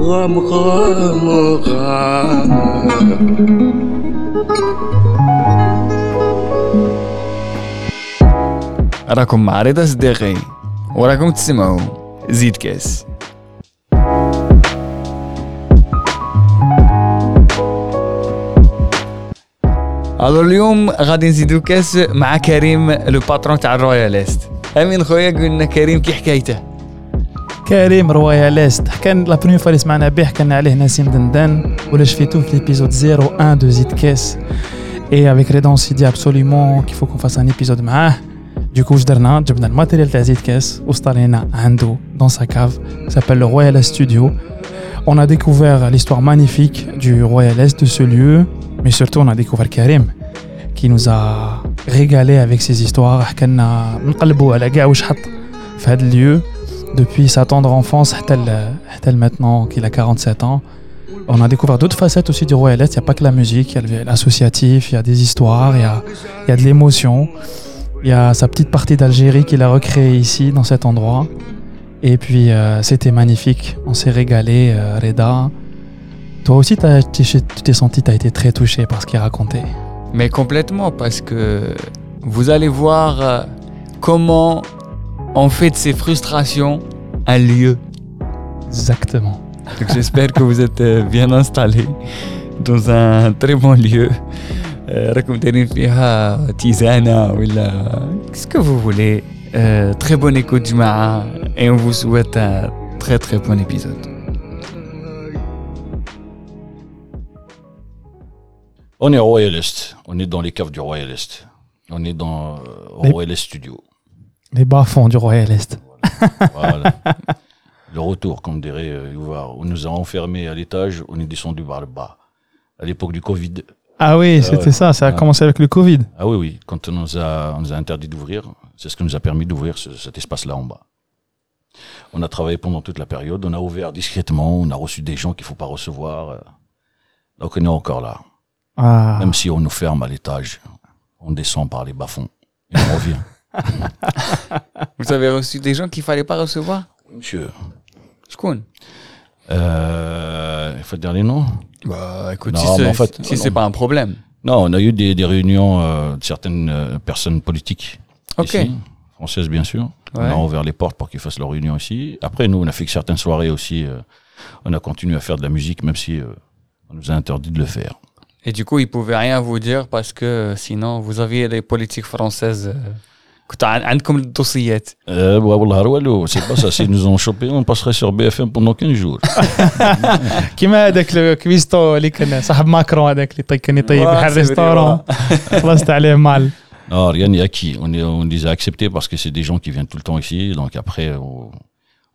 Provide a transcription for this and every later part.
غام غام راكم مع رضا صديقي وراكم تسمعوا زيد كاس. ألو اليوم غادي نزيدو كاس مع كريم لو باترون تاع الروياليست أمين خويا قلنا كريم كي حكايته كريم روياليست حكى لا بروميير فوا اللي سمعنا به حكينا عليه نسيم دندان ولا شفيتو في ليبيزود 01 دو زيد كاس اي افيك ريدا اون سي دي ابسوليومون كي فو كون فاس ان ايبيزود معاه دوكو واش درنا جبنا الماتيريال تاع زيد كاس وصطالينا عنده دون سا كاف سابيل لو رويال ستوديو On a découvert l'histoire magnifique du Royal Est de ce lieu, mais surtout on a découvert Karim qui nous a régalé avec ses histoires. حكينا نقلبوا على كاع واش حط في هذا الlieu Depuis sa tendre enfance, tel maintenant qu'il a 47 ans, on a découvert d'autres facettes aussi du Royal Est. Il n'y a pas que la musique, il y a l'associatif, il y a des histoires, il y a, il y a de l'émotion. Il y a sa petite partie d'Algérie qu'il a recréée ici, dans cet endroit. Et puis, euh, c'était magnifique. On s'est régalé, euh, Reda. Toi aussi, tu t'es senti, tu as été très touché par ce qu'il racontait. Mais complètement, parce que vous allez voir euh, comment on fait de ces frustrations un lieu. Exactement. Donc j'espère que vous êtes euh, bien installés dans un très bon lieu. Euh, راكم دايرين فيها تيزانة ولا qu'est-ce que vous voulez. Euh, très bonne écoute جماعة et on vous souhaite un très très bon épisode. On est royaliste. On est dans les caves du royaliste. On est dans euh, Mais- Royalist Studio. Les bas-fonds du Royal Est. Voilà. le retour, comme dirait euh, Youvar. On nous a enfermés à l'étage, on est descendu par le bas. À l'époque du Covid. Ah oui, c'était ouais. ça. Ça a commencé avec le Covid. Ah oui, oui. Quand on nous a, on nous a interdit d'ouvrir, c'est ce qui nous a permis d'ouvrir ce- cet espace-là en bas. On a travaillé pendant toute la période. On a ouvert discrètement. On a reçu des gens qu'il faut pas recevoir. euh. Donc on est encore là. Ah. Même si on nous ferme à l'étage, on descend par les bas-fonds. Et on revient. Vous avez reçu des gens qu'il ne fallait pas recevoir? Monsieur. Je euh, il faut dire les noms. Bah, écoute, si c'est en pas un problème. Non, on a eu des, réunions euh, de certaines euh, personnes politiques. Ok. Ici, françaises, bien sûr. On a ouvert les portes pour qu'ils fassent leur réunion ici. Après, nous, on a fait que certaines soirées aussi. on a continué à faire de la musique, même si on nous a interdit de le faire. Et du coup, ils ne pouvaient rien vous dire parce que sinon, vous aviez les politiques françaises. Quand euh, si nous ont chopé, on passerait sur BFM pendant 15 jours. Comme avec le cuistot, Macron avec le restaurant. mal. Non, rien n'y a qui. On, on les a acceptés parce que c'est des gens qui viennent tout le temps ici. Donc après, on,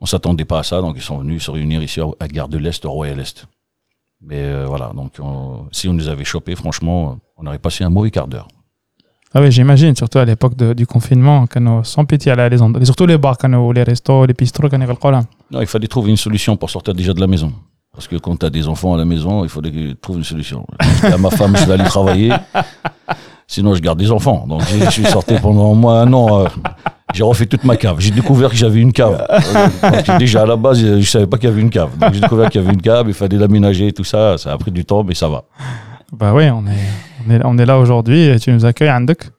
on s'attendait pas à ça. Donc ils sont venus se réunir ici à, Gare de l'Est, au Royal Est. Mais euh, voilà, donc on, si on nous avait chopés, franchement, on aurait passé un mauvais quart d'heure. Ah oui, j'imagine, surtout à l'époque du confinement, quand sans pitié à la. Surtout les bars, quand les restos, les bistrots, quand on Non, il fallait trouver une solution pour sortir déjà de la maison. Parce que quand tu as des enfants à la maison, il fallait que je une solution. à ma femme, je vais aller travailler. Sinon, je garde des enfants. Donc, je suis sorti pendant au moins un an. Euh, j'ai refait toute ma cave. J'ai découvert que j'avais une cave. Euh, donc, déjà, à la base, je ne savais pas qu'il y avait une cave. Donc, j'ai découvert qu'il y avait une cave. Il fallait l'aménager et tout ça. Ça a pris du temps, mais ça va. Bah oui, on est on est, on est là aujourd'hui et tu nous accueilles, Anduk.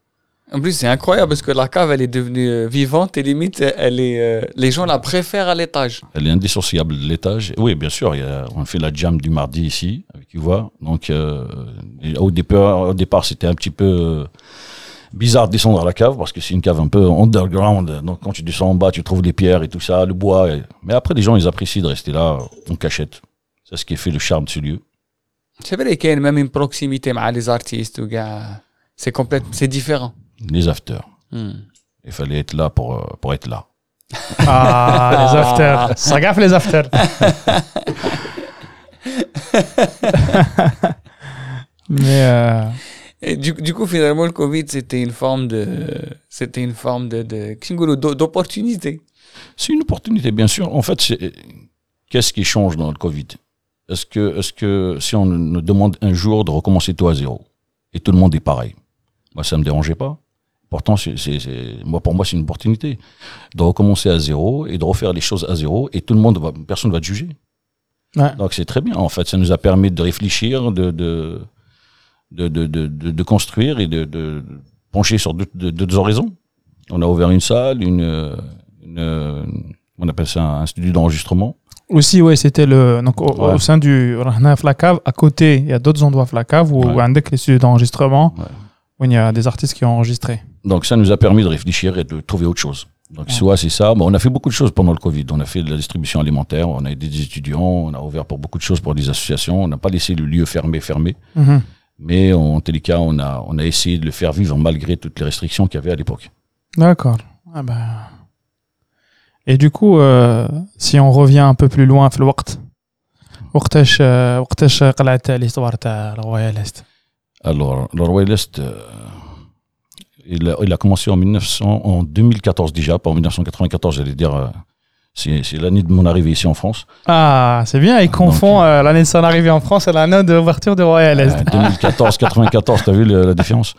En plus, c'est incroyable parce que la cave, elle est devenue euh, vivante et limite, elle est, euh, les gens la préfèrent à l'étage. Elle est indissociable de l'étage. Oui, bien sûr, on fait la jam du mardi ici, tu vois. Donc, euh, au départ, c'était un petit peu bizarre de descendre à la cave parce que c'est une cave un peu underground. Donc, quand tu descends en bas, tu trouves les pierres et tout ça, le bois. Mais après, les gens, ils apprécient de rester là en cachette. C'est ce qui fait le charme de ce lieu. C'est vrai qu'il y a même une proximité avec les artistes ou gars. C'est complètement, c'est différent. Les afters. Hmm. Il fallait être là pour, euh, pour être là. Ah, les afters. Ça gaffe les afters. Mais euh, Et du, du coup, finalement, le Covid, c'était une forme de, c'était une forme de, de, d'opportunité? C'est une opportunité, bien sûr. En fait, qu'est-ce qui change dans le Covid? Est-ce que, est que si on nous demande un jour de recommencer tout à zéro et tout le monde est pareil, moi ça me dérangeait pas. Pourtant, c'est, moi, pour moi, c'est une opportunité de recommencer à zéro et de refaire les choses à zéro et tout le monde va, personne va te juger. Ouais. Donc, c'est très bien. En fait, ça nous a permis de réfléchir, de, de, de, de, de, de- construire et de, de pencher sur d'autres horizons. On a ouvert une salle, une, une, on appelle ça un studio d'enregistrement. Aussi, ouais, c'était le. Donc, au, Ouais. au sein du. Rahna Flacave, à côté, il y a d'autres endroits Flacave où, Ouais. où les studios d'enregistrement, Ouais. où il y a des artistes qui ont enregistré. Donc ça nous a permis de réfléchir et de trouver autre chose. Donc soit c'est ça, bon, on a fait beaucoup de choses pendant le Covid. On a fait de la distribution alimentaire, on a aidé des étudiants, on a ouvert pour beaucoup de choses pour des associations. On n'a pas laissé le lieu fermé, fermé. Mhm. Mais en tous les cas, on a, on a essayé de le faire vivre malgré toutes les restrictions qu'il y avait à l'époque. D'accord. Ah bah. Et du coup, euh, si on revient un peu plus loin في الوقت وقتاش آه، وقتاش قلعت l'histoire تاع الرويال est Alors, le Royal Est, euh, il, a, il a commencé en, 1900, en 2014 déjà, pas en 1994, j'allais dire. euh, c'est l'année de mon arrivée ici en France. Ah, c'est bien, il confond euh, l'année de son arrivée en France et l'année d'ouverture du Royal Est. Euh, 2014, 94, t'as vu le- la différence?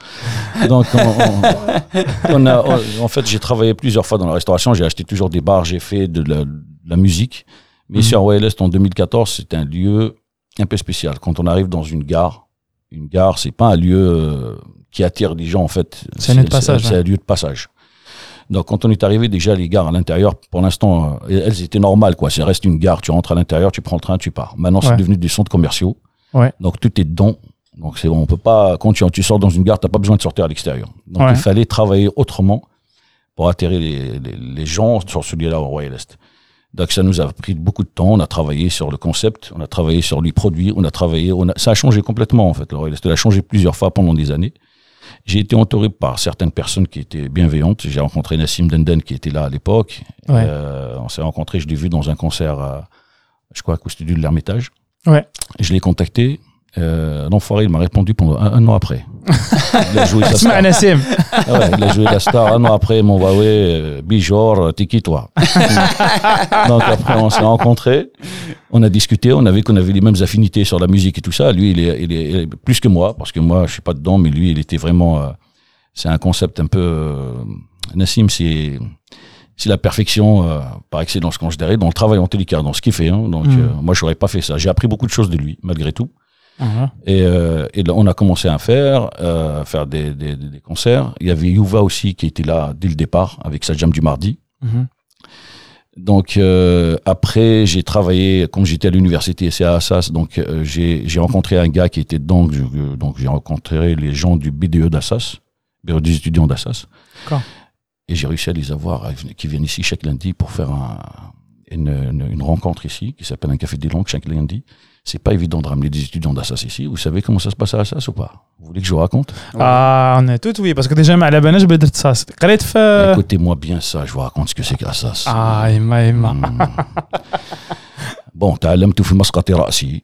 Donc, on, on- on a, on- en fait, j'ai travaillé plusieurs fois dans la restauration. J'ai acheté toujours des bars, j'ai fait de la, de la musique. Mais ici à Royal Est, en 2014, c'est un lieu un peu spécial. Quand on arrive dans une gare, une gare, c'est pas un lieu euh, qui attire les gens en fait. C'est un lieu de passage, C'est un lieu de passage. Donc, quand on est arrivé, déjà, les gares à l'intérieur, pour l'instant, euh, elles étaient normales, quoi. Ça reste une gare, tu rentres à l'intérieur, tu prends le train, tu pars. Maintenant, c'est devenu des centres commerciaux. Ouais. Donc, tout est dedans. Donc, c'est bon, on peut pas, quand tu, tu sors dans une gare, t'as pas besoin de sortir à l'extérieur. Donc, Ouais. il fallait travailler autrement pour atterrir les, les, les gens sur ce lieu-là au Royal Est. Donc, ça nous a pris beaucoup de temps. On a travaillé sur le concept, on a travaillé sur les produits, on a travaillé, on a, ça a changé complètement, en fait. Le Royal Est Il a changé plusieurs fois pendant des années. J'ai été entouré par certaines personnes qui étaient bienveillantes. J'ai rencontré Nassim Denden qui était là à l'époque. Ouais. Euh, on s'est rencontrés, je l'ai vu dans un concert, à, je crois, au studio de l'Ermitage. Ouais. Je l'ai contacté. Euh, L'enfoiré, il m'a répondu pendant un, an après. il a joué la star. Ah il a joué la star un an après. Il m'a envoyé Bijor, euh, t'es qui toi Donc après, on s'est rencontrés, on a discuté, on a vu qu'on avait les mêmes affinités sur la musique et tout ça. Lui, il est, il est, plus que moi, parce que moi, je suis pas dedans, mais lui, il était vraiment. Euh, c'est un concept un peu. Euh, Nassim, c'est c'est la perfection par excellence quand je dirais dans le travail en télécard, dans ce qu'il fait. Hein. Donc mmh. euh, moi, pas fait ça. J'ai appris beaucoup de choses de lui, malgré tout. Ah, Et, euh, et on a commencé à faire, euh, faire des, des, des- des concerts. Il y avait Yuva aussi qui était là dès le départ avec sa jam du mardi. mhm. Donc euh, après, j'ai travaillé, comme j'étais à l'université, c'est à Assas, donc euh, j'ai rencontré un gars qui était dedans, donc j'ai rencontré les gens du BDE d'Assas, bureau des étudiants d'Assas. Et j'ai réussi à les avoir, qui viennent ici chaque lundi pour faire un, une, une, une rencontre ici, qui s'appelle un café des langues chaque lundi C'est pas évident de ramener des étudiants d'Assas ici. Vous savez comment ça se passe à Assas ou pas Vous voulez que je vous raconte Ah, on est tout oui, parce que déjà, ما على بالناش بدرت صاص قريت في Écoutez-moi bien ça, je vous raconte ce que c'est qu'Assas. اه يما يما مم. بون تعلمت في مسقط رأسي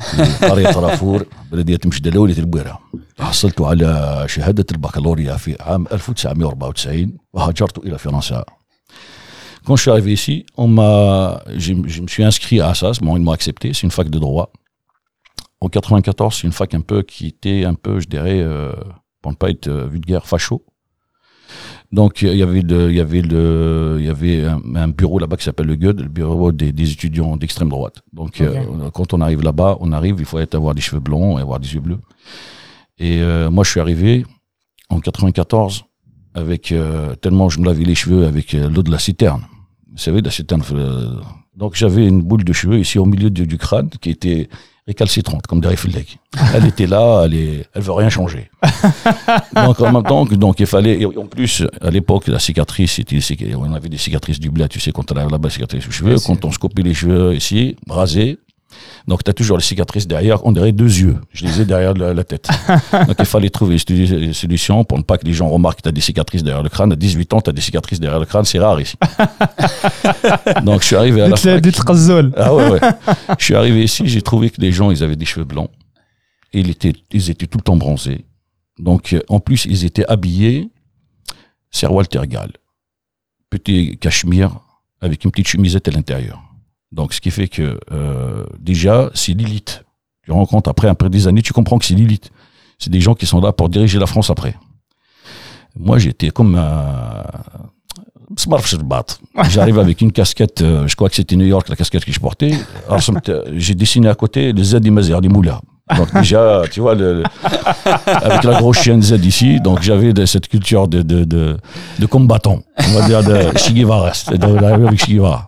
في قرية رافور بلدية مشدة الأولى البويرة حصلت على شهادة البكالوريا في عام 1994 وهاجرت إلى فرنسا Quand je suis arrivé ici, on m'a, je, je me suis inscrit à Assas, bon, ils m'ont accepté, c'est une fac de droit. En 94, c'est une fac un peu qui était un peu, je dirais, euh, pour ne pas être euh, vulgaire, facho. Donc il y avait le, il y avait le, il y avait un, un bureau là-bas qui s'appelle le GUD, le bureau des, des étudiants d'extrême droite. Donc euh, quand on arrive là-bas, on arrive, il faut être avoir des cheveux blonds et avoir des yeux bleus. Et euh, moi je suis arrivé en 94 avec euh, tellement je me lavais les cheveux avec euh, l'eau de la citerne. Vous savez la citerne. euh, donc j'avais une boule de cheveux ici au milieu du, du crâne qui était récalcitrante comme des réflexes. Elle était là, elle est, elle veut rien changer. donc en même temps, que- donc il fallait, et en plus à l'époque la cicatrice, c'était, c'est- on avait des cicatrices du bled, tu sais quand on arrive là-bas, cicatrices aux cheveux, Oui, quand on se les cheveux ici, rasés. Donc, tu as toujours les cicatrices derrière, on dirait deux yeux. Je les ai derrière la, tête. Donc, il fallait trouver des solutions pour ne pas que les gens remarquent que tu as des cicatrices derrière le crâne. À 18 ans, tu as des cicatrices derrière le crâne, c'est rare ici. Donc, je suis arrivé à la fac. Ah ouais, ouais. Je suis arrivé ici, j'ai trouvé que les gens, ils avaient des cheveux blancs. Et ils étaient, ils étaient tout le temps bronzés. Donc, euh, en plus, ils étaient habillés. C'est Walter Gall. Petit cachemire avec une petite chemisette à l'intérieur. Donc, ce qui fait que, euh, déjà, c'est l'élite. Tu rencontres après, après des années, tu comprends que c'est l'élite. C'est des gens qui sont là pour diriger la France après. Moi, j'étais comme un. J'arrive avec une casquette, euh, je crois que c'était New York, la casquette que je portais. J'ai dessiné à côté le Z Imazer, les moulas. Donc déjà, tu vois, le, le- avec la grosse chienne Z ici, donc j'avais cette culture de, de, de, de combattant, on va dire de de l'arrivée avec Che Guevara.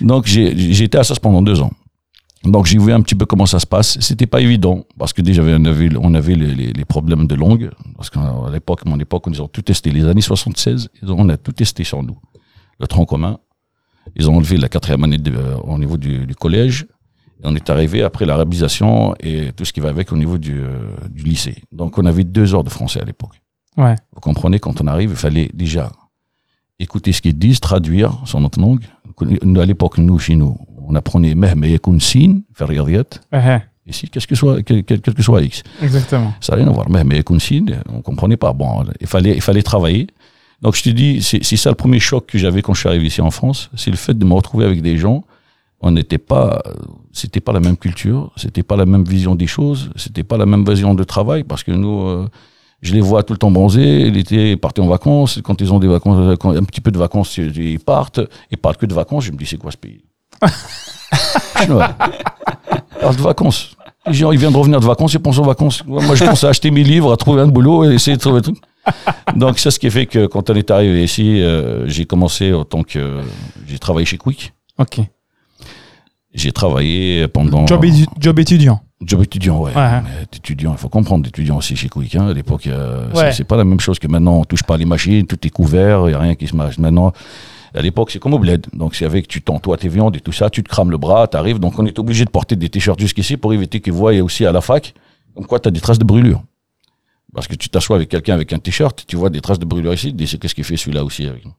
Donc j'ai été à ça pendant deux ans. Donc j'ai vu un petit peu comment ça se passe. C'était pas évident parce que déjà on avait, on avait les, les, les problèmes de langue. Parce qu'à l'époque, mon époque, ils ont tout testé. Les années 76, ils ont, on a tout testé sur nous. Le tronc commun. Ils ont enlevé la quatrième année de- euh, au niveau du, du collège. Et on est arrivé après l'arabisation et tout ce qui va avec au niveau du, euh, du lycée. Donc on avait deux heures de français à l'époque. Ouais. Vous comprenez, quand on arrive, il fallait déjà écouter ce qu'ils disent, traduire sur notre langue. À l'époque, nous, chez nous, on apprenait Mehme Yakun Sin, faire. Ouais, Ici, qu'est-ce que soit, quel, quel- quel que soit X. Exactement. Ça n'a rien à voir. Mehme Yakun Sin, on comprenait pas. Bon, il fallait, il fallait travailler. Donc, je te dis, c'est c'est ça le premier choc que j'avais quand je suis arrivé ici en France. C'est le fait de me retrouver avec des gens. On n'était pas, c'était pas la même culture, c'était pas la même vision des choses, c'était pas la même vision de travail parce que nous, euh, je les vois tout le temps bronzés. L'été, ils partaient en vacances. Quand ils ont des vacances, quand- un petit peu de vacances, ils partent. Ils parlent que de vacances. Je me dis, c'est quoi ce pays? Ils parlent de vacances. Les gens, ils viennent de revenir de vacances, ils pensent aux vacances. Moi, je pense à acheter mes livres, à trouver un boulot et essayer de trouver un truc. Donc, c'est ce qui fait que quand on est arrivé ici, euh, j'ai commencé en tant que. J'ai travaillé chez Quick. Ok. J'ai travaillé pendant. Job étudiant. Job étudiant, ouais. Ouais. Mais étudiant, il faut comprendre, d'étudiant aussi chez Quick. Hein. À l'époque, euh, c'est- Ouais. c'est pas la même chose que maintenant. On touche pas les machines, tout est couvert, il n'y a rien qui se marche. Maintenant, à l'époque, c'est comme au bled. Donc, c'est avec, tu t'entoies tes viandes et tout ça, tu te crames le bras, tu arrives. Donc, on est obligé de porter des t-shirts jusqu'ici pour éviter qu'ils voient aussi à la fac. Comme quoi, tu as des traces de brûlure. Parce que tu t'assois avec quelqu'un avec un t-shirt, tu vois des traces de brûlure ici, tu dis, c'est qu'est-ce qu'il fait celui-là aussi avec nous?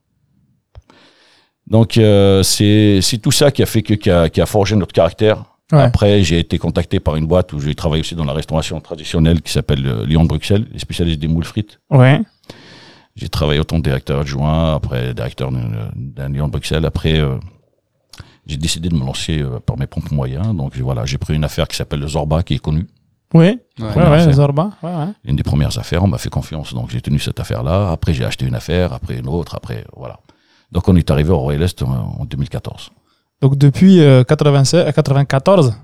Donc, euh, c'est c'est tout ça qui a fait que, qui a, qui a forgé notre caractère. Ouais. Après, j'ai été contacté par une boîte où j'ai travaillé aussi dans la restauration traditionnelle qui s'appelle euh, Lyon de Bruxelles, les spécialistes des moules frites. Ouais. J'ai travaillé autant directeur adjoint, après directeur d'un d'un Lyon de Bruxelles. Après, euh, j'ai décidé de me lancer euh, par mes propres moyens. Donc voilà, j'ai pris une affaire qui s'appelle le Zorba, qui est connue. Oui. Ouais. Ouais. Zorba. Ouais, ouais. Une des premières affaires, on m'a fait confiance. Donc j'ai tenu cette affaire-là. Après, j'ai acheté une affaire, après une autre, après voilà. Donc on est arrivé au Royal Est en, en 2014. Donc depuis euh, 96 94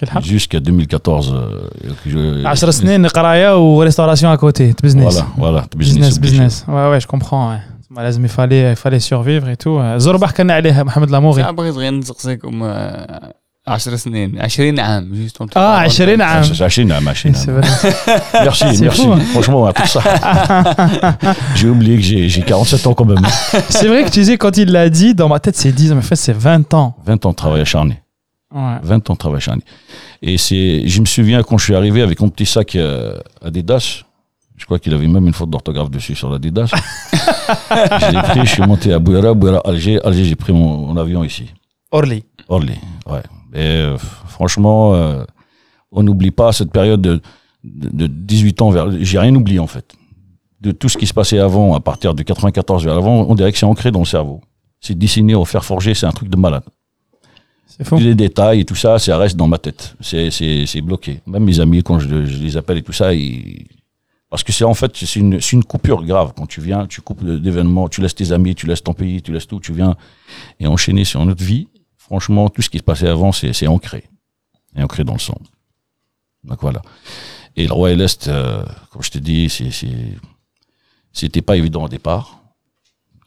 quel حق؟ Jusqu'à 2014. euh, que je- 10 سنين قرايه وريستوراسيون à côté business Voilà, voilà. business obligé. business ouais ouais je comprends ouais. تسمى لازم يفالي يفالي survivre et tout زربا حكينا عليها محمد لاموغي أنا بغيت غير نسقسيكم آه، 10 سنين 20 عام جوست اه 20 عام C'est Achille Nam, Achille C'est Nam. vrai. Merci, C'est merci. fou, hein. Franchement, à tout ça. j'ai oublié que j'ai j'ai 47 ans quand même. c'est vrai que tu disais quand il l'a dit dans ma tête c'est 10 mais en fait c'est 20 ans 20 ans de travail acharné. ouais 20 ans de travail acharné. Et c'est, je me souviens quand je suis arrivé avec mon petit sac euh, Adidas. Je crois qu'il avait même une faute d'orthographe dessus sur l'Adidas. je l'ai pris, je suis monté à Bouira, Bouira, Alger. Alger, j'ai pris mon, mon avion ici. Orly Orly, ouais. Et euh, franchement, euh, on n'oublie pas cette période de, de, de 18 ans vers. J'ai rien oublié en fait. De tout ce qui se passait avant, à partir de 94 vers l'avant, on dirait que c'est ancré dans le cerveau. C'est dessiné au fer forgé, c'est un truc de malade. c'est fou Les détails et tout ça, ça reste dans ma tête. C'est, c'est, c'est bloqué. Même mes amis, quand je, je les appelle et tout ça, ils... parce que c'est en fait c'est une, c'est une coupure grave. Quand tu viens, tu coupes d'événements, tu laisses tes amis, tu laisses ton pays, tu laisses tout, tu viens et enchaîner sur notre vie. Franchement, tout ce qui se passait avant, c'est, c'est ancré. C'est ancré dans le sang. Donc voilà. Et le Royal Est, euh, comme je te dis, c'est, c'est, c'était pas évident au départ.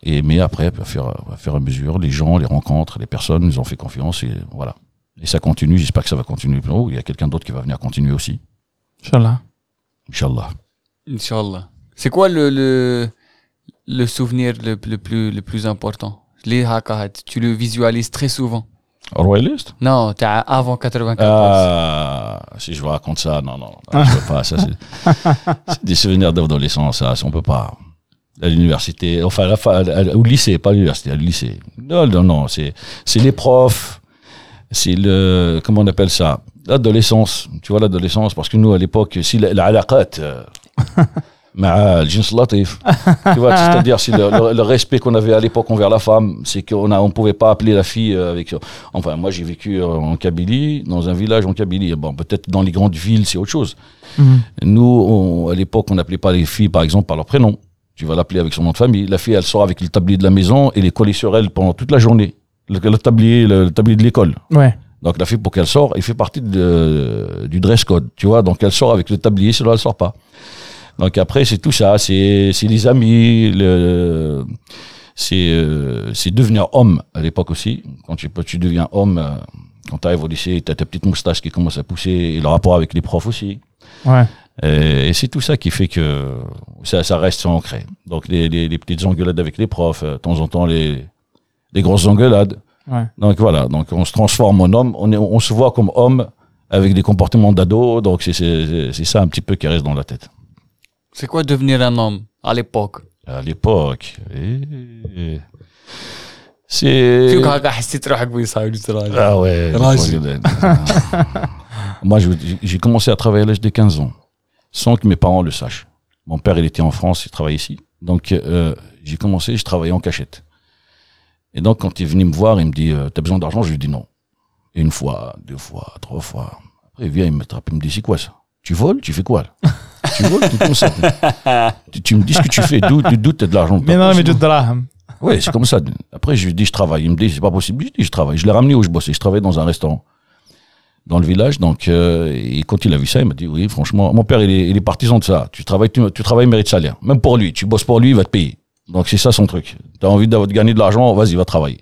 Et, mais après, à faire, à faire à mesure, les gens, les rencontres, les personnes nous ont fait confiance et voilà. Et ça continue, j'espère que ça va continuer. Oh, il y a quelqu'un d'autre qui va venir continuer aussi. Inch'Allah Inch'Allah. Inch'Allah. C'est quoi le, le, le souvenir le, le, plus, le plus important? Les haka, tu le visualises très souvent. Royaliste Non, t'as avant 94. Ah, si je vous raconte ça, non, non, je peux pas. Ça, c'est, des souvenirs d'adolescence, ça, on peut pas. À l'université, enfin, la au lycée, pas à l'université, à le lycée. Non, non, non, c'est, c'est les profs, c'est le, comment on appelle ça? L'adolescence. Tu vois, l'adolescence, parce que nous, à l'époque, si la, la mais euh, Jeans Latif. tu vois, c'est-à-dire c'est le, respect qu'on avait à l'époque envers la femme, c'est qu'on ne pouvait pas appeler la fille euh, avec. Euh, enfin, moi j'ai vécu en Kabylie, dans un village en Kabylie. Bon, peut-être dans les grandes villes c'est autre chose. Mhm. Nous, à l'époque, on n'appelait pas les filles par exemple par leur prénom. Tu vas l'appeler avec son nom de famille. La fille, elle sort avec le tablier de la maison et les collés sur elle pendant toute la journée. Le, tablier, de l'école. Donc la fille, pour qu'elle sorte, elle fait partie du dress code. Tu vois, donc elle sort avec le tablier, sinon elle sort pas. Donc après, c'est tout ça, c'est c'est les amis, le, c'est euh, c'est devenir homme à l'époque aussi. Quand tu, tu deviens homme, euh, quand tu arrives au lycée, tu as ta petite moustache qui commence à pousser, et le rapport avec les profs aussi. Ouais. Et, et c'est tout ça qui fait que ça, ça reste ancré. Donc les, les, les petites engueulades avec les profs, euh, de temps en temps les, les grosses engueulades. Ouais. Donc voilà, donc on se transforme en homme, on, est, on se voit comme homme avec des comportements d'ado, donc c'est- c'est c'est ça un petit peu qui reste dans la tête. C'est quoi devenir un homme à l'époque? À l'époque. Et... C'est. Ah ouais. Moi, j'ai commencé à travailler à l'âge de 15 ans, sans que mes parents le sachent. Mon père, il était en France, il travaillait ici. Donc, euh, j'ai commencé, je travaillais en cachette. Et donc, quand il est venu me voir, il me dit euh, T'as besoin d'argent? Je lui dis non. Une fois, deux fois, trois fois. Après, il vient, il me trappe, il me dit C'est quoi ça? Tu voles? Tu fais quoi tu Tu, comme ça tu, tu me dis ce que tu fais, d'où d'où t'as de l'argent Mais non, mais du drame. oui, c'est comme ça. Après, je lui dis, je travaille. Il me dit, c'est pas possible. Je dis, je travaille. Je l'ai ramené où je bossais? Je travaillais dans un restaurant dans le village. Donc, euh, et quand il a vu ça, il m'a dit, oui, franchement, mon père, il est, il est partisan de ça. Tu travailles, tu, tu travailles, mérite salaire. Même pour lui. Tu bosses pour lui, il va te payer. Donc, c'est ça son truc. Tu as envie de, de gagner de l'argent, vas-y, va travailler.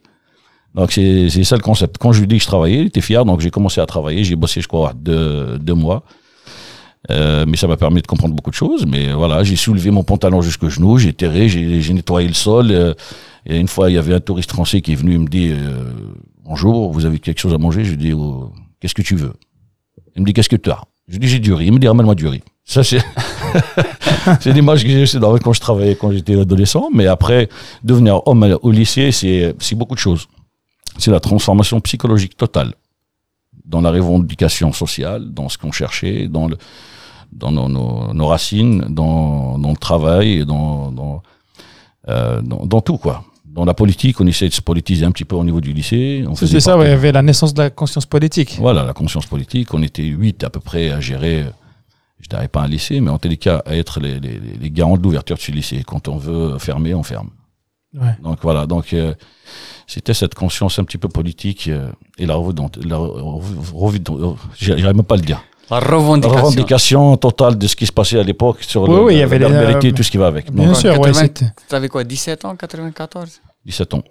Donc, c'est c'est ça le concept. Quand je lui dis que je travaillais, il était fier. Donc, j'ai commencé à travailler. J'ai bossé, je crois, deux, deux mois. Euh, mais ça m'a permis de comprendre beaucoup de choses. Mais voilà, j'ai soulevé mon pantalon jusqu'au genou, j'ai terré, j'ai nettoyé le sol. euh, et une fois, il y avait un touriste français qui est venu, il me dit euh, Bonjour, vous avez quelque chose à manger? Je lui dis oh, Qu'est-ce que tu veux? Il me dit Qu'est-ce que tu as? Je lui dis J'ai du riz. Il me dit Ramène-moi du riz. Ça, c'est c'est l'image que j'ai eue quand je travaillais, quand j'étais adolescent. Mais après, devenir homme au lycée, c'est c'est beaucoup de choses. C'est la transformation psychologique totale dans la revendication sociale, dans ce qu'on cherchait, dans le dans nos, nos, nos racines, dans, dans le travail, et dans, dans, euh, dans, dans tout, quoi. Dans la politique, on essaie de se politiser un petit peu au niveau du lycée. C'est ça, ouais, il y avait la naissance de la conscience politique. Voilà, la conscience politique. On était huit à peu près à gérer, je dirais pas un lycée, mais en tous les cas, à être les, les, les garants de l'ouverture de ce lycée. Quand on veut fermer, on ferme. Ouais. Donc voilà, donc euh, c'était cette conscience un petit peu politique euh, et la revendication, la même pas à le dire. La revendication. revendication totale de ce qui se passait à l'époque sur Oui, le, oui, il y la avait barbárité euh, et tout ce qui va avec. Bien Donc, sûr, ouais, 80 c'était. T'avais quoi, 17 ans, 94 17 ans.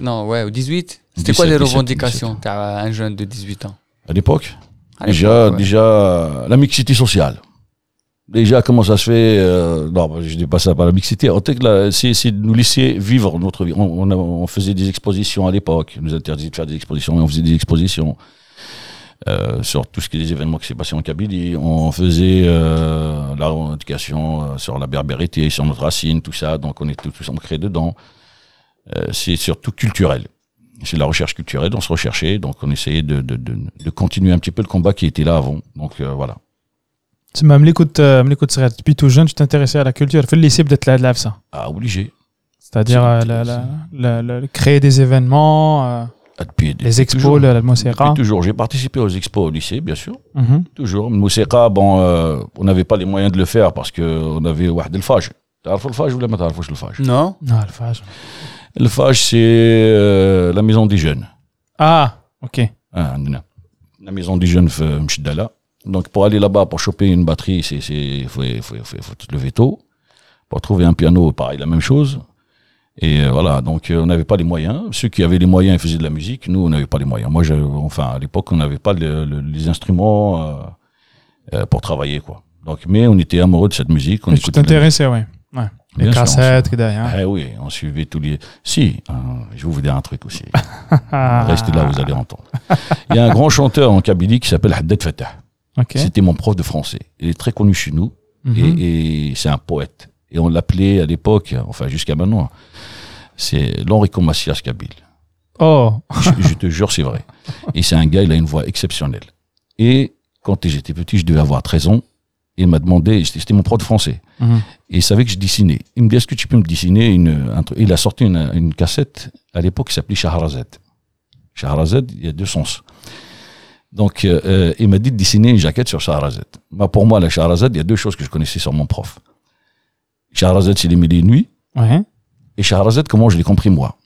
Non, ouais, ou 18 C'était quoi 17, les 17, revendications? T'as un jeune de 18 ans. À l'époque, déjà, ouais. déjà, la mixité sociale. Déjà, comment ça se fait euh, Non, je dis pas ça par la mixité. En fait, c'est c'est de nous laisser vivre notre vie. On, on faisait des expositions à l'époque. On nous interdisait de faire des expositions, mais on faisait des expositions euh, sur tout ce qui est des événements qui s'est passé en Kabylie. On faisait euh, la revendication euh, sur la berbérité, sur notre racine, tout ça. Donc on était tous ancrés dedans. Euh, c'est surtout culturel. C'est la recherche culturelle, on se recherchait, donc on essayait de, de, de, de continuer un petit peu le combat qui était là avant. Donc voilà. Tu m'as amené depuis tout jeune, tu t'intéressais à la culture. Fais le lycée peut-être la ça. Ah, obligé. C'est-à-dire créer des événements. euh, Ah, depuis, les expos, toujours. la, la Depuis musica. toujours. J'ai participé aux expos au lycée, bien sûr. Mhm. Toujours. Mousseka, bon, euh, on n'avait pas les moyens de le faire parce qu'on avait واحد الفاج. تعرفوا الفاج ولا ما تعرفوش الفاج؟ Non Ah, le phage. الفاج c'est euh, la maison des jeunes. Ah, ok. Ah, عندنا. La maison des jeunes في مشدلة. Donc pour aller là-bas pour choper une batterie, c'est c'est faut faut faut, faut te lever tôt. Pour trouver un piano, pareil, la même chose. Et euh, voilà, donc euh, on n'avait pas les moyens. Ceux qui avaient les moyens, ils faisaient de la musique. Nous, on n'avait pas les moyens. Moi, enfin, à l'époque, on n'avait pas le, le, les instruments euh, euh, pour travailler, quoi. Donc, mais on était amoureux de cette musique. On tu t'intéressais, ouais. ouais. Les cassettes, sûr, on... Ah oui, on suivait tous les. Si, hein, je vais vous dire un truc aussi. Restez là, vous allez entendre. Il y a un grand chanteur en Kabylie qui s'appelle Haddad Fatah. Okay. C'était mon prof de français. Il est très connu chez nous mhm. et, et c'est un poète. Et on l'appelait à l'époque, enfin jusqu'à maintenant, c'est l'Enrico Macias Kabyle. Oh, Je, je te jure, c'est vrai. Et c'est un gars, il a une voix exceptionnelle. Et quand j'étais petit, je devais avoir 13 ans, il m'a demandé, c'était mon prof de français, Mhm. et il savait que je dessinais. Il me dit, est-ce que tu peux me dessiner une, un truc? Il a sorti une, une cassette, à l'époque, qui s'appelait Shahrazad. Shahrazad, il y a deux sens. Donc, euh, euh, il m'a dit de dessiner une jaquette sur Shahrazad. Bah, pour moi, la Shahrazad, il y a deux choses que je connaissais sur mon prof. Shahrazad, c'est les mille et nuits. Ouais. Et Shahrazad, comment je l'ai compris moi?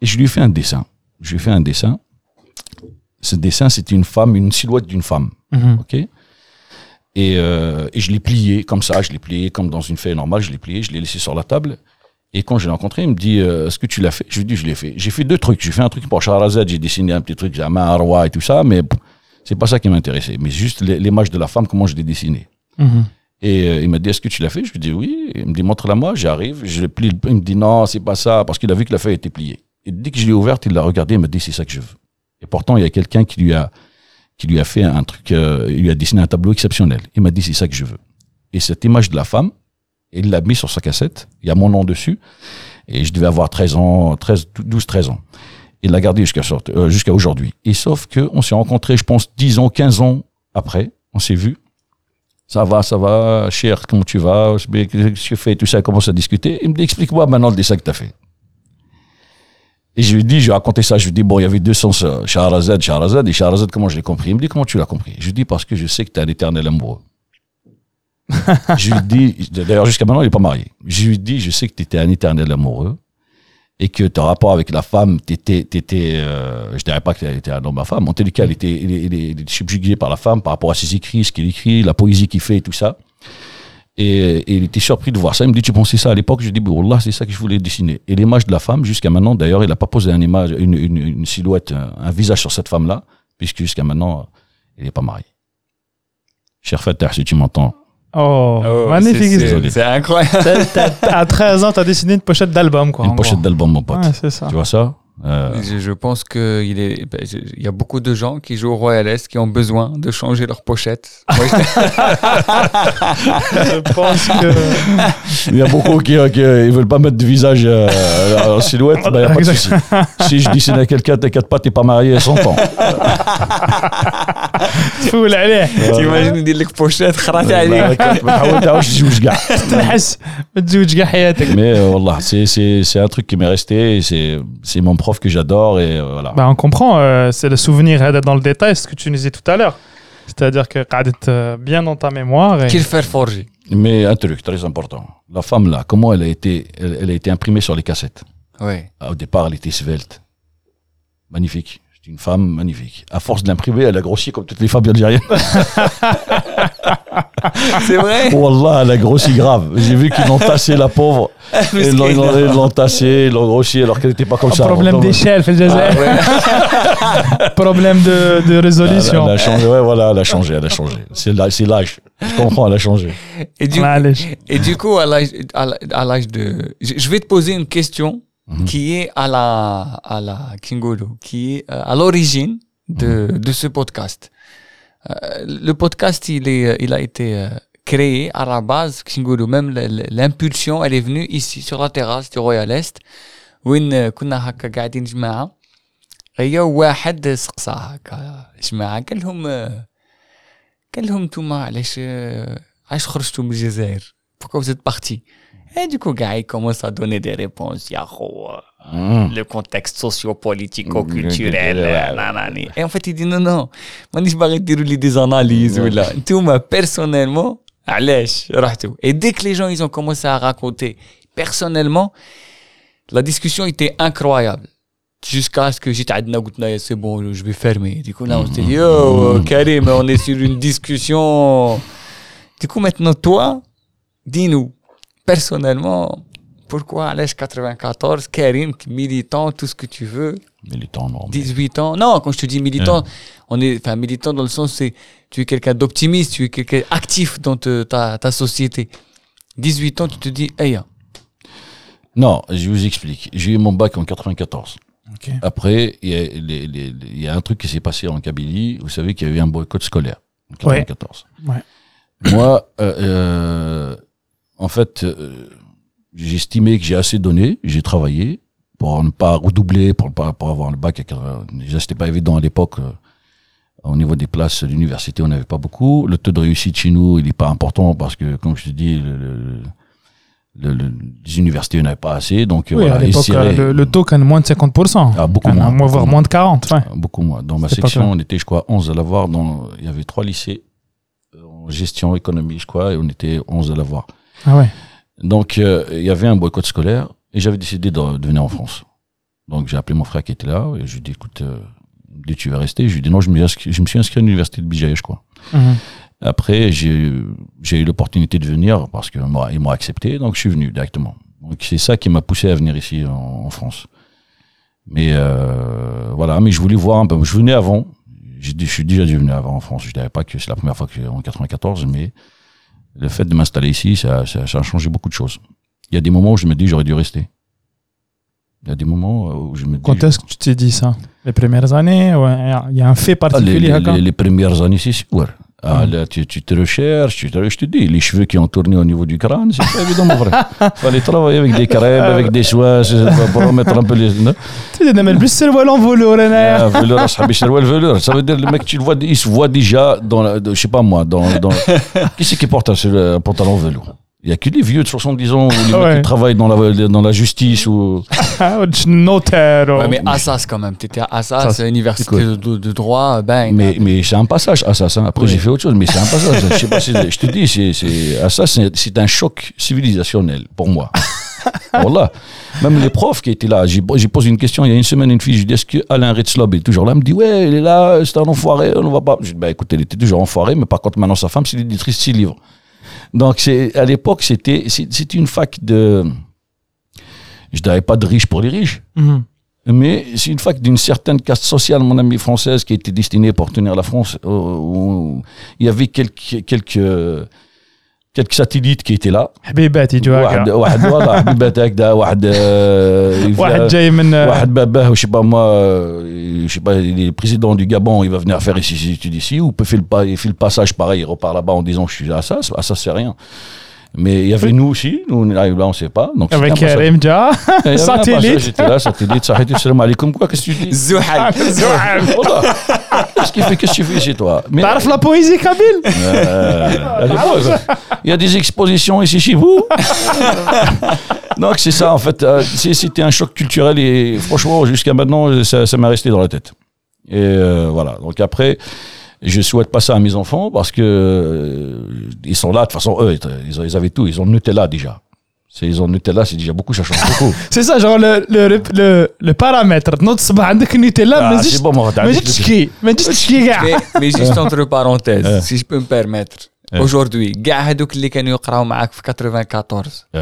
Et je lui ai fait un dessin. Je lui ai fait un dessin. Ce dessin, c'était une femme, une silhouette d'une femme. Mhm. Ok? Et, euh, et je l'ai plié comme ça, je l'ai plié comme dans une feuille normale, je l'ai plié, je l'ai laissé sur la table. Et quand je l'ai rencontré, il me dit euh, Est-ce que tu l'as fait? Je lui dis Je l'ai fait. J'ai fait deux trucs. J'ai fait un truc pour Shahrazad, j'ai dessiné un petit truc, j'ai un arwa et tout ça, mais c'est pas ça qui m'intéressait. Mais juste l'im- l'image de la femme, comment je l'ai dessinée. Mhm. Et euh, il m'a dit, est-ce que tu l'as fait? Je lui dis oui. Il me dit, montre-la moi. J'arrive, je plie. Il me dit, non, c'est pas ça, parce qu'il a vu que la feuille était pliée. Et dès que je l'ai ouverte, il l'a regardé, il m'a dit, c'est ça que je veux. Et pourtant, il y a quelqu'un qui lui a, qui lui a fait un truc, euh, il lui a dessiné un tableau exceptionnel. Il m'a dit, c'est ça que je veux. Et cette image de la femme, il l'a mis sur sa cassette. Il y a mon nom dessus. Et je devais avoir 13 ans, 13, 12, 13 ans. Il l'a gardé euh, jusqu'à aujourd'hui. Et sauf que on s'est rencontrés, je pense, 10 ans, 15 ans après. On s'est vus. Ça va, ça va, cher, comment tu vas Qu'est-ce que tu fais Tout ça, on commence à discuter. Il me dit, explique-moi maintenant le dessin que tu as fait. Et je lui dis, je lui ai raconté ça, je lui dis, bon, il y avait deux sens, euh, Shahrazad, Shahrazad, et Shahrazad, comment je l'ai compris? Il me dit, comment tu l'as compris? Je lui dis, parce que je sais que tu es un éternel amoureux. je lui dis, d'ailleurs, jusqu'à maintenant, il n'est pas marié. Je lui dis, je sais que tu étais un éternel amoureux, et que ton rapport avec la femme, t'étais, t'étais, euh, je dirais pas qu'elle était un homme à femme, en les cas, il était, il est, il est- il est subjugué par la femme par rapport à ses écrits, ce qu'il écrit, la poésie qu'il fait et tout ça. Et, et il était surpris de voir ça. Il me dit, tu pensais ça à l'époque? Je lui dis, Wallah, c'est ça que je voulais dessiner. Et l'image de la femme, jusqu'à maintenant, d'ailleurs, il n'a pas posé une image, une, une, une silhouette, un, un visage sur cette femme-là, puisque jusqu'à maintenant, il n'est pas marié. Cher Fatah, si tu m'entends. Oh, Oh, magnifique. c'est- incroyable. À 13 ans, tu as dessiné une pochette d'album, quoi. Une pochette d'album, mon pote. Ouais, c'est ça. Tu vois ça? Euh, Je, je pense qu'il est, ben, je- il y a beaucoup de gens qui jouent au Royal Est qui ont besoin de changer leur pochette. Moi, je- Je pense que. Il y a beaucoup qui, euh, qui euh, ils veulent pas mettre de visage euh, en silhouette, il n'y a pas de souci. Si je dessine à quelqu'un, t'inquiète pas, t'es pas marié à 100 ans. تفول عليه T'imagines يدير لك pochette خرات ما عليك. ما حاول تعاودش تزوج كاع. تنحس ما تزوج كاع حياتك Mais euh, wallah, c'est c'est c'est un truc qui m'est resté, et c'est c'est mon que j'adore et euh, voilà. Bah, on comprend, euh, c'est le souvenir hein, dans le détail, ce que tu nous disais tout à l'heure. C'est-à-dire que tu euh, bien dans ta mémoire. Qu'il fait forger. Mais un truc très important. La femme là, comment elle a été, elle, a été imprimée sur les cassettes? Oui. Ah, au départ, elle était svelte. Magnifique. C'est une femme magnifique. À force de l'imprimer, elle a grossi comme toutes les femmes algériennes. C'est vrai Wallah, elle a grossi grave. J'ai vu qu'ils l'ont tassée, la pauvre. Ils l'ont tassée, ils l'ont grossie alors qu'elle n'était pas comme ça. Problème d'échelle, fait ah, Problème de, résolution. Elle, a changé, ouais, voilà, elle a changé, elle a changé. C'est l'âge. Je comprends, elle a changé. Et du, et du coup, à l'âge de... Je vais te poser une question mhm. qui est à la, à la Kingolo, qui est euh, à l'origine de, mhm. de ce podcast. Euh, le podcast, il est, il a été euh, créé à la base, Kingolo, même l- l- l'impulsion, elle est venue ici, sur la terrasse du Royal Est, وين كنا هكا قاعدين جماعة هي واحد سقسى هكا جماعة قال لهم آه، قال لهم نتوما علاش آه، علاش خرجتوا من الجزائر pourquoi vous êtes partis et du coup gars il commence à donner des réponses يا Ah. Le contexte socio-politico-culturel. Mm, mm, mm, euh, et en fait, il dit non, non, je vais pas tirer des analyses. Mmh. Là. Tout, mais personnellement, et dès que les gens ils ont commencé à raconter, personnellement, la discussion était incroyable. Jusqu'à ce que j'ai dit, c'est bon, je vais fermer. Du coup, là, on s'est dit, oh, Karim, on est sur une discussion. Du coup, maintenant, toi, dis-nous, personnellement, pourquoi l'âge 94 Karim militant tout ce que tu veux Militant, non. mais- 18 ans non quand je te dis militant on est enfin militant dans le sens c'est tu es quelqu'un d'optimiste tu es quelqu'un actif dans te- ta, ta société 18 ans tu te dis hey Non, je vous explique. J'ai eu mon bac en 94. Ok. Après, il y, a y un truc qui s'est passé en Kabylie. Vous savez qu'il y a eu un boycott scolaire en 94. Ouais. Moi, euh, euh, en fait, euh, j'ai estimé que j'ai assez donné. J'ai travaillé pour ne pas redoubler, pour, ne pas, pour avoir le bac. À 80. Déjà, c'était pas évident à l'époque. euh, au niveau des places de l'université, on n'avait pas beaucoup. Le taux de réussite chez nous, il n'est pas important parce que, comme je te dis, le, le- le- le- les universités n'avaient pas assez. Donc, Oui, voilà, à l'époque, euh, le, le taux quand moins de 50%. Ah, beaucoup Ah, moins. Moi, voire moins de 40. Ouais. Beaucoup moins. Dans ma section, on était, je crois, 11 à l'avoir. Dans, il y avait trois lycées euh, en gestion, économie, je crois, et on était 11 à l'avoir. Ah ouais. Donc, euh, il y avait un boycott scolaire et j'avais décidé de, de venir en France. Donc, j'ai appelé mon frère qui était là et je lui ai dit, écoute, euh, dit, tu vas rester Je lui ai dit, non, je me, suis inscrit- je me suis inscrit à l'université de Bijaye, je crois. Mhm. Après, j'ai eu l'opportunité de venir parce qu'ils m'ont accepté, donc je suis venu directement. Donc c'est ça qui m'a poussé à venir ici en, en France. Mais euh, voilà, mais je voulais voir un peu. Je venais avant. Je suis déjà venu avant en France. Je ne savais pas que c'est la première fois que en 94, mais le fait de m'installer ici, ça, ça, a changé beaucoup de choses. Il y a des moments où je me dis j'aurais dû rester. Il y a des moments euh, où je me dis. Quand est-ce que tu t'es dit ça? Les premières années Il y a un fait ah, particulier ah, les, les, premières années, c'est sûr. Ah, là, tu, tu, te recherches, je te dis, les cheveux qui ont tourné au niveau du crâne, c'est pas évident, mon frère. Fallait travailler avec des crèmes, avec des soins, pour remettre un peu les. Tu dis, mais plus c'est le voile en velours, là. Ah, ah, c'est le velours. Ça veut dire, le mec, tu le vois, il se voit déjà dans, la, je sais pas moi, dans. qui c'est qui porte un, un pantalon velours? Il n'y a que des vieux de 70 ans qui travaillent dans la, dans la justice ou. Ah, notaire. Ouais, mais Assas quand même. Tu étais à Assas, université de, droit. Bang. Mais, mais c'est un passage, Assas. Hein. Après, j'ai fait autre chose, mais c'est un passage. je, te dis, c'est, Assas, c'est un choc civilisationnel pour moi. voilà. Même les profs qui étaient là, j'ai posé une question il y a une semaine, une fille, je dis est-ce que Alain est toujours là? Elle me dit ouais, il est là, c'est un enfoiré, on ne va pas. Je dis ben, bah écoutez, il était toujours enfoiré, mais par contre maintenant sa femme, c'est l'éditrice de six livres. Donc, c'est, à l'époque, c'était, une fac de, je dirais pas de riches pour les riches. Mhm. Mais c'est une fac d'une certaine caste sociale, mon ami française, qui était destinée pour tenir la France. où il y avait quelques, quelques, quelques satellites qui étaient là. حبيباتي جو واحد هكا واحد والله حبيبات هكذا واحد آه، واحد جاي من واحد باباه je sais pas moi euh, je sais pas il est le président du Gabon il va venir faire ici ses études ici ou peut faire le, pas- il fait le passage pareil il repart là-bas en disant je suis à ça à ça c'est rien mais il y avait nous aussi, nous là, on ne sait pas. Donc, Avec Karim satellite. J'étais là, satellite, satellite, salam alaikum, quoi, qu'est-ce que tu dis? Zouhal. Ah, Zouhal. Oh, bah, qu'est-ce qu'il fait, qu'est-ce que tu fais chez toi? T'arrives la poésie, Kabil euh, Il y a des expositions ici chez vous? Donc c'est ça, en fait, euh, c'était un choc culturel et franchement, jusqu'à maintenant, ça m'a resté dans la tête. Et euh, voilà, donc après... Je souhaite pas ça à mes enfants parce que euh, ils sont là. De toute façon, eux, ils, ils avaient tout. Ils ont Nutella déjà. C'est- Ils ont Nutella, c'est déjà beaucoup. Ça change beaucoup. سي سا جون لو لو لو لو بارامتر تنوض الصباح عندك نيوتيلا ما Ah, تجيش c'est bon, moi, t'as ما dit تجيش que- تشكي ما تجيش تشكي كاع mais, mais juste entre parenthèses, Euh. si je peux me permettre. Euh. Aujourd'hui, كاع هذوك اللي كانوا يقراو معاك في 94 Ouais.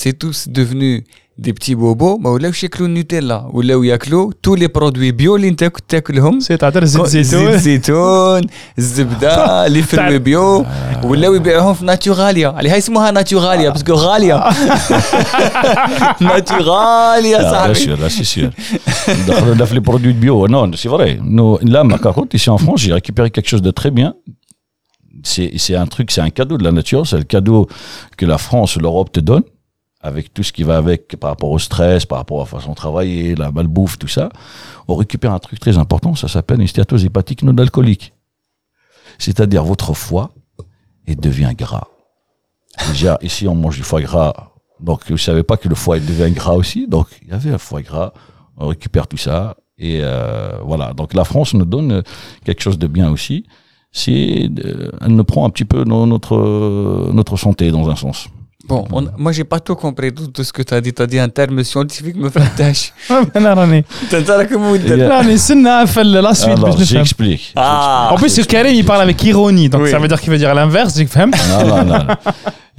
c'est tous devenus des petits bobos ما ولاوش ياكلوا النوتيلا ولاو ياكلوا tous les produits bio اللي انت كنت تاكلهم سي تعطي زيت زيت زيتون زيتون الزبده لي فروي بيو ولاو يبيعوهم في ناتوراليا عليها اسمها ناتوراليا باسكو غاليه ناتوراليا Ah, bien صاحبي sûr, là, c'est sûr. Dans dans les produits bio, non, c'est vrai. Nous, là, ma carotte, ici en France, j'ai récupéré quelque chose de très bien. C'est c'est un truc, c'est un cadeau de la nature. C'est le cadeau que la France, l'Europe te donne, avec tout ce qui va avec par rapport au stress, par rapport à la façon de travailler, la malbouffe, tout ça. On récupère un truc très important, ça s'appelle une stéatose hépatique non alcoolique. C'est-à-dire votre foie, il devient gras. Déjà, ici, on mange du foie gras. Donc, je savais pas que le foie devient gras aussi. Donc, il y avait un foie gras. On récupère tout ça. Et euh, voilà. Donc, la France nous donne quelque chose de bien aussi. C'est, euh, elle nous prend un petit peu no- notre, notre santé dans un sens. Bon, on- moi j'ai pas tout compris tout, tout ce que tu as dit. Tu as dit un terme scientifique ما فهمتهاش. انا راني انت راك مودر. راني نستنى في لا سويت Alors, باش نفهم j'explique. Ah. En plus, ce Karim, il parle avec ironie, donc Oui. ça veut dire qu'il veut dire l'inverse, j'ai فهمت Non, non, non. non.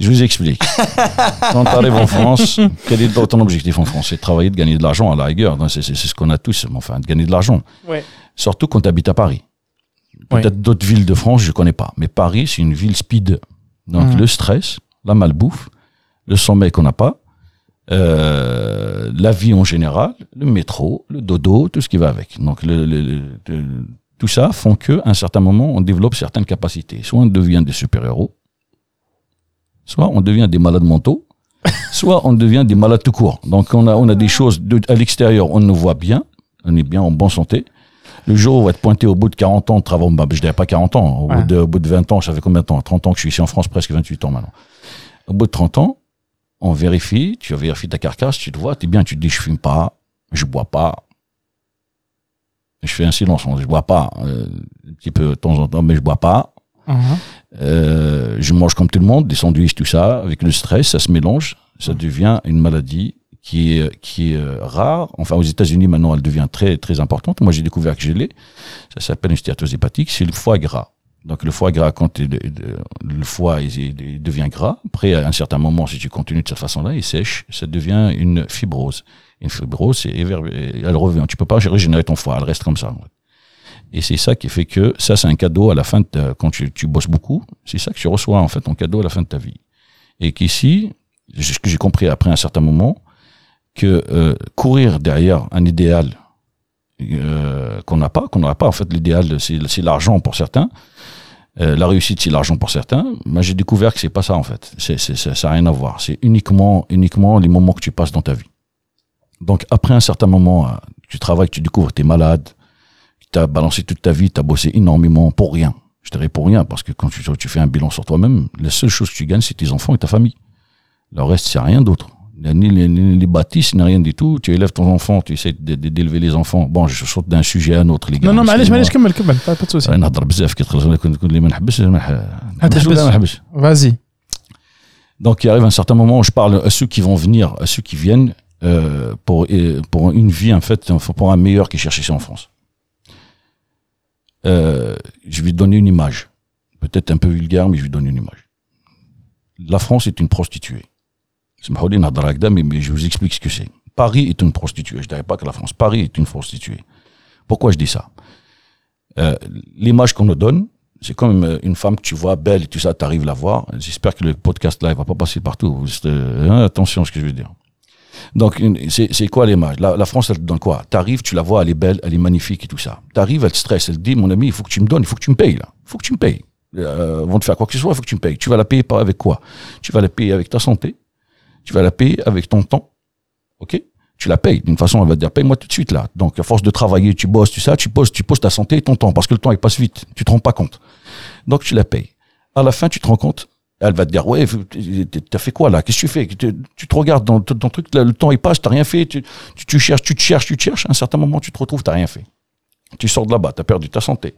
Je vous explique. Quand tu arrives en France, quel est ton objectif en France C'est de travailler, de gagner de l'argent à la rigueur. Non, C'est c'est- c'est ce qu'on a tous, mais enfin, de gagner de l'argent. Ouais. Surtout quand tu habites à Paris. Peut-être d'autres villes de France, je connais pas. Mais Paris, c'est une ville speed. Donc Mhm. le stress, la malbouffe, le sommeil qu'on n'a pas, euh, la vie en général, le métro, le dodo, tout ce qui va avec. Donc le, le- le- le- tout ça font que, à un certain moment, on développe certaines capacités. Soit on devient des super-héros, soit on devient des malades mentaux, soit on devient des malades tout court. Donc on a, on a des choses de- à l'extérieur, on nous voit bien, on est bien en bonne santé. Le jour où on va être pointé au bout de 40 ans de travail, bah, je dirais pas 40 ans, au, Ouais. bout de, au bout de 20 ans, ça fait combien de temps? 30 ans que je suis ici en France, presque 28 ans maintenant. Au bout de 30 ans, on vérifie, tu vérifies ta carcasse, tu te vois, tu es bien, tu te dis, je fume pas, je bois pas. Je fais un silence, je bois pas, euh, un petit peu de temps en temps, mais je bois pas. Mhm. Euh, je mange comme tout le monde, des sandwichs, tout ça. Avec le stress, ça se mélange. Ça devient une maladie qui est, qui est euh, rare. Enfin, aux États-Unis, maintenant, elle devient très, très importante. Moi, j'ai découvert que je l'ai. Ça s'appelle une stéatose hépatique. C'est le foie gras. Donc, le foie gras, quand le foie devient gras, après, à un certain moment, si tu continues de cette façon-là, il sèche. Ça devient une fibrose. Une fibrose, elle revient. Tu peux pas régénérer ton foie. Elle reste comme ça. Et c'est ça qui fait que ça, c'est un cadeau à la fin de quand tu, tu bosses beaucoup. C'est ça que tu reçois, en fait, ton cadeau à la fin de ta vie. Et qu'ici, ce que j'ai compris après un certain moment, que euh, courir derrière un idéal euh, qu'on n'a pas, qu'on n'aura pas, en fait, l'idéal, c'est l'argent pour certains. Euh, la réussite, c'est l'argent pour certains. Moi, j'ai découvert que c'est pas ça, en fait. C'est, ça n'a rien à voir. C'est uniquement, uniquement les moments que tu passes dans ta vie. Donc, après un certain moment, euh, tu travailles, tu découvres que tu es malade, tu as balancé toute ta vie, tu as bossé énormément pour rien. Je dirais pour rien, parce que quand tu, tu fais un bilan sur toi-même, la seule chose que tu gagnes, c'est tes enfants et ta famille. Le reste, c'est rien d'autre Ni les, ni les bâtisses, ni rien du tout. Tu élèves ton enfant, tu essaies de- de- d'élever les enfants. Bon, je saute d'un sujet à un autre, les gars. Non, non, معليش معليش excusez-moi. كمل كمل pas pas de souci. أنا نهضر بزاف كي تخلص كنت تقول لي ما نحبش ما نح- نحبش ولا ما نحبش Vas-y. donc il arrive un certain moment où je parle à ceux qui vont venir, à ceux qui viennent euh, pour euh, pour une vie en fait, enfin, pour un meilleur qui cherche ici en France. Euh, je vais te donner une image, peut-être un peu vulgaire, mais je vais te donner une image. La France est une prostituée. je vous explique ce que c'est. Paris est une prostituée. Je dirais pas que la France. Paris est une prostituée. Pourquoi je dis ça? Euh, L'image qu'on nous donne, c'est comme euh, une femme que tu vois belle et tout ça, tu arrives la voir. J'espère que le podcast là, il va pas passer partout. Euh, hein, attention à ce que je veux dire. Donc, c'est quoi l'image? La, France, elle te donne quoi? Tu arrives, tu la vois, elle est belle, elle est magnifique et tout ça. Tu arrives, elle te stresse, elle te dit, mon ami, il faut que tu me donnes, il faut que tu me payes là. Il faut que tu me payes. Euh, avant de faire quoi que ce soit, il faut que tu me payes. Tu vas la payer par avec quoi? Tu vas la payer avec ta santé, tu vas la payer avec ton temps. OK? Tu la payes. D'une façon, elle va te dire, paye-moi tout de suite là. Donc, à force de travailler, tu bosses, tout ça, tu poses, tu poses ta santé et ton temps, parce que le temps, il passe vite. Tu te rends pas compte. Donc, tu la payes. À la fin, tu te rends compte, elle va te dire, ouais, t'as fait quoi là? Qu'est-ce que tu fais? Tu, tu te regardes dans ton truc, là, le temps, il passe, t'as rien fait, tu, tu, tu cherches, tu te cherches, tu te cherches. À un certain moment, tu te retrouves, t'as rien fait. Tu sors de là-bas, t'as perdu ta santé,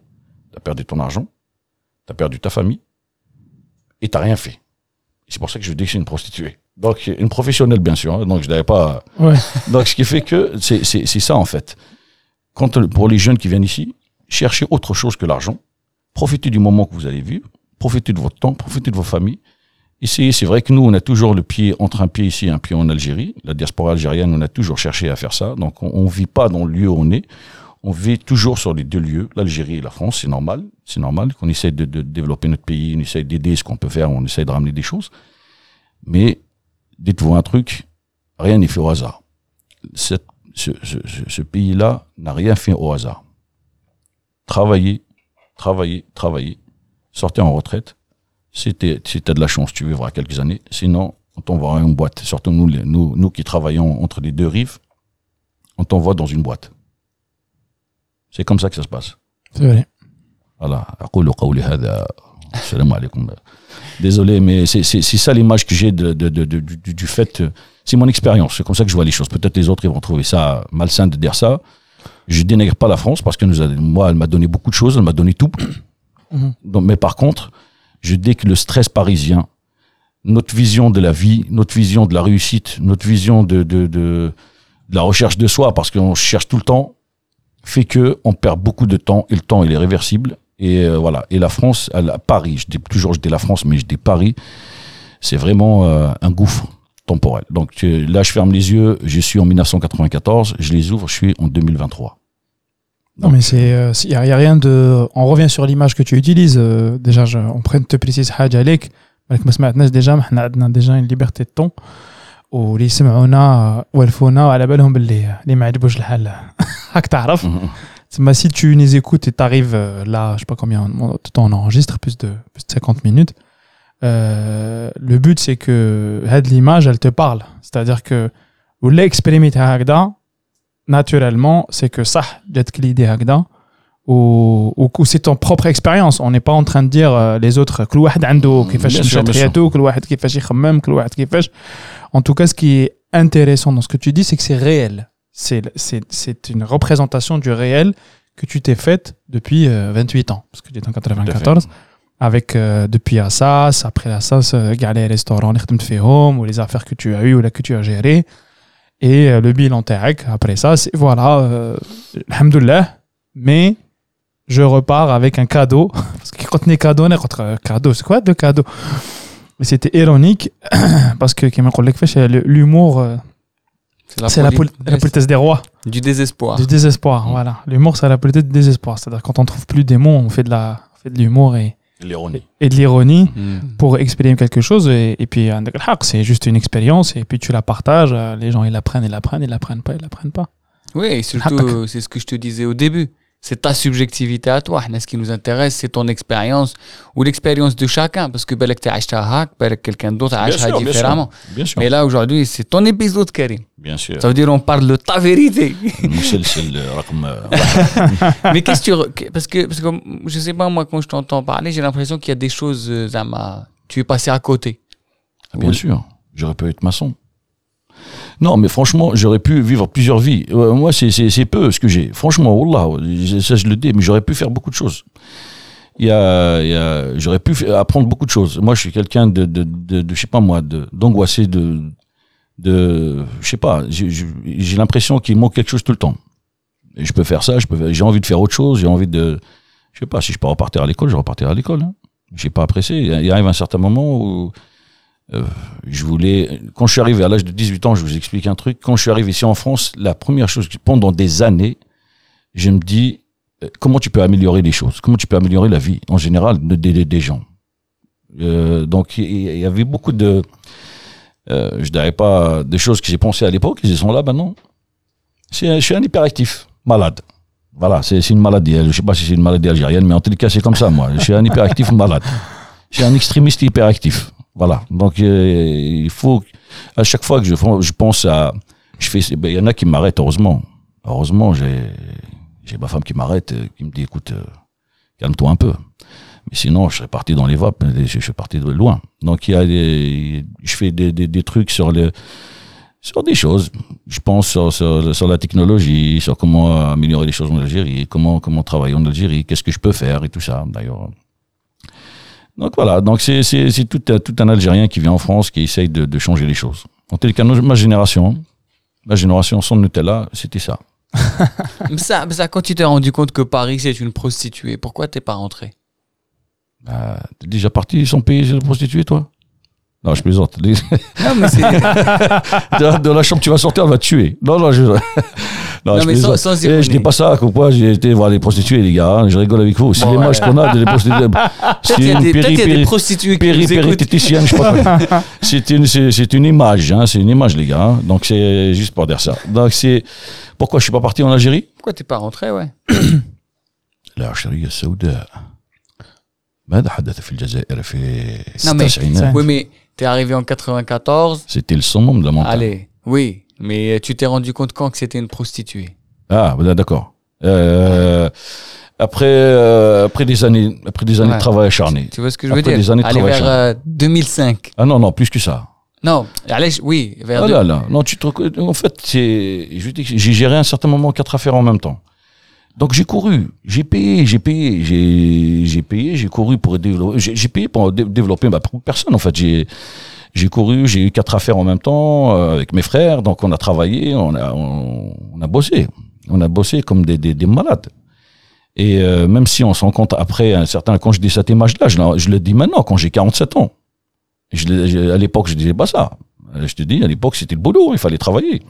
t'as perdu ton argent, t'as perdu ta famille, et t'as rien fait. C'est pour ça que je dis que c'est une prostituée. Donc, une professionnelle, bien sûr. hein. donc, je n'avais pas. Ouais. Donc, ce qui fait que c'est c'est- c'est ça, en fait. Quand, pour les jeunes qui viennent ici, cherchez autre chose que l'argent. Profitez du moment que vous allez vivre. Profitez de votre temps. Profitez de vos familles. Ici, c'est vrai que nous, on a toujours le pied entre un pied ici et un pied en Algérie. La diaspora algérienne, on a toujours cherché à faire ça. Donc, on ne vit pas dans le lieu où on est. On vit toujours sur les deux lieux, l'Algérie et la France. C'est normal. C'est normal qu'on essaie de, de développer notre pays. On essaie d'aider ce qu'on peut faire. On essaie de ramener des choses. Mais dites-vous un truc, rien n'est fait au hasard. Cette- ce, ce- ce- ce pays-là n'a rien fait au hasard. Travailler, travailler, travailler, sortir en retraite. Si t'es- si t'as de la chance, tu vivras quelques années. Sinon, on t'envoie une boîte. Surtout nous, les- nous, nous qui travaillons entre les deux rives, on t'envoie dans une boîte. C'est comme ça que ça se passe. C'est vrai. Voilà. أقول قولي هذا. Désolé, mais c'est ça l'image que j'ai du, fait. Euh, c'est mon expérience. C'est comme ça que je vois les choses. Peut-être les autres, ils vont trouver ça malsain de dire ça. Je dénigre pas la France parce que moi, elle m'a donné beaucoup de choses. Elle m'a donné tout. Mhm. Mais par contre, je dis que le stress parisien, notre vision de la vie, notre vision de la réussite, notre vision de, la recherche de soi, parce qu'on cherche tout le temps, fait que on perd beaucoup de temps et le temps il est réversible. Et euh, voilà. Et la France, elle, à Paris, je dis toujours je dis la France, mais je dis Paris, c'est vraiment euh, un gouffre temporel. Donc tu- là, je ferme les yeux, je suis en 1994, je les ouvre, je suis en 2023. Non, mais c'est. Il n'y a, y a rien de. On revient sur l'image que tu utilises. euh, déjà, je, on prend te précise حاجة عليك. مالك ما سمعتناش déjà, ما حنا عندنا déjà une liberté de ton. واللي يسمعونا والفونا وعلى بالهم باللي اللي ما عجبوش الحال هاك تعرف mais si tu les écoutes et t'arrives euh, là, je sais pas combien de temps on enregistre, plus de, plus de 50 minutes, euh, le but c'est que l'image elle te parle. C'est-à-dire que vous l'expérimentez naturellement, c'est que ça, d'être l'idée Hagda, ou, ou c'est ton propre expérience. On n'est pas en train de dire euh, les autres, en tout cas, ce qui est intéressant dans ce que tu dis, c'est que c'est réel c'est une représentation du réel que tu t'es faite depuis euh, 28 ans parce que tu es en 94 avec euh, depuis Assas, après Assas, euh, restaurants, les home ou les affaires que tu as eues ou là, que tu as gérées. Et euh, le bilan TAC, après ça, c'est voilà, euh, alhamdoulilah, mais je repars avec un cadeau. Parce que quand on est cadeau, on est cadeau. C'est quoi de cadeau Mais c'était ironique parce que, l'humour, c'est la, poli politesse des rois. Du désespoir. Du désespoir, mm. voilà. L'humour, c'est la politesse du désespoir. C'est-à-dire quand on ne trouve plus des mots, on fait de la, on fait de l'humour et. Et de l'ironie mm. pour exprimer quelque chose. Et, et puis, euh, c'est juste une expérience. Et puis, tu la partages. Euh, les gens, ils la prennent, ils la prennent, ils la prennent pas, ils la prennent pas. Oui, et surtout, euh, c'est ce que je te disais au début c'est ta subjectivité à toi. Ce qui nous intéresse, c'est ton expérience ou l'expérience de chacun. Parce que tu as acheté hack, quelqu'un d'autre a acheté différemment. Bien sûr. Mais là, aujourd'hui, c'est ton épisode, Karim. Bien sûr. Ça veut dire on parle de ta vérité. Euh, Mais qu'est-ce que tu. Parce que, parce que je sais pas, moi, quand je t'entends parler, j'ai l'impression qu'il y a des choses, euh, Zama, tu es passé à côté. Bien sûr. J'aurais pu être maçon. Non, mais franchement, j'aurais pu vivre plusieurs vies. Euh, moi, c'est- peu ce que j'ai. Franchement, Wallah, ça je le dis, mais j'aurais pu faire beaucoup de choses. Y a, j'aurais pu apprendre beaucoup de choses. Moi, je suis quelqu'un de, de, de, je sais pas moi, d'angoissé, de, de, je sais pas, j'ai- l'impression qu'il manque quelque chose tout le temps. Et je peux faire ça, j'ai envie de faire autre chose, j'ai envie de, je sais pas, si je peux repartir à l'école, je repartirai à l'école. Hein. J'ai pas apprécié. Il arrive un certain moment où euh, je voulais, quand je suis arrivé à l'âge de 18 ans, je vous explique un truc. Quand je suis arrivé ici en France, la première chose, pendant des années, je me dis, euh, comment tu peux améliorer les choses? Comment tu peux améliorer la vie, en général, de- des, gens? Euh, Donc, il il y, avait beaucoup de, je dirais pas des choses que j'ai pensées à l'époque, ils sont là maintenant. Je suis un hyperactif, malade. Voilà, c'est une maladie. Je sais pas si c'est une maladie algérienne, mais en les cas, c'est comme ça, moi. Je suis un hyperactif malade. Je suis un extrémiste hyperactif. Voilà. Donc, euh, il faut, à chaque fois que je, je pense à, je fais, ben, il y en a qui m'arrêtent, heureusement. Heureusement, j'ai, j'ai ma femme qui m'arrête, euh, qui me dit, écoute, euh, calme-toi un peu. Mais sinon, je serais parti dans les vapes, je, je suis parti de loin. Donc, il y a des, je fais des, des, des trucs sur le, sur des choses. Je pense sur, sur, sur la technologie, sur comment améliorer les choses en Algérie, comment, comment travailler en Algérie, qu'est-ce que je peux faire et tout ça, d'ailleurs. Donc voilà, donc c'est, c'est, c'est tout, un- tout un Algérien qui vient en France qui essaye de, de changer les choses. En tout cas, ma génération, ma génération sans Nutella, c'était ça. mais ça, mais ça, quand tu t'es rendu compte que Paris, c'est une prostituée, pourquoi t'es pas rentré? Euh, t'es déjà parti sans payer les prostituées, toi? Non, je plaisante. Les- Non, mais c'est. de, de la chambre, tu vas sortir, elle va te tuer. Non, non, je. Non, Non, je, mais sans- plaisante. sans Eh, ironie. je dis pas ça, comme quoi j'ai été voir les prostituées, les gars. hein, je rigole avec vous. C'est Bon, l'image ouais. qu'on a des prostituées. Peut-être qu'il y a des, peut-être qu'il y a des péri- prostituées qui péri- nous écoutent. péritéticienne, je sais pas quoi. C'est une, c'est, c'est une image, hein, c'est une image, les gars. hein. Donc c'est juste pour dire ça. Donc c'est pourquoi je suis pas parti en Algérie Pourquoi t'es pas rentré, ouais العشرية السوداء ماذا حدث في الجزائر في Non, mais- التسعينات Oui, mais T'es arrivé en 94. C'était le summum de la montagne. Allez, oui, mais tu t'es rendu compte quand que c'était une prostituée? Ah, voilà, d'accord. Euh, après, euh, après des années, après des années Ouais. de travail acharné. Tu vois ce que je veux Après dire? des années de travail vers euh, 2005. Ah non, non, plus que ça. Non, allez, oui, vers Ah deux- là, là. Non, tu te En fait, c'est, je dis que j'ai géré un certain moment quatre affaires en même temps. Donc j'ai couru, j'ai payé, j'ai payé, j'ai, payé, j'ai couru pour développer, j'ai, payé pour dé- développer ma propre personne en fait. J'ai, j'ai couru, j'ai eu quatre affaires en même temps euh, avec mes frères, donc on a travaillé, on a, on, a bossé, on a bossé comme des, des, des malades. Et euh, même si on se rend compte après un certain, quand je dis cet image-là, je, je le dis maintenant quand j'ai 47 ans. Je, je- à l'époque, je disais pas ça. Je te dis, à l'époque, c'était le boulot, il fallait travailler.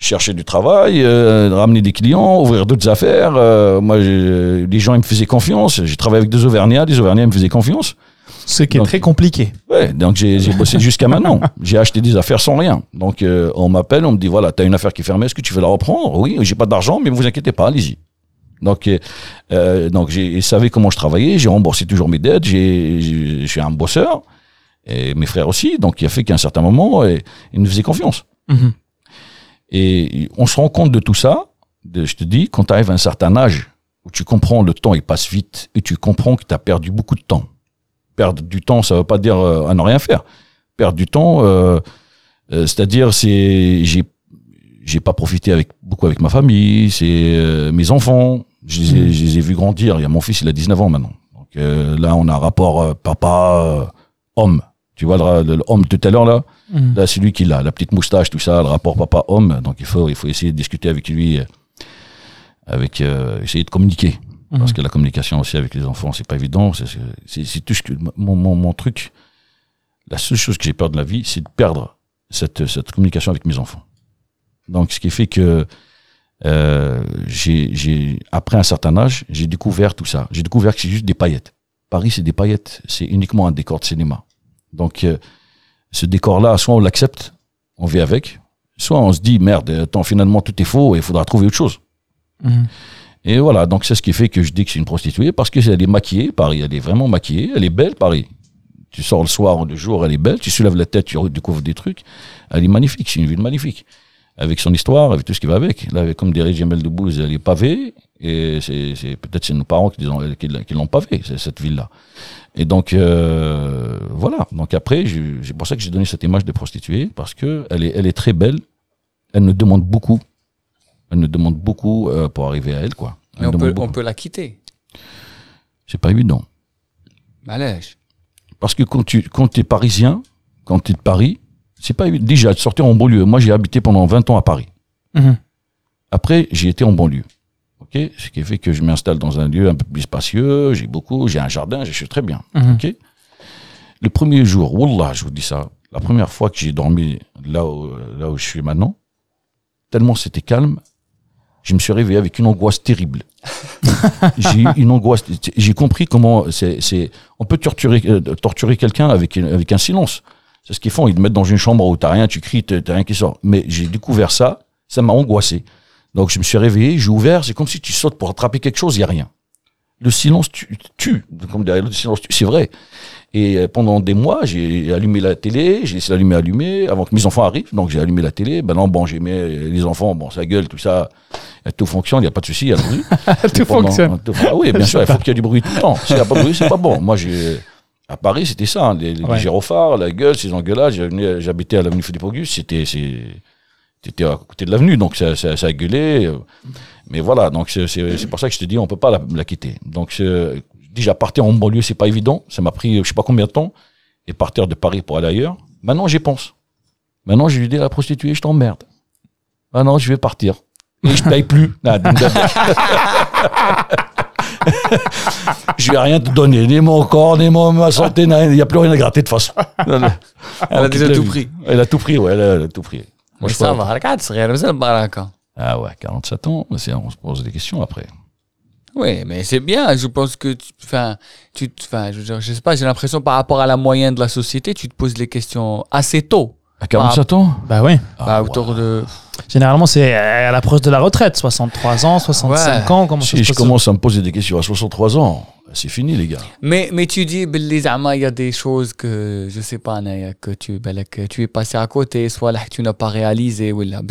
Chercher du travail, euh, ramener des clients, ouvrir d'autres affaires. euh, moi, les gens, ils me faisaient confiance. J'ai travaillé avec des Auvergnats, les Auvergnats me faisaient confiance. Ce qui est Donc- très compliqué. Ouais, donc j'ai bossé jusqu'à maintenant. J'ai acheté des affaires sans rien. Donc euh, on m'appelle, on me dit voilà, t'as une affaire qui est fermée, est-ce que tu veux la reprendre? Oui, j'ai pas d'argent, mais vous inquiétez pas, allez-y. Donc euh, euh, donc j'ai ils savaient comment je travaillais, j'ai remboursé toujours mes dettes, j'ai suis un bosseur et mes frères aussi. Donc il a fait qu'à un certain moment, ils nous faisaient confiance. Mhm. Et on se rend compte de tout ça, de- je te dis, quand tu arrives à un certain âge, où tu comprends le temps, il passe vite, et tu comprends que tu as perdu beaucoup de temps. Perdre du temps, ça veut pas dire euh, à ne rien faire. Perdre du temps, euh, euh, c'est-à-dire, c'est, j'ai, j'ai pas profité avec, beaucoup avec ma famille, c'est euh, mes enfants, je les, ai, je les ai vus grandir. Il y a mon fils, il a 19 ans maintenant. Donc, euh, là, on a un rapport euh, papa-homme. tu vois, le, le- le homme tout à l'heure, là, Mhm. là c'est lui qui l'a. La petite moustache, tout ça, le rapport papa-homme. Donc il faut, il faut essayer de discuter avec lui, euh, avec, euh, essayer de communiquer. Parce Mhm. que la communication aussi avec les enfants, c'est pas évident. C'est- c'est- C'est c'est tout ce que mon, mon, mon truc. La seule chose que j'ai peur de la vie, c'est de perdre cette, cette communication avec mes enfants. Donc, ce qui fait que euh, j'ai, j'ai, après un certain âge, j'ai découvert tout ça. J'ai découvert que c'est juste des paillettes. Paris, c'est des paillettes. C'est uniquement un décor de cinéma. Donc, euh, ce décor-là, soit on l'accepte, on vit avec, soit on se dit merde, attends, finalement tout est faux et il faudra trouver autre chose. Mhm. Et voilà, donc c'est ce qui fait que je dis que c'est une prostituée parce que elle est maquillée, Paris, elle est vraiment maquillée, elle est belle, Paris. Tu sors le soir ou le jour, elle est belle, tu soulèves la tête, tu découvres des trucs. Elle est magnifique, c'est une ville magnifique. Avec son histoire, avec tout ce qui va avec. Là, comme dirait Jamel Debbouze, elle est pavée, et c'est, peut-être c'est nos parents qui, l'ont- qui, l'ont- qui l'ont pavée, c'est- cette ville-là. Et donc, euh, voilà. Donc après, c'est pour ça que j'ai donné cette image de prostituée, parce que elle est, elle est très belle, elle nous demande beaucoup. Elle nous demande beaucoup euh, pour arriver à elle, quoi. Elle Mais on peut, on peut la quitter. C'est pas évident. Malèche. Parce que quand tu quand es parisien, quand tu es de Paris, c'est pas évident. Déjà, sortir en banlieue. Moi, j'ai habité pendant 20 ans à Paris. Mhm. Après, j'ai été en banlieue. Ok, ce qui fait que je m'installe dans un lieu un peu plus spacieux. J'ai beaucoup, j'ai un jardin, je suis très bien. Mhm. Ok. Le premier jour, wallah, je vous dis ça, la première fois que j'ai dormi là où, là où je suis maintenant, tellement c'était calme, je me suis réveillé avec une angoisse terrible. j'ai une angoisse. J'ai compris comment c'est, on peut torturer, euh, torturer quelqu'un avec, avec un silence. C'est ce qu'ils font. Ils te mettent dans une chambre où t'as rien, tu cries, t'as rien qui sort. Mais j'ai découvert ça, ça m'a angoissé. Donc je me suis réveillé, j'ai ouvert, c'est comme si tu sautes pour attraper quelque chose, il y a rien. Le silence tue, tue. Comme derrière le silence tue, c'est vrai. Et euh, pendant des mois, j'ai allumé la télé, j'ai laissé l'allumer allumé avant que mes enfants arrivent. Donc j'ai allumé la télé. Ben non, bon, j'ai mis les enfants, bon, ça gueule, tout ça, euh, tout fonctionne, il n'y a pas de souci, il y a le bruit. Tout pendant- fonctionne. tout- ah oui, bien sûr, il faut qu'il y ait du bruit tout le temps. S'il n'y a pas de bruit, c'est pas bon. Moi, j'ai. À Paris, c'était ça, hein, les, les Ouais. gyrophares, la gueule, ces engueulages. J'avais- J'habitais à l'avenue Philippe Auguste, c'était, c'est, c'était à côté de l'avenue, donc ça, ça, ça a gueulé. Mais voilà, donc c'est, pour ça que je te dis, on peut pas la, la quitter. Donc, déjà, partir en banlieue, c'est pas évident. Ça m'a pris, je sais pas combien de temps, et partir de Paris pour aller ailleurs. Maintenant, j'y pense. Maintenant, je lui dis à la prostituée, je t'emmerde. Non, je vais partir. Et je paye plus. Ah, je vais rien te donner, ni mon corps, ni mon, ma santé, il n'y a plus rien à gratter de toute façon. Elle a déjà tout pris. Elle a tout pris, ouais, elle a, elle a tout pris. Moi, Mais je ça va, regarde, c'est rien, c'est le baraka. Ah ouais, 47 ans, c'est- on se pose des questions après. Oui, mais c'est bien. Je pense que, tu- enfin, tu, enfin, je, veux dire, je sais pas, j'ai l'impression par rapport à la moyenne de la société, tu te poses les questions assez tôt. À 47 ans? Bah oui. Ah, Bah, ouais. autour de. Généralement, c'est à l'approche de la retraite. 63 ans, 65 Ouais. ans. Comment ça Si se je passe? commence à me poser des questions à 63 ans, c'est fini les gars. Mais, mais tu dis, il y a des choses que, je sais pas, que tu, que tu es passé à côté, soit là que tu n'as pas réalisé, ou là.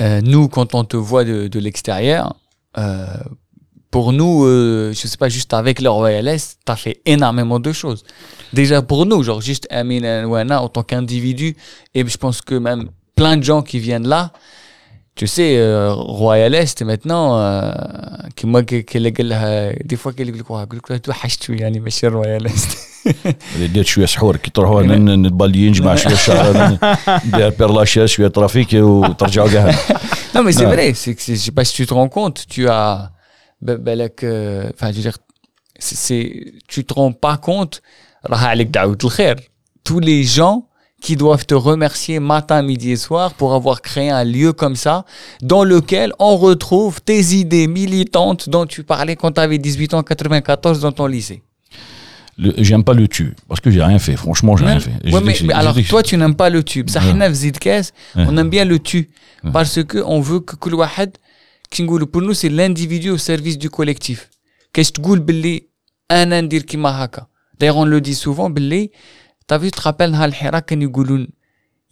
Euh, nous, quand on te voit de, de l'extérieur, euh, pour nous, euh, je sais pas, juste avec le ROLS, tu as fait énormément de choses. Déjà pour nous, genre juste Amin en tant qu'individu, et je pense que même plein de gens qui viennent là, tu sais, euh, Royal Est maintenant, euh, qui moi, qui, qui les gars, des fois, qui les gars, يقول لك توحشت يعني ماشي Royal Est. اللي دير شويه سحور كي تروحوا نتبالي نجمع شويه شعر ندير بيرلاشا شويه ترافيك وترجعوا كاع Non, mais c'est Ouais. vrai, c'est que c'est- je sais pas si tu te rends compte, tu as, ben- ben, là, que- enfin, je veux dire, c'est, c'est- tu te rends pas compte, راه عليك دعوة الخير. tous les gens qui doivent te remercier matin, midi et soir pour avoir créé un lieu comme ça, dans lequel on retrouve tes idées militantes dont tu parlais quand tu avais 18 ans, 94 dans ton lycée. J'aime pas le tube, parce que j'ai rien fait. Franchement, j'ai rien fait. Ouais, mais, alors, toi, tu n'aimes pas le tube. Ça, ouais. on aime bien le tu. Parce que on veut que Kulwahed, pour nous, c'est l'individu au service du collectif. Qu'est-ce que tu un D'ailleurs, on le dit souvent, t'as vu tu te rappelles نهار الحراك كانوا يقولوا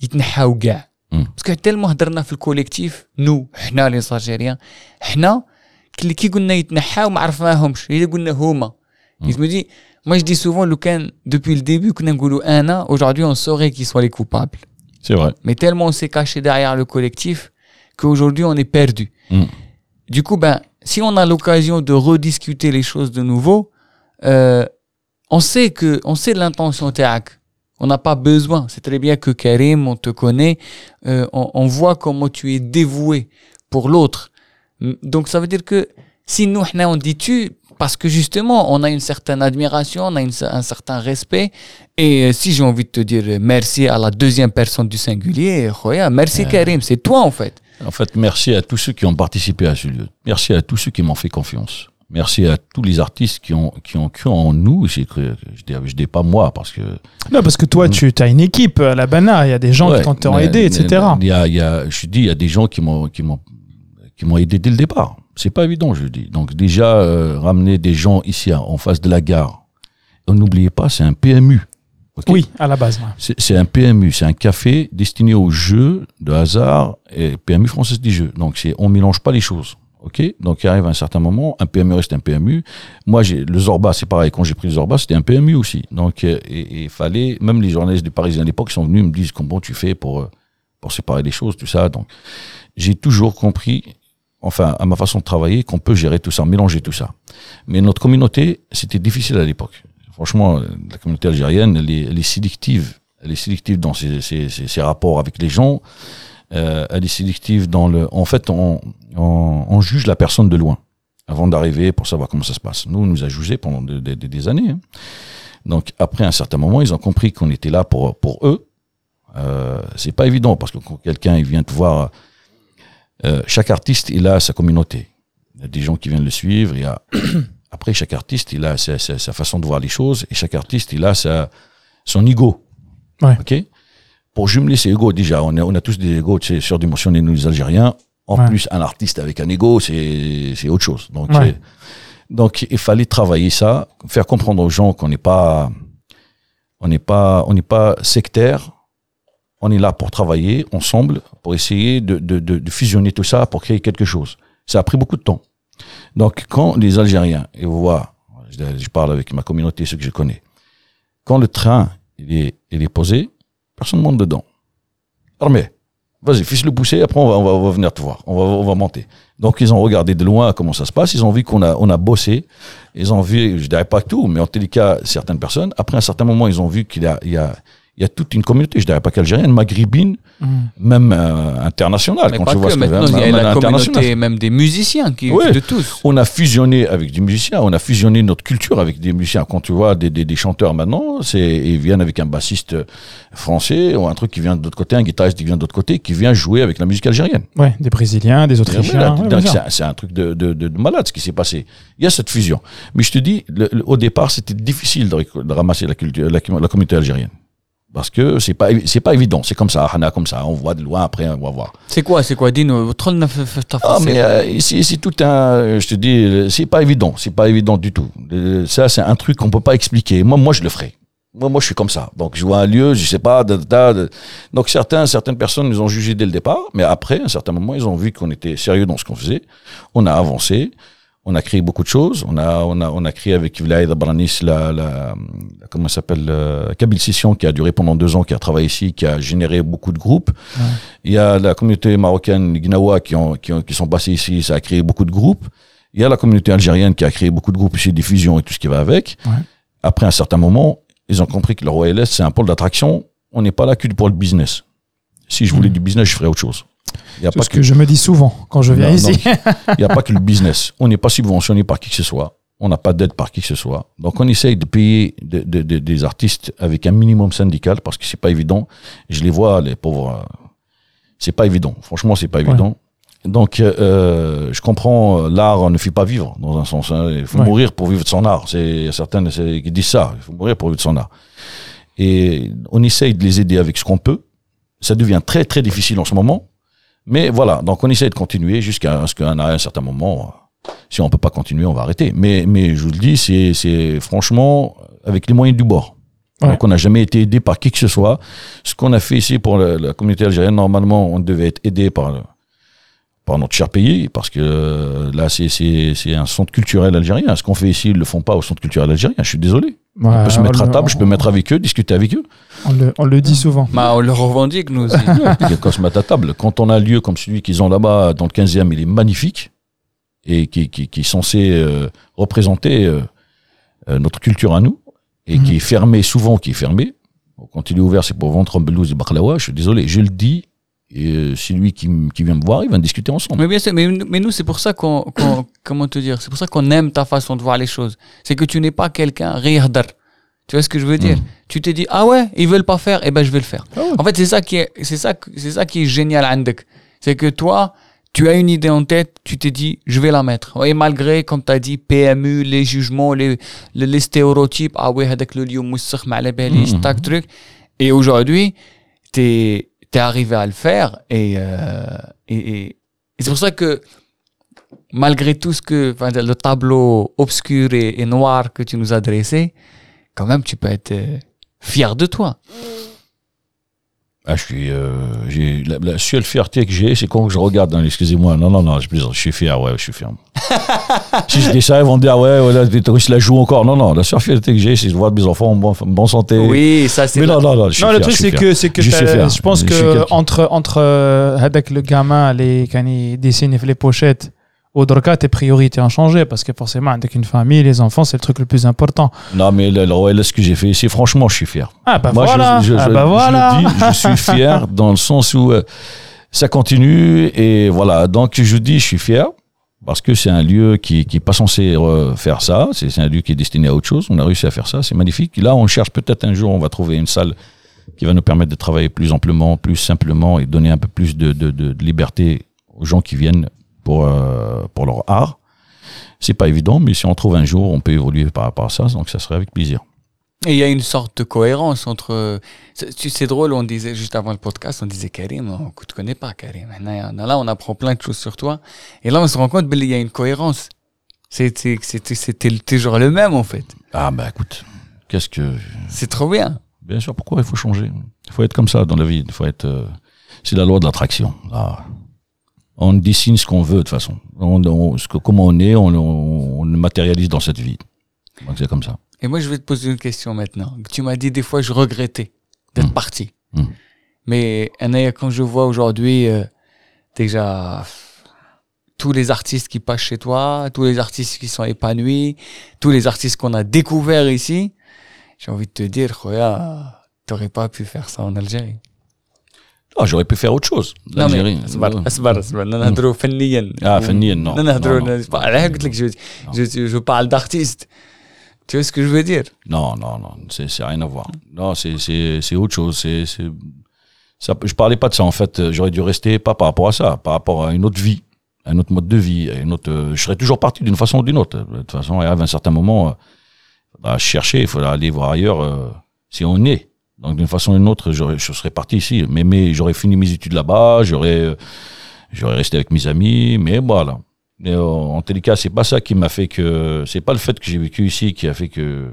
يتنحاو كاع Mm. باسكو تالمو هضرنا في الكوليكتيف نو حنا لي ساجيريان حنا كي كي قلنا يتنحاو ما عرفناهمش الا قلنا هما Mm. je me dis moi je dis souvent لو كان depuis le début كنا نقولوا انا aujourd'hui on saurait qui sont les coupables C'est vrai. mais tellement on s'est caché derrière le collectif qu'aujourd'hui on est perdu Mm. du coup ben si on a l'occasion de rediscuter les choses de nouveau euh, on sait que on sait l'intention تاعك. on n'a pas besoin. C'est très bien que Karim, on te connaît, euh, on, on, voit comment tu es dévoué pour l'autre. Donc ça veut dire que si nous, on dit tu, parce que justement, on a une certaine admiration, on a un certain respect. Et euh, si j'ai envie de te dire merci à la deuxième personne du singulier, merci. Euh. Karim, c'est toi en fait. En fait, merci à tous ceux qui ont participé à ce lieu. Merci à tous ceux qui m'ont fait confiance. Merci à tous les artistes qui ont, qui ont cru en nous. J'ai cru, je dis, je dis pas moi parce que. Non, parce que toi, tu as une équipe à la Bana, il y a des gens Ouais, qui t'ont aidé, etc. Il y a, il y a, je dis, il y a des gens qui m'ont, qui m'ont, qui m'ont aidé dès le départ. C'est pas évident, je dis. Donc déjà euh, ramener des gens ici en face de la gare. N'oubliez pas, c'est un PMU. Oui, à la base. ouais. C'est un PMU, c'est un café destiné aux jeux de hasard et PMU française des jeux. Donc c'est, on mélange pas les choses. Ok, donc il arrive un certain moment, un PMU reste un PMU. Moi, j'ai le Zorba, c'est pareil. Quand j'ai pris le Zorba, c'était un PMU aussi. Donc euh, il fallait, même les journalistes du Parisien à l'époque sont venus me disent comment tu fais pour euh, pour séparer les choses, tout ça. Donc j'ai toujours compris, enfin à ma façon de travailler, qu'on peut gérer tout ça, mélanger tout ça. Mais notre communauté, c'était difficile à l'époque. Franchement, la communauté algérienne, elle est, elle est sélective. Elle est sélective dans ses, ses- ses rapports avec les gens. Euh, elle est sélective dans le. En fait, on, on, on juge la personne de loin avant d'arriver pour savoir comment ça se passe. Nous, on nous a jugés pendant de- de- de- des années. hein. Donc, après un certain moment, ils ont compris qu'on était là pour pour eux. Euh, c'est pas évident parce que quand quelqu'un il vient te voir, euh, chaque artiste il a sa communauté. Il y a des gens qui viennent le suivre. Il y a après chaque artiste il a sa, sa- sa façon de voir les choses et chaque artiste il a sa son ego. Ouais. Ok? Pour jumeler ces égos déjà, on a, on a tous des égos tu sais, surdimensionnés nous les Algériens. En Ouais. plus, un artiste avec un ego, c'est autre chose. Donc Ouais. donc il fallait travailler ça, faire comprendre aux gens qu'on n'est pas on n'est pas on n'est pas sectaire. On est là pour travailler ensemble, pour essayer de, de, de, de fusionner tout ça pour créer quelque chose. Ça a pris beaucoup de temps. Donc, quand les Algériens, et vous voyez, je, je parle avec ma communauté, ceux que je connais, quand le train il est, il est posé, personne ne monte dedans. Armée, vas-y, fiche le pousser, après on va, on, va, venir te voir, on va, on va monter. Donc, ils ont regardé de loin comment ça se passe, ils ont vu qu'on a, on a bossé, ils ont vu, je dirais pas tout, mais en tous les cas, certaines personnes, après un certain moment, ils ont vu qu'il y a, il y a, il y a toute une communauté, je dirais pas qu'algérienne, maghrébine, même euh, internationale. Mais quand pas tu vois que, ce maintenant il y a la communauté même des musiciens qui de tous. On a fusionné avec des musiciens, on a fusionné notre culture avec des musiciens. Quand tu vois des, des, des chanteurs maintenant, c'est ils viennent avec un bassiste français ou un truc qui vient de l'autre côté, un guitariste qui vient de l'autre côté, qui vient jouer avec la musique algérienne. Ouais, des Brésiliens, des Autrichiens. Ouais, c'est un- truc de, de, de, de malade ce qui s'est passé. Il y a cette fusion. Mais je te dis, le- le- au départ, c'était difficile de, ramasser la, culture, la, la communauté algérienne. Parce que c'est pas, pas évident. C'est comme ça, Hana, comme ça. On voit de loin, après, on va voir. C'est quoi, c'est quoi Dis-nous, Ah, mais euh, c'est tout un. Je te dis, c'est pas évident. C'est pas évident du tout. Euh, ça, c'est un truc qu'on ne peut pas expliquer. Moi, moi, je le ferai. Moi, moi, je suis comme ça. Donc, je vois un lieu, je ne sais pas. Da, da, da. Donc, certains, certaines personnes nous ont jugés dès le départ, mais après, à un certain moment, ils ont vu qu'on était sérieux dans ce qu'on faisait. On a avancé. On a créé beaucoup de choses. On a, on a, on a créé avec Vlaïd Abranis la, la, comment s'appelle, euh, Kabyle Session, qui a duré pendant deux ans, qui a travaillé ici, qui a généré beaucoup de groupes. Il y a la communauté marocaine, Gnawa, qui, ont, qui, ont- qui sont passés ici, ça a créé beaucoup de groupes. Il y a la communauté algérienne qui a créé beaucoup de groupes ici, des fusions et tout ce qui va avec. Ouais. Après un certain moment, ils ont compris que le Roi LS, c'est un pôle d'attraction. On n'est pas là que pour le business. Si je voulais du business, je ferais autre chose. N'y a pas ce que je me dis souvent quand je viens non, ici. Il n'y a pas que le business. On n'est pas subventionné par qui que ce soit. On n'a pas d'aide par qui que ce soit. Donc on essaye de payer de- de- de- des artistes avec un minimum syndical parce que c'est pas évident. Je les vois, les pauvres. euh, C'est pas évident. Franchement, c'est pas évident. Donc euh, je comprends, euh, l'art ne fait pas vivre dans un sens. hein. Il faut Ouais. mourir pour vivre de son art. C'est certaines c'est- qui disent ça. Il faut mourir pour vivre de son art. Et on essaye de les aider avec ce qu'on peut. Ça devient très très difficile en ce moment. Mais voilà, donc on essaie de continuer jusqu'à ce qu'à un, un certain moment, si on peut pas continuer, on va arrêter. Mais, mais je vous le dis, c'est, c'est franchement avec les moyens du bord. Ouais. Donc on n'a jamais été aidé par qui que ce soit. Ce qu'on a fait ici pour la, la communauté algérienne, normalement, on devait être aidé par, le- par notre cher pays, parce que euh, là, c'est, c'est, c'est un centre culturel algérien. Ce qu'on fait ici, ils le font pas au centre culturel algérien. Je suis désolé. Ouais, On peut se mettre on à le- table, je peux me mettre avec eux, discuter avec eux. On le, on le dit souvent. Bah, on le revendique nous aussi. quand se mettre à table? Quand on a un lieu comme celui qu'ils ont là-bas dans le 15e, il est magnifique et qui, qui, qui est censé euh, représenter euh, euh, notre culture à nous, et Mhm. qui est fermée, souvent qui est fermée. Donc, Quand il est ouvert, c'est pour vendre un belouz et baklawa. Je suis désolé, je le dis. Et euh, c'est lui qui, qui vient me voir, il va discuter ensemble. Mais bien sûr, mais, mais nous, c'est pour ça qu'on, comment te dire, c'est pour ça qu'on aime ta façon de voir les choses. C'est que tu n'es pas quelqu'un rihdar. Tu vois ce que je veux dire? Tu t'es dit, ah ouais, ils veulent pas faire, eh ben, je vais le faire. En fait, c'est ça qui est, c'est ça, c'est ça qui est génial, Andek. C'est que toi, tu as une idée en tête, tu t'es dit, je vais la mettre. Et malgré, comme tu as dit, PMU, les jugements, les, les, les stéréotypes, ah ouais, avec le lieu moussakh, ma tac, truc. Et aujourd'hui, t'es, arrivé à le faire et, euh, et, et- c'est pour ça que malgré tout ce que, le tableau obscur et, et noir que tu nous as dressé, quand même, tu peux être euh, fier de toi. Ah, je suis, euh, j'ai, la, la seule fierté que j'ai, c'est quand je regarde, dans- excusez-moi, non, non, non, je plaisante, je suis fier, ouais, je suis fier. si je dis ça, ils vont me dire, ouais, ouais, là, les touristes la jouent encore. Non, non, la seule fierté que j'ai, c'est de voir mes enfants en bonne, santé. Oui, ça c'est. Mais non, non, non, je suis Non, fier, le truc, c'est que, c'est que Je suis t'as- fier. je pense Je que entre, entre euh, avec le gamin, les, quand il dessine les pochettes, au Dorka, tes priorités ont changé parce que forcément, avec une famille, les enfants, c'est le truc le plus important. Non, mais le, le OLS ce que j'ai fait ici, franchement, je suis fier. Ah, bah Moi, voilà. je, je, ah, bah je voilà. le dis, je suis fier dans le sens où euh, ça continue et voilà. Donc, je dis, je suis fier parce que c'est un lieu qui qui est pas censé euh, faire ça. C'est un lieu qui est destiné à autre chose. On a réussi à faire ça, c'est magnifique. Là, on cherche peut-être un jour, on va trouver une salle qui va nous permettre de travailler plus amplement, plus simplement et donner un peu plus de, de, de, de liberté aux gens qui viennent pour euh, pour leur art. C'est pas évident, mais si on trouve un jour, on peut évoluer par rapport à ça. Donc, ça serait avec plaisir. Et il y a une sorte de cohérence entre. C'est tu- c'est drôle, on disait juste avant le podcast, on disait Karim, on ne te connaît pas, Karim. Maintenant, Là, on apprend plein de choses sur toi. Et là, on se rend compte qu'il y a une cohérence. C'était toujours le même, en fait. Ah, bah écoute, qu'est-ce que. C'est trop bien. Bien sûr, pourquoi il faut changer? Il faut être comme ça dans la vie. Il faut être. euh, c'est la loi de l'attraction. Ah. On dessine ce qu'on veut de toute façon. On, on- ce que, comment on est, on, on, on le matérialise dans cette vie. Donc c'est comme ça. Et moi, je vais te poser une question maintenant. Tu m'as dit des fois, je regrettais d'être Mm. parti. Mm. Mais quand je vois aujourd'hui, euh, déjà, tous les artistes qui passent chez toi, tous les artistes qui sont épanouis, tous les artistes qu'on a découverts ici, j'ai envie de te dire, Khoya, t'aurais pas pu faire ça en Algérie. Ah, j'aurais pu faire autre chose. Non, mais, L'Algérie. أصبر- أصبر- أصبر. نهضروا فنيا. Ah, فنيا, non. نهضروا- Non, non. c'est pas- على قلت لك, je, je, je parle d'artistes. Tu vois ce que je veux dire? Non, non, non, c'est c'est rien à voir. Non, c'est c'est c'est autre chose. C'est c'est ça. Je parlais pas de ça en fait. Euh, J'aurais dû rester pas par rapport à ça, par rapport à une autre vie, un autre mode de vie, à une autre. euh, Je serais toujours parti d'une façon ou d'une autre. De toute façon, il arrive un certain moment, euh, faudra chercher, il faudra aller voir ailleurs euh, si on est. donc d'une façon ou d'une autre, je serais parti ici. Mais mais j'aurais fini mes études là-bas, j'aurais euh, j'aurais resté avec mes amis, mais voilà. Mais euh, en tous les cas, c'est pas ça qui m'a fait que. C'est pas le fait que j'ai vécu ici qui a fait que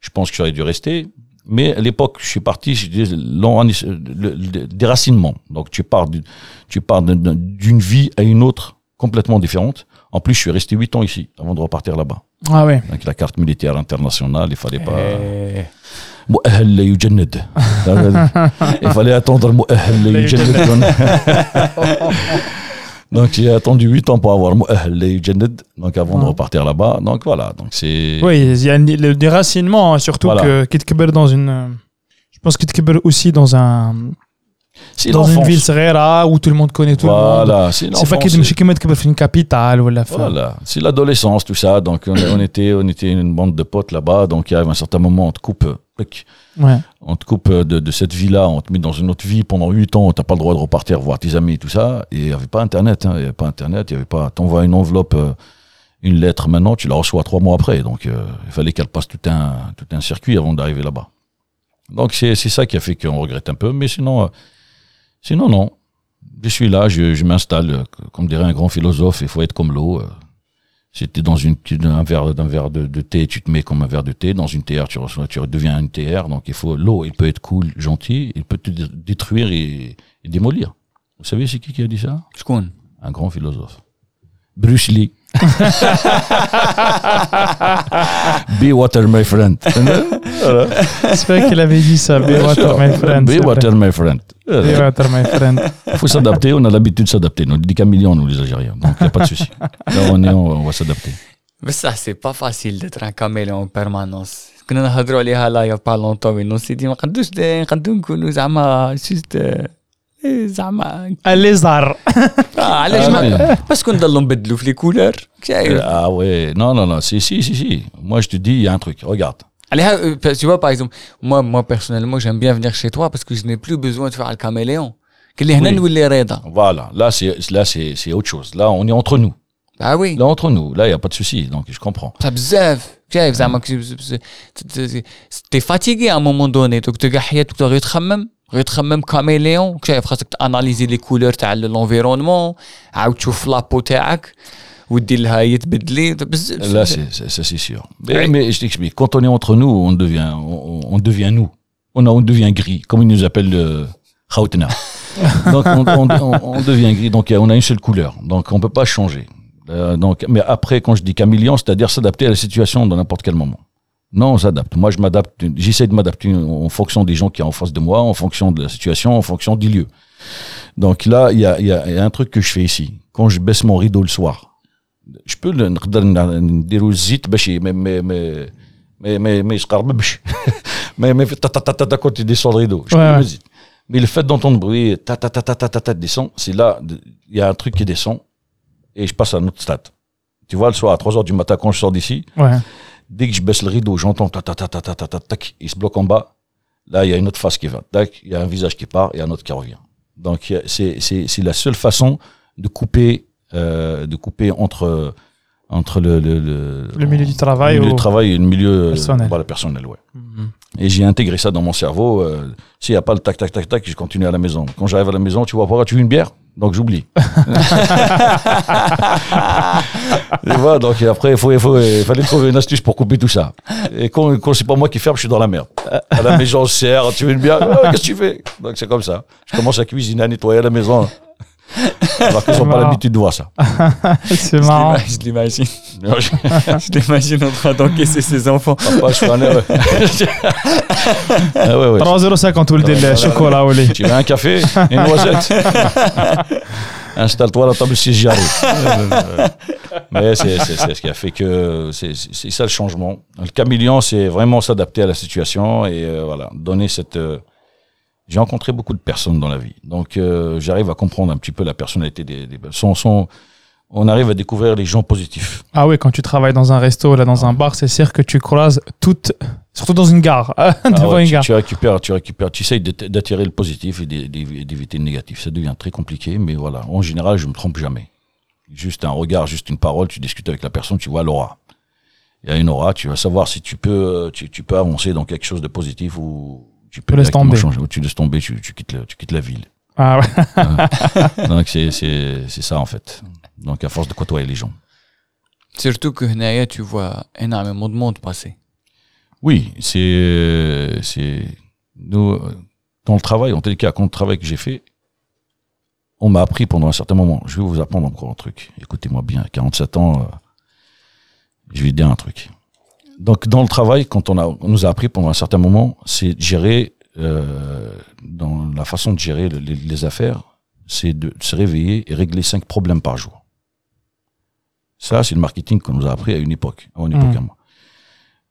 je pense que j'aurais dû rester. Mais à l'époque, je suis parti, je dis, l'en- le- déracinement. Donc tu pars, du- tu pars d'un- d'un- d'une vie à une autre complètement différente. En plus, je suis resté huit ans ici avant de repartir là-bas. Ah ouais. Avec la carte militaire internationale, il fallait pas. Eh, مؤهل لا يجند. il fallait attendre مؤهل لا يجند. Donc j'ai attendu 8 ans pour avoir مؤهل لا يجند. Donc avant de Ah. repartir là-bas. Donc voilà. Donc c'est. Oui, il y a une- le déracinement, hein, surtout Voilà. que Kitkber dans une. euh, Je pense Kitkber aussi dans un C'est dans une l'enfance. ville صغيرة où tout le monde connaît tout le monde. Voilà, c'est C'est pas l'enfance. كي تمشي كيما تكبر في une capitale ولا في Voilà, c'est l'adolescence, tout ça. Donc, on, on était, on était une bande de potes là-bas. Donc, il arrive un certain moment, on te coupe, euh, clic, Ouais. on te coupe de, de cette vie-là, on te met dans une autre vie pendant 8 ans. T'as pas le droit de repartir voir tes amis, tout ça. Et il y avait pas Internet, hein. Il y avait pas Internet, il y avait pas. T'envoies une enveloppe, euh, une lettre maintenant, tu la reçois trois mois après. Donc, euh, il fallait qu'elle passe tout un, tout un circuit avant d'arriver là-bas. Donc, c'est, c'est ça qui a fait qu'on regrette un peu. Mais sinon, euh, Sinon, non. Je suis là, je, je m'installe. Comme dirait un grand philosophe, il faut être comme l'eau. Si tu dans une, un verre, d'un verre de, thé, tu te mets comme un verre de thé. Dans une théière, tu, tu deviens une théière. Donc, il faut l'eau, il peut être cool, gentil, il peut te détruire et, démolir. Vous savez, c'est qui qui a dit ça? Schoen. Un grand philosophe. Bruce Lee. Be water, my friend. Voilà. C'est vrai qu'il avait dit ça. Be Bien water, sûr. my friend. Be c'est vrai. water, my friend. Be water, my friend. Il faut s'adapter, on a l'habitude de s'adapter. Nous, des caméléons, nous, les Algériens. Donc, il n'y a pas de souci. Là, on est, on, on va s'adapter. بس ça c'est pas facile d'être un caméléon en permanence كنا نهضروا عليها لا يا با لونتون وين سيدي ما نقدوش نقدو نكونوا زعما جوست إيه زعما اللي زهر آه علاش آه، ما باسكو نضلوا نبدلوا في لي كولور شايف Ah ouais, non, non, non, si, si, si, si. Moi, je te dis, il y a un truc, regarde. عليها euh, tu vois par exemple moi moi personnellement j'aime bien venir chez toi parce que je n'ai plus besoin de faire le caméléon que les هنا Oui. نولي رضا Voilà, là, c'est là, c'est c'est autre chose. Là, on est entre nous. ah oui Là, entre nous. Là, il n'y a pas de souci, donc je comprends. ça بزاف شايف زعما تي فاتيغي ا مومون دوني دوك تلقى حياتك غير تخمم غير تخمم كاميليون شايف خاصك تاناليزي لي كولور تاع لونفيرونمون عاود تشوف لابو تاعك ودير لها هي تبدلي بزاف Là, c'est c'est- ça, c'est sûr. Mais, Oui. mais je t'explique. Quand on est entre nous, on devient, on, on devient nous. On, a- on devient gris, comme ils nous appellent le Khaoutna. donc, on, on- on- on devient gris. Donc, on a une seule couleur. Donc, on peut pas changer. Euh, donc, mais après, quand je dis caméléon, c'est-à-dire s'adapter à la situation dans n'importe quel moment. Non, on s'adapte. Moi, je m'adapte. J'essaie de m'adapter en fonction des gens qui sont en face de moi, en fonction de la situation, en fonction du lieu. Donc là, il y a, il y a- il y a un truc que je fais ici. Quand je baisse mon rideau le soir, je peux le نقدر نديرو الزيت باش ي- ما ما ما ما ما ما يسقربش ما ما في تا تا تا تا تا quand tu descends le rideau je Ouais, peux ouais. le zit. mais le fait d'entendre le bruit ta ta ta ta ta ta ta descend c'est là de- il y a un truc qui descend et je passe à un autre stade tu vois le soir à 3 heures du matin quand je sors d'ici Ouais. dès que je baisse le rideau j'entends ta ta ta ta ta ta ta tac il se bloque en bas là il y a une autre face qui va tac il y a un visage qui part et un autre qui revient donc il y a- c'est c'est c'est la seule façon de couper euh, de couper entre entre le le, le, Le milieu du travail le milieu ou- du travail et le milieu euh, Personnel. voilà, personnel ouais et j'ai intégré ça dans mon cerveau euh, s'il n'y a pas le tac tac tac tac je continue à la maison quand j'arrive à la maison tu vois pourquoi tu veux une bière? Donc j'oublie Et voilà, donc après, il faut, il faut, il fallait trouver une astuce pour couper tout ça. Et quand, quand c'est pas moi qui ferme, je suis dans la merde. À la maison, on se sert, tu veux une bière? Qu'est-ce que tu fais? Donc c'est comme ça. Je commence à cuisiner, à nettoyer la maison. Alors qu'ils n'ont pas l'habitude de voir ça. c'est marrant. Je l'imagine. Je l'imagine en train d'encaisser ses enfants. Papa, je suis un heureux. ah, ouais, ouais. 3,50 le chocolat au lait. Tu veux un café Une noisette? Installe-toi à la table si j'y arrive. Mais c'est ce qui a fait que c'est ça le changement. Le caméléon, c'est vraiment s'adapter à la situation et euh, voilà, donner cette. Euh, j'ai rencontré beaucoup de personnes dans la vie, donc euh, j'arrive à comprendre un petit peu la personnalité des. des son, son- on arrive à découvrir les gens positifs. Ah oui, quand tu travailles dans un resto, là, dans un bar, c'est sûr que tu croises toutes, surtout dans une gare, Ah devant ouais, une tu, gare. tu récupères, tu récupères, tu essayes d'at- d'attirer le positif et d'é- d'é- d'éviter le négatif. Ça devient très compliqué, mais voilà. En général, je me trompe jamais. Juste un regard, juste une parole, tu discutes avec la personne, tu vois l'aura. Il y a une aura, tu vas savoir si tu peux, euh, tu, tu peux avancer dans quelque chose de positif ou tu peux laisser tomber. Changer. Tu laisses tomber, tu, tu, quittes, le, tu quittes la ville. Ah ouais. Hein. Donc c'est ça en fait. Donc à force de côtoyer les gens. Surtout que Henaya, tu vois énormément de monde passer. Oui, c'est c'est nous dans le travail, en tel cas, quand le travail que j'ai fait, on m'a appris pendant un certain moment. Je vais vous apprendre encore un truc. Écoutez-moi bien. 47 ans, euh, je vais dire un truc. Donc, dans le travail, quand on, a, on nous a appris pendant un certain moment, c'est de gérer, euh, dans la façon de gérer le- les, les affaires, c'est de se réveiller et régler cinq problèmes par jour. Ça, c'est le marketing qu'on nous a appris à une époque, à une époque Mhm. à moi.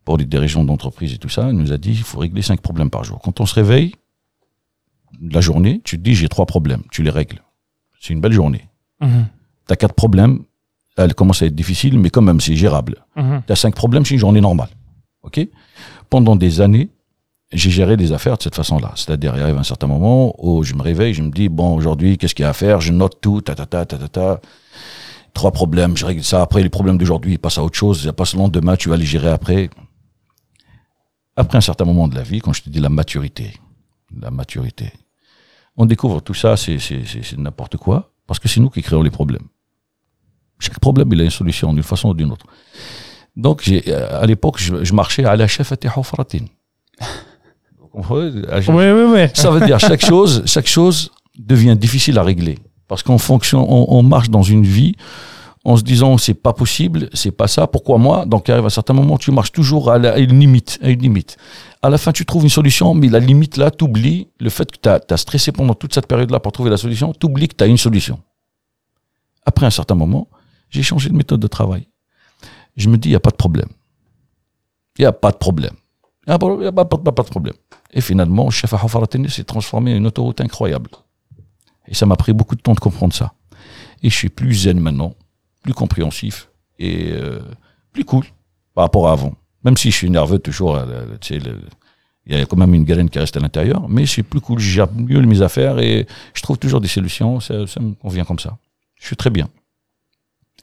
Pour les dirigeants d'entreprise et tout ça, il nous a dit il faut régler cinq problèmes par jour. Quand on se réveille, la journée, tu te dis j'ai trois problèmes, tu les règles. C'est une belle journée. Mhm. Tu as quatre problèmes, elle commence à être difficile, mais quand même, c'est gérable. Mhm. Tu as cinq problèmes, c'est une journée normale. OK? Pendant des années, j'ai géré les affaires de cette façon-là. C'est-à-dire, il arrive un certain moment où je me réveille, je me dis, bon, aujourd'hui, qu'est-ce qu'il y a à faire? Je note tout, ta, ta, ta, ta, ta, ta. Trois problèmes, je règle ça. Après, les problèmes d'aujourd'hui, ils passent à autre chose. Ça passe le lendemain, tu vas les gérer après. Après un certain moment de la vie, quand je te dis la maturité, la maturité, on découvre tout ça, c'est n'importe quoi, parce que c'est nous qui créons les problèmes. Chaque problème, il a une solution d'une façon ou d'une autre. Donc, euh, à l'époque, je, je marchais à la chef À- Oui, oui, oui. Ça veut dire chaque chose, chaque chose devient difficile à régler. Parce qu'en fonction, on, on marche dans une vie en se disant c'est pas possible, c'est pas ça, pourquoi moi? Donc, il arrive un certain moment, tu marches toujours à, la- à une limite, à une limite. À la fin, tu trouves une solution, mais la limite là, t'oublies le fait que tu as, stressé pendant toute cette période-là pour trouver la solution, t'oublies que tu as une solution. Après un certain moment, j'ai changé de méthode de travail. Je me dis, il n'y a pas de problème. Il n'y a pas de problème. Il n'y a, pas- de problème. Et finalement, Chef Hafaratini s'est transformé en une autoroute incroyable. Et ça m'a pris beaucoup de temps de comprendre ça. Et je suis plus zen maintenant, plus compréhensif et euh, plus cool par rapport à avant. Même si je suis nerveux toujours, euh, le- le- il y a quand même une graine qui reste à l'intérieur, mais suis plus cool, je gère mieux mes affaires et je trouve toujours des solutions, ça me convient comme ça. Je suis très bien.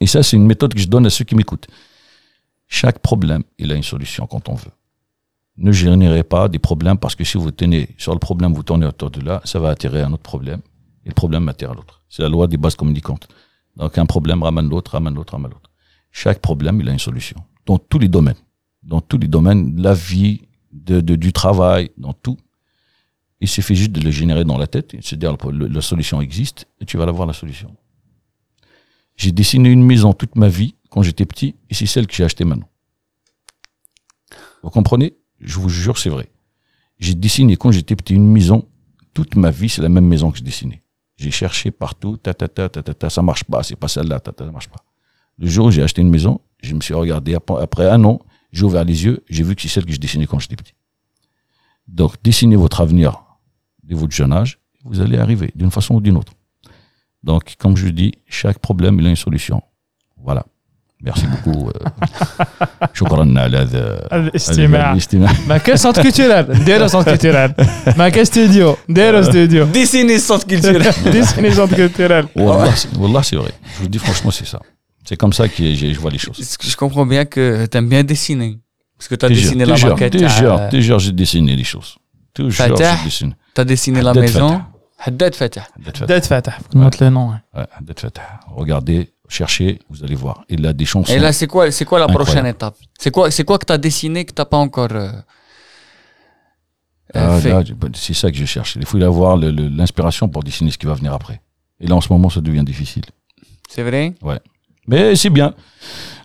Et ça, c'est une méthode que je donne à ceux qui m'écoutent. Chaque problème, il a une solution quand on veut. Ne générez pas des problèmes parce que si vous tenez sur le problème, vous tournez autour de là, ça va attirer un autre problème. Et le problème attire l'autre. C'est la loi des bases communicantes. Donc un problème ramène l'autre, ramène l'autre, ramène l'autre. Chaque problème, il a une solution. Dans tous les domaines. Dans tous les domaines, de la vie, de, de- du travail, dans tout. Il suffit juste de le générer dans la tête. C'est-à-dire, le- la solution existe et tu vas avoir la solution. J'ai dessiné une maison toute ma vie quand j'étais petit et c'est celle que j'ai achetée maintenant. Vous comprenez? Je vous jure, c'est vrai. J'ai dessiné quand j'étais petit une maison toute ma vie, c'est la même maison que je dessinais. J'ai cherché partout, ta ta ta ta ta, ta ça marche pas, c'est pas celle-là, ta ta, ça marche pas. Le jour où j'ai acheté une maison, je me suis regardé après, un an, j'ai ouvert les yeux, j'ai vu que c'est celle que je dessinais quand j'étais petit. Donc, dessinez votre avenir de votre jeune âge, vous allez arriver d'une façon ou d'une autre. Donc, comme je dis, chaque problème, il a une solution. Voilà. Merci beaucoup. euh, شكرا على هذا الاستماع الاستماع ما كاين سونت كولتورال نديرو سونت كولتورال ما كاين ستوديو نديرو ستوديو Dessiner centre culturel. ديسكني سونت كولتورال Wallah, c'est- Wallah, c'est vrai. Je vous dis franchement, c'est ça. C'est comme ça que je, je vois les choses. Est-ce que Je comprends bien que t'aimes bien dessiner. Parce que t'as Toujours, dessiné la toujours, maquette. toujours, euh, toujours, j'ai dessiné les choses. Toujours, Fatah. j'ai dessiné. T'as dessiné la Haddad maison. Haddad Fatah. Haddad Fatah, faut ouais. le nom. Hein. Haddad Fatah. Regardez, cherchez, vous allez voir. Il a des chansons. Et là, c'est quoi, c'est quoi la prochaine étape? C'est quoi, c'est quoi que tu as dessiné que tu n'as pas encore euh, euh, ah, fait? C'est ça que je cherche. Il faut avoir l'inspiration pour dessiner ce qui va venir après. Et là, en ce moment, ça devient difficile. C'est vrai? Ouais. Mais c'est bien.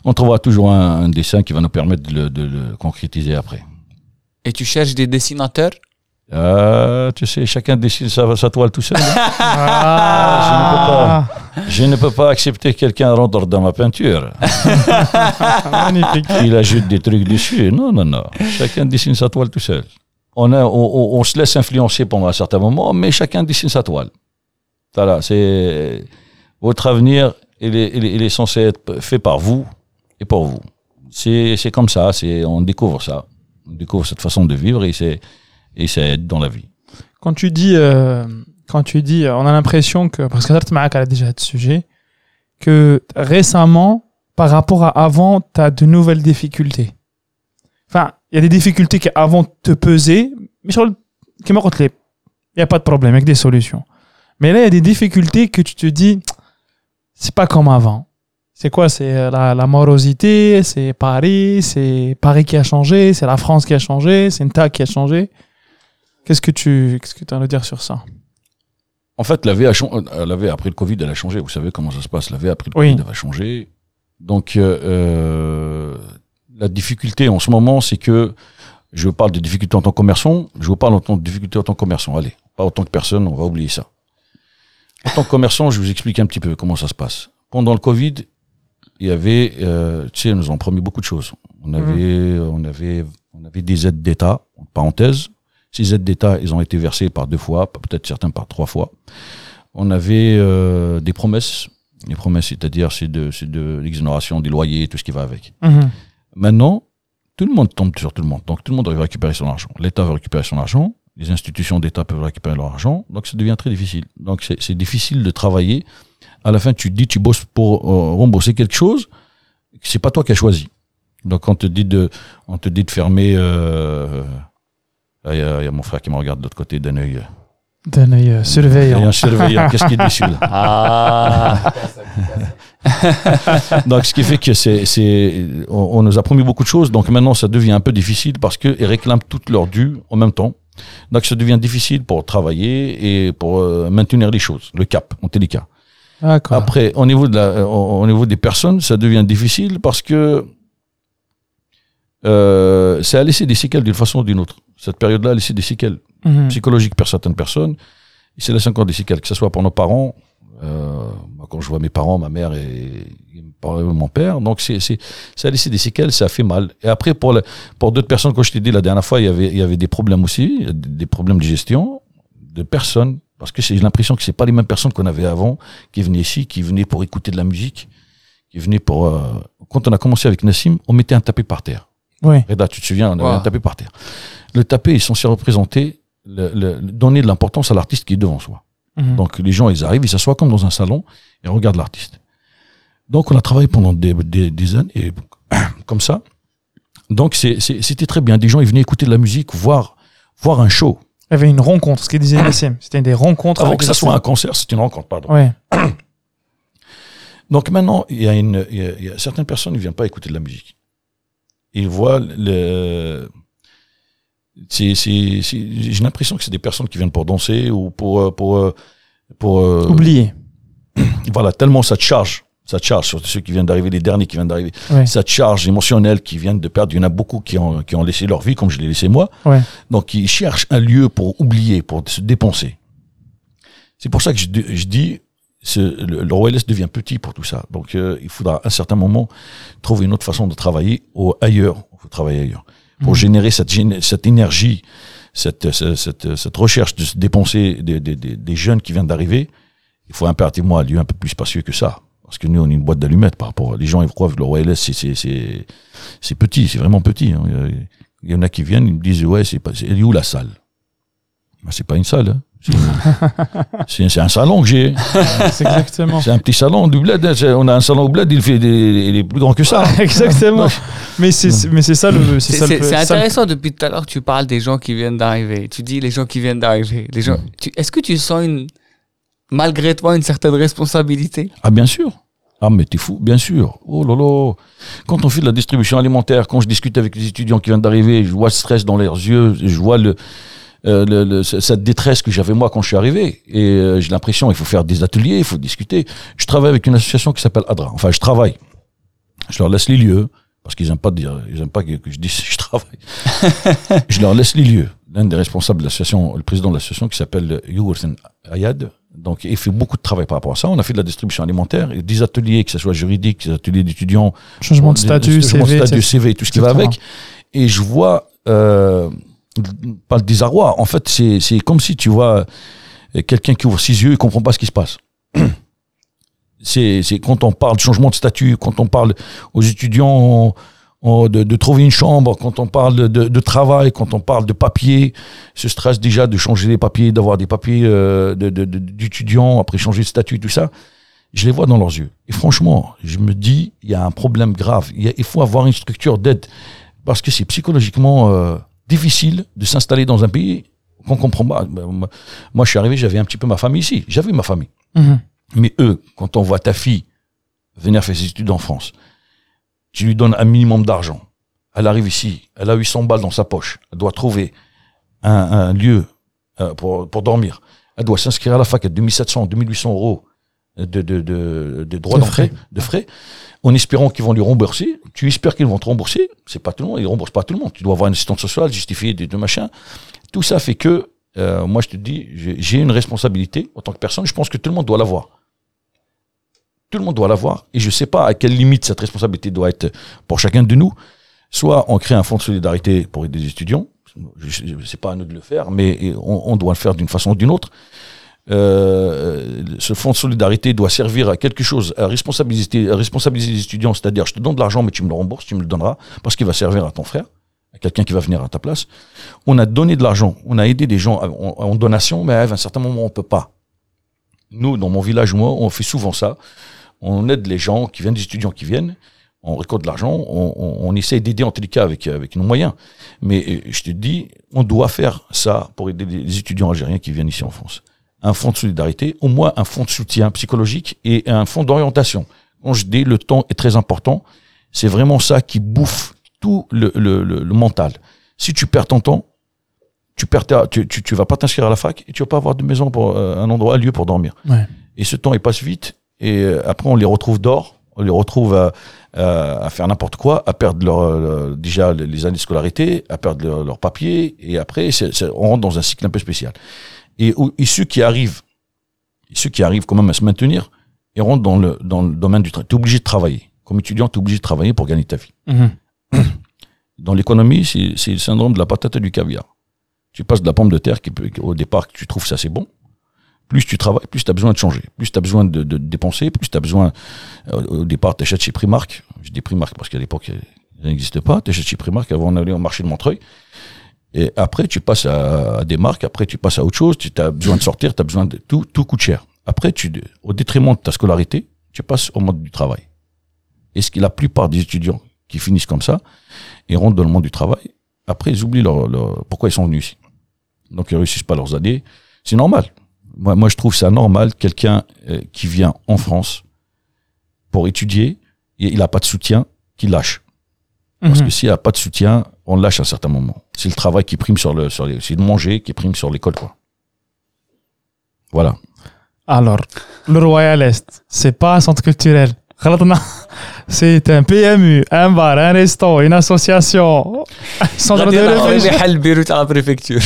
On trouvera toujours un, dessin qui va nous permettre de le concrétiser après. Et tu cherches des dessinateurs? Ah, tu sais, chacun dessine sa, sa toile tout seul. hein. Ah, Je ne peux pas accepter que quelqu'un rentre dans ma peinture. magnifique. Il ajoute des trucs dessus. Non, non, non. Chacun dessine sa toile tout seul. On, a, on, on- on se laisse influencer pendant un certain moment, mais chacun dessine sa toile. Voilà, c'est votre avenir, il est, il est- il est censé être fait par vous et pour vous. C'est comme ça, on découvre ça, on découvre cette façon de vivre et c'est et ça aide dans la vie. Quand tu dis, euh, quand tu dis, euh, on a l'impression que, parce que Dart Maak a déjà ce sujet, que récemment, par rapport à avant, tu as de nouvelles difficultés. Enfin, il y a des difficultés qui avant te pesaient, mais sur le, il n'y a pas de problème, avec des solutions. Mais là, il y a des difficultés que tu te dis, c'est pas comme avant. C'est quoi? C'est euh, la, la morosité, c'est Paris, c'est Paris qui a changé, c'est la France qui a changé, c'est Nta qui a changé. Qu'est-ce que tu qu'est-ce que as à dire sur ça? En fait, la vie, a euh, la après le Covid, elle a changé. Vous savez comment ça se passe. La vie après le Oui. Covid, elle va changer. Donc, euh, euh, la difficulté en ce moment, c'est que je parle de difficultés en tant que commerçant. Je vous parle en tant que difficulté en tant que commerçant. Allez, pas en tant que personne, on va oublier ça. En tant que commerçant, je vous explique un petit peu comment ça se passe. Pendant le Covid, il y avait, euh, tu sais, ils nous ont promis beaucoup de choses. On avait, on avait, on avait des aides d'État, en parenthèse. Ces aides d'État, ils ont été versées par deux fois, peut-être certains par trois fois. On avait euh, des promesses. Les promesses, c'est-à-dire, c'est de, c'est de l'exonération des loyers, tout ce qui va avec. Maintenant, tout le monde tombe sur tout le monde. Donc, tout le monde veut récupérer son argent. L'État veut récupérer son argent. Les institutions d'État peuvent récupérer leur argent. Donc, ça devient très difficile. Donc, c'est c'est difficile de travailler. À la fin, tu te dis, tu bosses pour euh, rembourser quelque chose. que C'est pas toi qui as choisi. Donc, on te dit de, on te dit de fermer. euh, Il y, a il y a mon frère qui me regarde de l'autre côté d'un œil. D'un œil euh, surveillant. un surveillant. Qu'est-ce qu'il est déçu là Ah Donc, ce qui fait que c'est, c'est, on, on nous a promis beaucoup de choses. Donc maintenant, ça devient un peu difficile parce qu'ils réclament toutes leurs dues en même temps. Donc, ça devient difficile pour travailler et pour euh, maintenir les choses, le cap, en tous les cas. D'accord. Après, au niveau, de la, au, au niveau des personnes, ça devient difficile parce que euh, ça a laissé des séquelles d'une façon ou d'une autre. Cette période-là a laissé des séquelles Mhm. psychologiques pour certaines personnes. Et c'est laisse encore des séquelles, que ce soit pour nos parents, Euh, quand je vois mes parents, ma mère et, mon père, donc c'est, c'est, ça a laissé des séquelles, ça a fait mal. Et après, pour, pour d'autres personnes, comme je t'ai dit la dernière fois, il y avait, il y avait des problèmes aussi, des problèmes de gestion de personnes, parce que j'ai l'impression que c'est pas les mêmes personnes qu'on avait avant, qui venaient ici, qui venaient pour écouter de la musique, qui venaient pour. Euh, quand on a commencé avec Nassim, on mettait un tapis par terre. Oui. Reda, tu te souviens, on avait Wow. un tapis par terre. Le tapis est censé représenter, le, le- donner de l'importance à l'artiste qui est devant soi. Mhm. Donc les gens, ils arrivent, ils s'assoient comme dans un salon et regardent l'artiste. Donc on a travaillé pendant des, des, des années et comme ça. Donc c'est- c'est- c'était très bien. Des gens, ils venaient écouter de la musique, voir, voir un show. Il y avait une rencontre, ce qu'il disait Nassim. C'était des rencontres. Avant avec que ça soit un concert, c'est une rencontre, pardon. Ouais. Donc maintenant, il y a, une, il y a, il y a certaines personnes ne viennent pas écouter de la musique. Ils voient le. c'est- c'est- c'est- J'ai l'impression que c'est des personnes qui viennent pour danser ou pour. euh, pour, euh, pour euh, Oublié. voilà, tellement ça te charge. Ça te charge, surtout ceux qui viennent d'arriver, les derniers qui viennent d'arriver. Ouais. Ça te charge émotionnelle qui viennent de perdre. Il y en a beaucoup qui ont, qui ont laissé leur vie, comme je l'ai laissé moi. Ouais. Donc, ils cherchent un lieu pour oublier, pour se dépenser. C'est pour ça que je, je dis, le, le OLS devient petit pour tout ça. Donc, euh, il faudra à un certain moment trouver une autre façon de travailler au, ailleurs. Il faut travailler ailleurs. Pour Mhm. générer cette, énergie, cette, cette, cette, cette recherche de se dépenser des, des, des, des jeunes qui viennent d'arriver, il faut impérativement un lieu un peu plus spacieux que ça. Parce que nous, on est une boîte d'allumettes par rapport. Les gens, ils croient que le OLS, c'est, petit, c'est vraiment petit. hein. Il y en a qui viennent, ils me disent, ouais, c'est pas, elle est où la salle? Ben, c'est pas une salle, hein. C'est- un salon que j'ai. C'est exactement. C'est un petit salon du bled. On a un salon au bled, il fait des, il est plus grand que ça. Exactement. Mais c'est c'est- mais c'est ça le. C'est le- intéressant depuis tout à l'heure, tu parles des gens qui viennent d'arriver. Tu dis les gens qui viennent d'arriver. Les gens. tu- Est-ce que tu sens une, malgré toi une certaine responsabilité? Ah, bien sûr. Ah, mais t'es fou, bien sûr. Oh là là. Quand on fait de la distribution alimentaire, quand je discute avec les étudiants qui viennent d'arriver, je vois le stress dans leurs yeux, je vois le, euh, le- le- ce- cette détresse que j'avais moi quand je suis arrivé. Et euh, j'ai l'impression il faut faire des ateliers, il faut discuter. Je travaille avec une association qui s'appelle ADRA. Enfin, je travaille. Je leur laisse les lieux, parce qu'ils n'aiment pas dire, ils aiment pas que, que je dise je travaille. je leur laisse les lieux. L'un des responsables de l'association, le président de l'association qui s'appelle Yugursen Ayad, donc il fait beaucoup de travail par rapport à ça. On a fait de la distribution alimentaire, et des ateliers, que ce soit juridique, des ateliers d'étudiants, Changement de des- statut, changement de CV. statut. CV, tout ce qui va avec. Et je vois, euh, pas le désarroi. En fait, c'est comme si tu vois quelqu'un qui ouvre ses yeux et comprend pas ce qui se passe. C'est quand on parle de changement de statut, quand on parle aux étudiants de, trouver une chambre, quand on parle de, travail, quand on parle de papier, ce stress déjà de changer les papiers, d'avoir des papiers euh, d'étudiants, après changer de statut, tout ça, je les vois dans leurs yeux. Et franchement, je me dis, il y a un problème grave. Il faut avoir une structure d'aide parce que c'est psychologiquement euh, difficile de s'installer dans un pays qu'on comprend pas. Ben, Moi, je suis arrivé, j'avais un petit peu ma famille ici. J'avais ma famille. Mhm. Mais eux, quand on voit ta fille venir faire ses études en France, tu lui donnes un minimum d'argent. Elle arrive ici, elle a 800 balles dans sa poche. Elle doit trouver un, un lieu euh, pour, pour dormir. Elle doit s'inscrire à la fac à 2700, 2800 euros de, de, de, de droits De d'entrée, frais. de frais, en espérant qu'ils vont lui rembourser. Tu espères qu'ils vont te rembourser. C'est pas tout le monde, ils remboursent pas tout le monde. Tu dois avoir une assistante sociale, justifier des deux machins. Tout ça fait que, euh, moi je te dis, j'ai une responsabilité en tant que personne. Je pense que tout le monde doit l'avoir. Tout le monde doit l'avoir. Et je sais pas à quelle limite cette responsabilité doit être pour chacun de nous. Soit on crée un fonds de solidarité pour aider les étudiants. Je ne sais pas à nous de le faire, mais on, on doit le faire d'une façon ou d'une autre. Euh, ce fonds de solidarité doit servir à quelque chose, à responsabiliser, à responsabiliser les étudiants, c'est-à-dire je te donne de l'argent mais tu me le rembourses, tu me le donneras, parce qu'il va servir à ton frère, à quelqu'un qui va venir à ta place. On a donné de l'argent, on a aidé des gens en, donation, mais à un certain moment on peut pas. Nous, dans mon village, moi, on fait souvent ça. On aide les gens qui viennent, des étudiants qui viennent, on récolte de l'argent, on, on, on essaie d'aider en tous les cas avec, avec nos moyens. Mais euh, je te dis, on doit faire ça pour aider les étudiants algériens qui viennent ici en France un fonds de solidarité, au moins un fonds de soutien psychologique et un fonds d'orientation. Quand je dis le temps est très important, c'est vraiment ça qui bouffe tout le, le, le, le mental. Si tu perds ton temps, tu perds ta- tu, tu, tu vas pas t'inscrire à la fac et tu vas pas avoir de maison pour euh, un endroit, un lieu pour dormir. Ouais. Et ce temps il passe vite et euh, après on les retrouve dehors, on les retrouve à, à, à faire n'importe quoi, à perdre leur, euh, déjà les années de scolarité, à perdre leur, leur papier et après on rentre dans un cycle un peu spécial. Et, ceux qui arrivent, ceux qui arrivent quand même à se maintenir, ils rentrent dans le, dans le domaine du travail. Tu es obligé de travailler. Comme étudiant, tu es obligé de travailler pour gagner ta vie. Mhm. Dans l'économie, c'est c'est le syndrome de la patate et du caviar. Tu passes de la pomme de terre qui, au départ, tu trouves ça c'est bon. Plus tu travailles, plus tu as besoin de changer. Plus tu as besoin de, de dépenser, plus tu as besoin. euh, au départ, tu achètes chez Primark. Je dis Primark parce qu'à l'époque, ça n'existait pas. Tu achètes chez Primark avant d'aller au marché de Montreuil. Et après, tu passes à, à des marques. Après, tu passes à autre chose. Tu as besoin de sortir. Tu as besoin de. Tout, tout coûte cher. Après, tu, au détriment de ta scolarité, tu passes au mode du travail. Et ce que la plupart des étudiants qui finissent comme ça, ils rentrent dans le monde du travail. Après, ils oublient leur, leur- pourquoi ils sont venus ici. Donc, ils réussissent pas leurs années. C'est normal. Moi, moi, je trouve ça normal. Quelqu'un euh, qui vient en France pour étudier, et il n'a pas de soutien, qu'il lâche. Parce mhm. que s'il n'y a pas de soutien, on lâche à un certain moment. C'est le travail qui prime sur le, sur les, c'est le manger qui prime sur l'école, quoi. Voilà. Alors, le Royal Est, c'est pas un centre culturel. C'est un PMU, un bar, un restaurant, une association. Centre de réfugiés. le bureau de la préfecture.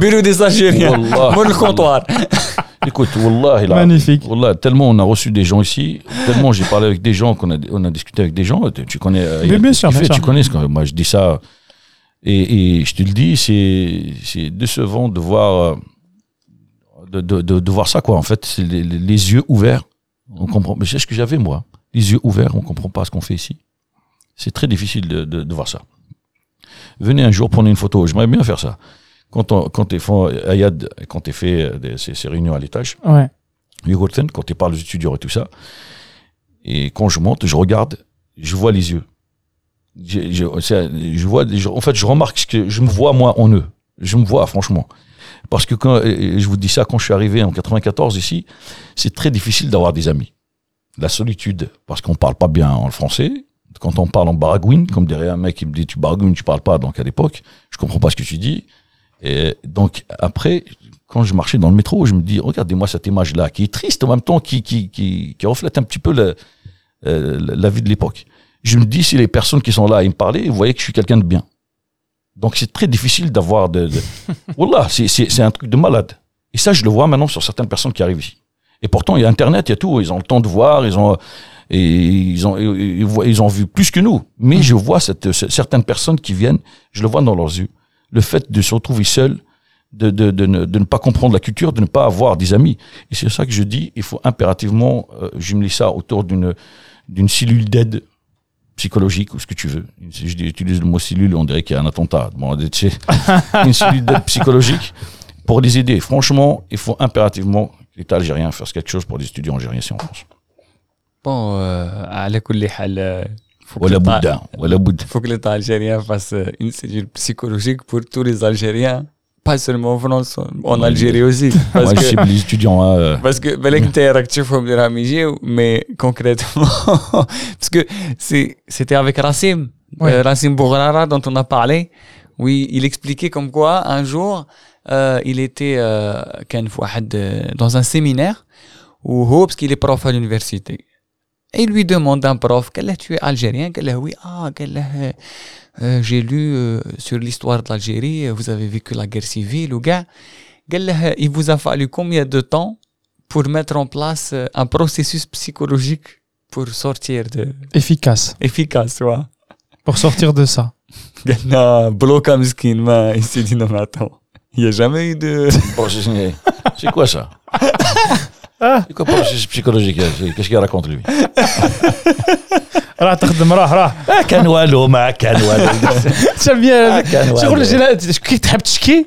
Bureau des Algériens. Mon comptoir. Écoute, Wallah, il a, Magnifique. Wallah, tellement on a reçu des gens ici, tellement j'ai parlé avec des gens, qu'on a, on a discuté avec des gens. Tu connais. Euh, Mais bien sûr, bien. Tu connais ce moi je dis ça. Et, je te le dis, c'est décevant de voir, euh, de, voir ça, quoi. En fait, c'est les, yeux ouverts. On comprend. Mais c'est ce que j'avais, moi. Les yeux ouverts, on comprend pas ce qu'on fait ici. C'est très difficile de, de voir ça. Venez un jour prendre une photo. J'aimerais bien faire ça. Quand on, quand t'es fait, Ayad, quand fait euh, des- ces, ces réunions à l'étage, Ouais. Quand tu parles aux étudiants et tout ça. Et quand je monte, je regarde, je vois les yeux. Je, je, c'est- je vois, je- en fait, je remarque ce que je me vois moi en eux. Je me vois franchement. Parce que quand, je vous dis ça, quand je suis arrivé en 94 ici, c'est très difficile d'avoir des amis. La solitude, parce qu'on parle pas bien en français. Quand on parle en baragouine, comme dirait un mec qui me dit tu baragouines, tu parles pas, donc à l'époque, je comprends pas ce que tu dis. Et donc après, quand je marchais dans le métro, je me dis, regardez-moi cette image-là, qui est triste en même temps, qui, qui, qui, qui reflète un petit peu la, euh, la- vie de l'époque. Je me dis, si les personnes qui sont là à me parler, vous voyez que je suis quelqu'un de bien. Donc c'est très difficile d'avoir de... de... Wallah, c'est- un truc de malade. Et ça, je le vois maintenant sur certaines personnes qui arrivent ici. Et pourtant, il y a Internet, il y a tout, ils ont le temps de voir, ils ont... Et ils ont, ils, ont vu plus que nous. Mais je vois cette, ce- certaines personnes qui viennent, je le vois dans leurs yeux le fait de se retrouver seul, de, de, de, ne, pas comprendre la culture, de ne pas avoir des amis. Et c'est ça que je dis, il faut impérativement euh, jumeler ça autour d'une d'une cellule d'aide psychologique ou ce que tu veux. J'utilise le mot cellule, on dirait qu'il y a un attentat. Bon, une cellule d'aide psychologique pour les aider. Franchement, il faut impérativement que l'État algérien fasse quelque chose pour les étudiants algériens ici en France. Bon, à la حال faut que Voilà l'État- Bouddha, voilà Bouddha. faut que l'État algérien fasse euh, une cellule psychologique pour tous les Algériens, pas seulement en France, en Ouais, Algérie aussi. Parce Moi, je que, cible les étudiants. hein, euh, parce que بالك انت راك تشوفهم اللي راهم يجيو mais concrètement parce que c'est c'était avec Rassim Ouais. euh, Rassim Bougrara dont on a parlé oui il expliquait comme quoi un jour euh, il était euh, كان في واحد euh, dans un séminaire où هو parce qu'il est prof à l'université Et il lui demande un prof, qu'elle tu es algérien Qu'elle oui, ah, qu'elle euh, euh, j'ai lu euh, sur l'histoire de l'Algérie, euh, vous avez vécu la guerre civile, ou gars. Euh, il vous a fallu combien de temps pour mettre en place un processus psychologique pour sortir de. Efficace. Efficace, ouais. Pour sortir de ça. Mais il s'est dit non, mais attends, il n'y a jamais eu de. c'est quoi ça? C'est quoi processus psychologique C'est- Qu'est-ce qu'il raconte lui راه تخدم راه راه ما كان والو ما كان والو بيان كان شغل والو. جينا كي تحب تشكي؟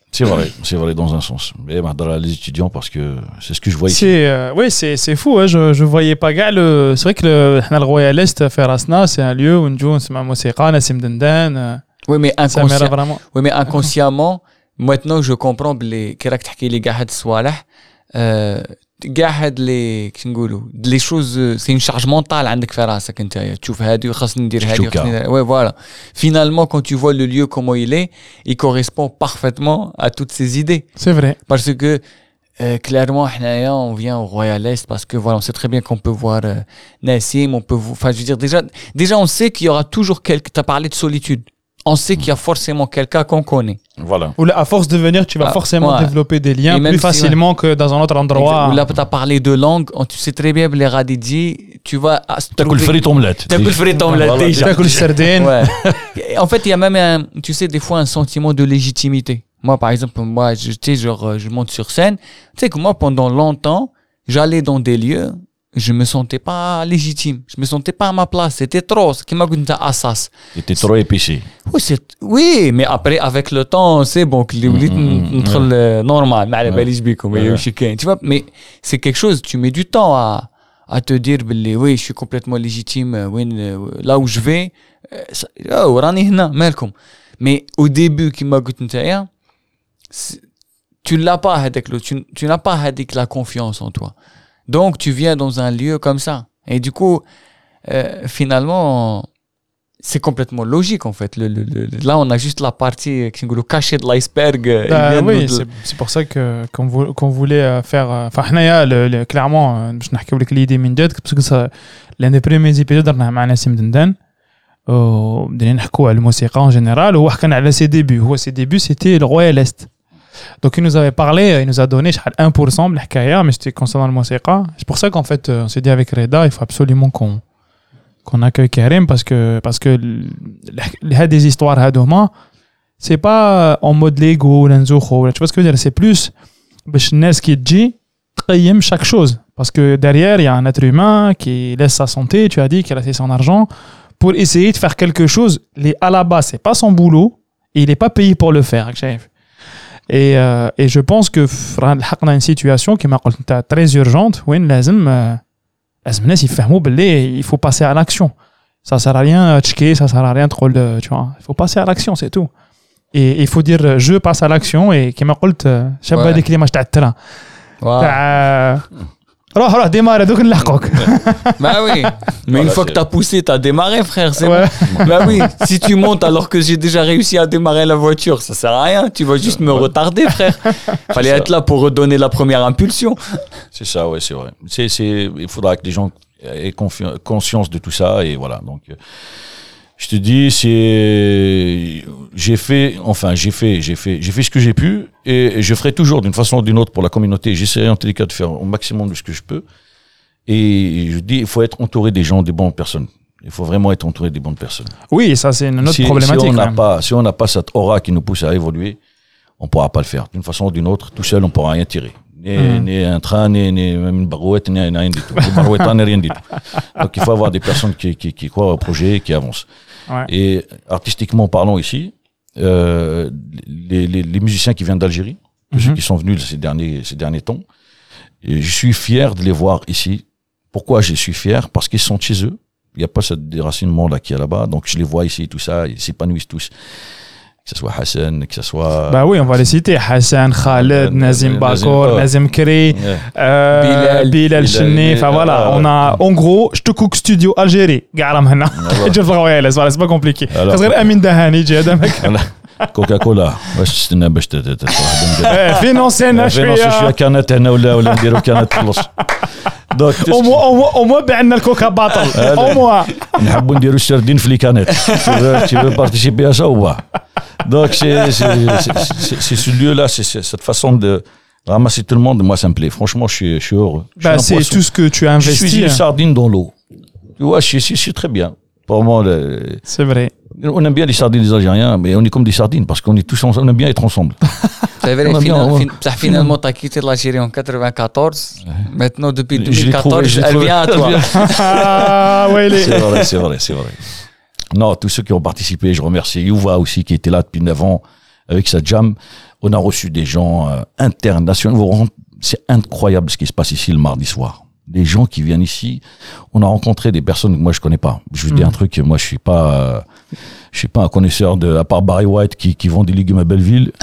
C'est vrai, c'est vrai dans un sens. Mais ben, dans la liste étudiant, parce que c'est ce que je voyais. C'est, euh, oui, c'est, c'est fou. Hein. Je, je voyais pas gars. Euh, c'est vrai que le, le Royal Est, euh, c'est un lieu où on joue, c'est ma euh. Oui, mais, oui, mais inconsciemment, maintenant je comprends les, les قاع هاد الصوالح euh, كاع هاد لي كيش نقولوا لي شوز سي اون شارج مونتال عندك في راسك انت تشوف هادي وخاصني ندير هادي شوكة. وخاصني وي فوالا finalement quand tu vois le lieu comment il est il correspond parfaitement à toutes ces idées C'est vrai. parce que euh, clairement حنايا on vient au Royal Est parce que voilà on sait très bien qu'on peut voir euh, Nassim on peut vo- enfin je veux dire déjà déjà on sait qu'il y aura toujours quelqu'un tu as parlé de solitude on sait qu'il y a forcément quelqu'un qu'on connaît. Voilà. Ou à force de venir, tu vas ah, forcément développer des liens plus facilement que dans un autre endroit. Ou là, tu as parlé de langue, oh, tu sais très bien, les radidji, tu vas. T'as que le frit omelette. T'as que le frit omelette déjà. T'as que le sardine. Ouais. En fait, il y a même, un, tu sais, des fois un sentiment de légitimité. Moi, par exemple, moi, je, tu sais, genre, euh, je monte sur scène. Tu sais que moi, pendant longtemps, j'allais dans des lieux je me sentais pas légitime, je me sentais pas à ma place, c'était trop, ce qui m'a assas. C'était trop épêché. Oui, c'est oui, mais après avec le temps, c'est bon que les le normal, tu vois, mais c'est quelque chose, tu mets du temps à te dire ben, oui, je suis complètement légitime, euh, euh, là où je vais, euh, oh, mais au début qui m'a tu l'as pas tu, tu n'as pas avec la confiance en toi. Donc tu viens dans un lieu comme ça. Et du coup, euh, finalement, c'est complètement logique en fait. Le, le- le- là, on a juste la partie euh, كنقولوا cachée de l'iceberg. euh, il Bah vient de oui, nous- c'est c'est pour ça que qu'on vou- qu'on voulait euh, faire. euh, Enfin, حنايا le- le- clairement euh, باش نحكيو لك l'idée من جد parce que ça l'un des premiers épisodes درناه مع نسيم دندان وبدينا نحكوا على الموسيقى en général وهو حكينا على ses débuts هو ses débuts c'était le Royal Est Donc il nous avait parlé, euh, il nous a donné 1% de l'Hikaya, mais c'était concernant le Moussika. C'est pour ça qu'en fait, euh, on s'est dit avec Reda, il faut absolument qu'on qu'on accueille Karim parce que parce que des histoires hadoma c'est pas euh, en mode Lego ou tu vois ce que je veux dire? C'est plus ce qui dit aime chaque chose. Parce que derrière il y a un être humain qui laisse sa santé tu as dit qu'il a laissé son argent pour essayer de faire quelque chose. Les à la base c'est pas son boulot et il n'est pas payé pour le faire et, euh, et je pense que on a une situation qui est très urgente où euh, il faut passer à l'action. Ça ne sert à rien de checker, ça sert à rien trop de, tu vois. Il faut passer à l'action, c'est tout. Et il faut dire je passe à l'action et comme je l'ai dit, je vais décrire le terrain. Roh, roh, démarre, donc l'acoque. Bah oui. Mais une fois que t'as poussé, t'as démarré, frère. C'est Bah oui. Si tu montes alors que j'ai déjà réussi à démarrer la voiture, ça sert à rien. Tu vas juste me retarder, frère. Fallait être là pour redonner la première impulsion. C'est ça, ouais, c'est vrai. C'est, c'est, il faudra que les gens aient conscience de tout ça et voilà. Donc. Euh, je te dis, c'est, j'ai fait, enfin, j'ai fait, j'ai fait, j'ai fait ce que j'ai pu et je ferai toujours d'une façon ou d'une autre pour la communauté. J'essaierai en tous les cas de faire au maximum de ce que je peux. Et je dis, il faut être entouré des gens, des bonnes personnes. Il faut vraiment être entouré des bonnes personnes. oui ça c'est une autre si, si problématique on n'a même. pas, si on n'a pas cette aura qui nous pousse à évoluer, on pourra pas le faire. D'une façon ou d'une autre, tout seul, on pourra rien tirer. Ni, ni un train, ni, ni même une barouette, ni, rien du tout. Ni rien du tout. Donc il faut avoir des personnes qui, qui, qui croient au projet et qui avancent. Ouais. Et artistiquement parlant ici, euh, les, les, les musiciens qui viennent d'Algérie, ceux Mhm. qui sont venus ces derniers, ces derniers temps, et je suis fier de les voir ici. Pourquoi je suis fier? Parce qu'ils sont chez eux. Il n'y a pas ce déracinement là qui est là-bas. Donc je les vois ici, tout ça, ils s'épanouissent tous. Que ce soit Hassan, que ce soit. Bah oui, on va les citer. Hassan, Khaled, Euh, Nazim Bakour. Nazim Kri, euh, Bilal. Chenni. Enfin ah, voilà, ah, on a en gros, je te cook studio Algérie. هنا. voilà. Je le c'est pas compliqué. Alors. خاص غير امين دهاني يجي هذا كوكاكولا باش تستنى باش ت- ت- ت- تروح إيه، فينونسينا فينونسي شويه شويه كانت هنا ولا ولا نديروا كانت خلص دونك تس- او موا او موا او موا بعنا الكوكا باطل او موا نحبوا نديروا السردين في لي كانت tu veux participer à ça ou pas donc c'est c'est- c'est- c'est- c'est ce lieu là c'est c'est cette façon de ramasser tout le monde moi ça me plaît franchement je suis je suis heureux Je suis Bah, un c'est poisson. tout ce que tu as je suis investi. une sardine dans l'eau tu vois je suis- je suis très bien pour moi le- C'est vrai. on aime bien les sardines des Algériens mais on est comme des sardines parce qu'on est tous ensemble, on aime bien être ensemble C'est vrai, On a bien, final- on- fin- ça, finalement, tu as quitté l'Algérie en 94. Maintenant, depuis Je l'ai trouvé, 2014, je l'ai elle trouvé. vient à toi. Ah, ouais, les- C'est vrai, c'est vrai, c'est vrai. Non, tous ceux qui ont participé, je remercie Youva aussi qui était là depuis 9 ans avec sa jam. On a reçu des gens euh, internationaux. C'est incroyable ce qui se passe ici le mardi soir. Les gens qui viennent ici, on a rencontré des personnes que moi je connais pas. Je vous dis Mhm. un truc, moi je suis pas, euh, je suis pas un connaisseur de, à part Barry White qui, qui vend des légumes à Belleville.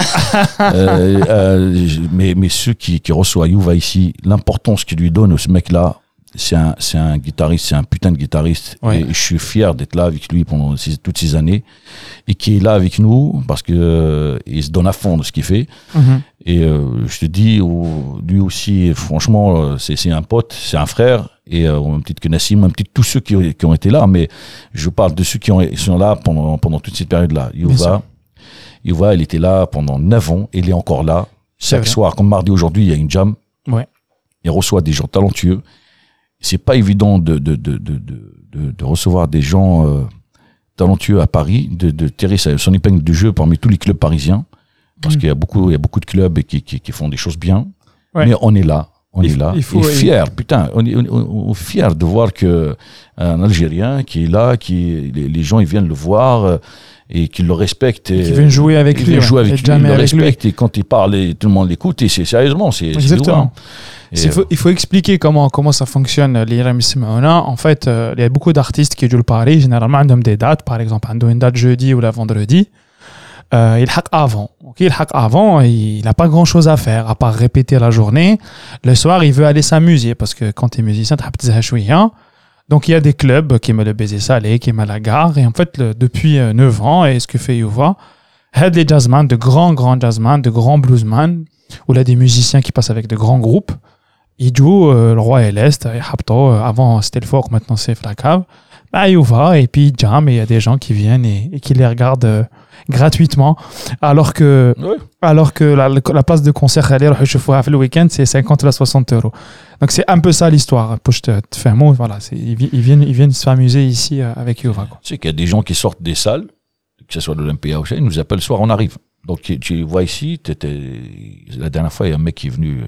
Euh, euh, mais, mais ceux qui, qui reçoivent Yuva ici, l'importance qu'il lui donne, ce mec-là, c'est un, c'est un guitariste, c'est un putain de guitariste. Ouais. Et je suis fier d'être là avec lui pendant ces- toutes ces années et qui est là avec nous parce que euh, il se donne à fond de ce qu'il fait. Mhm. Et euh, je te dis, lui aussi, franchement, euh, c'est un pote, c'est un frère. Et euh, même titre que Nassim, titre que tous ceux qui, ont- qui ont été là. Mais je parle de ceux qui ont, sont là pendant, pendant toute cette période-là. Yuva, Yuva, il était là pendant 9 ans. Il est encore là. Chaque soir, comme mardi aujourd'hui, il y a une jam. Ouais. Il reçoit des gens talentueux. C'est pas évident de, de, de, de, de, de- de recevoir des gens euh, talentueux à Paris, de, de tirer sa- son épingle du jeu parmi tous les clubs parisiens. Parce Mhm. qu'il y a beaucoup, il y a beaucoup de clubs qui, qui, qui font des choses bien. Ouais. Mais on est là. On Il est là. il faut- et fier, putain, on est, on, on- on est fier de voir que un Algérien qui est là, qui les, les gens ils viennent le voir euh, et qu'ils le respectent. Qui viennent jouer avec ils lui. jouer avec lui, ils le lui. respectent et quand il parle, tout le monde l'écoute et c'est sérieusement, c'est Exactement. évident. Et, Il faut, il faut expliquer comment, comment ça fonctionne l'IRM Simona. En fait, euh, il y a beaucoup d'artistes qui jouent le Paris. Généralement, ils ont des dates. Par exemple, ils ont une date jeudi ou la vendredi. Euh, il hack avant. Il hack avant, il n'a pas grand chose à faire à part répéter la journée. Le soir, il veut aller s'amuser parce que quand tu es musicien, tu as Donc, il y a des clubs qui me le baiser salé, qui me la gare. Et en fait, depuis euh, 9 ans, et ce que fait Yuva, il y a des jazzman, de grands, grands jazzman, de grands bluesman, ou là des musiciens qui passent avec de grands groupes. Ils jouent euh, le roi et l'est, et euh, avant c'était le fort, maintenant c'est la cave. Bah, Yuva, et puis jam, et il y a des gens qui viennent et, et qui les regardent euh, gratuitement. Alors que, alors que la, la place de concert, elle est le week-end, c'est 50 à 60 euros. Donc c'est un peu ça l'histoire. Pour je te, te fais un mot, voilà, ils, vi- ils viennent, ils viennent s'amuser ici euh, avec Yuva. Tu sais qu'il y a des gens qui sortent des salles, que ce soit de l'Olympia ou ça, ils nous appellent le soir, on arrive. Donc tu, tu vois ici, la dernière fois, il y a un mec qui est venu, euh,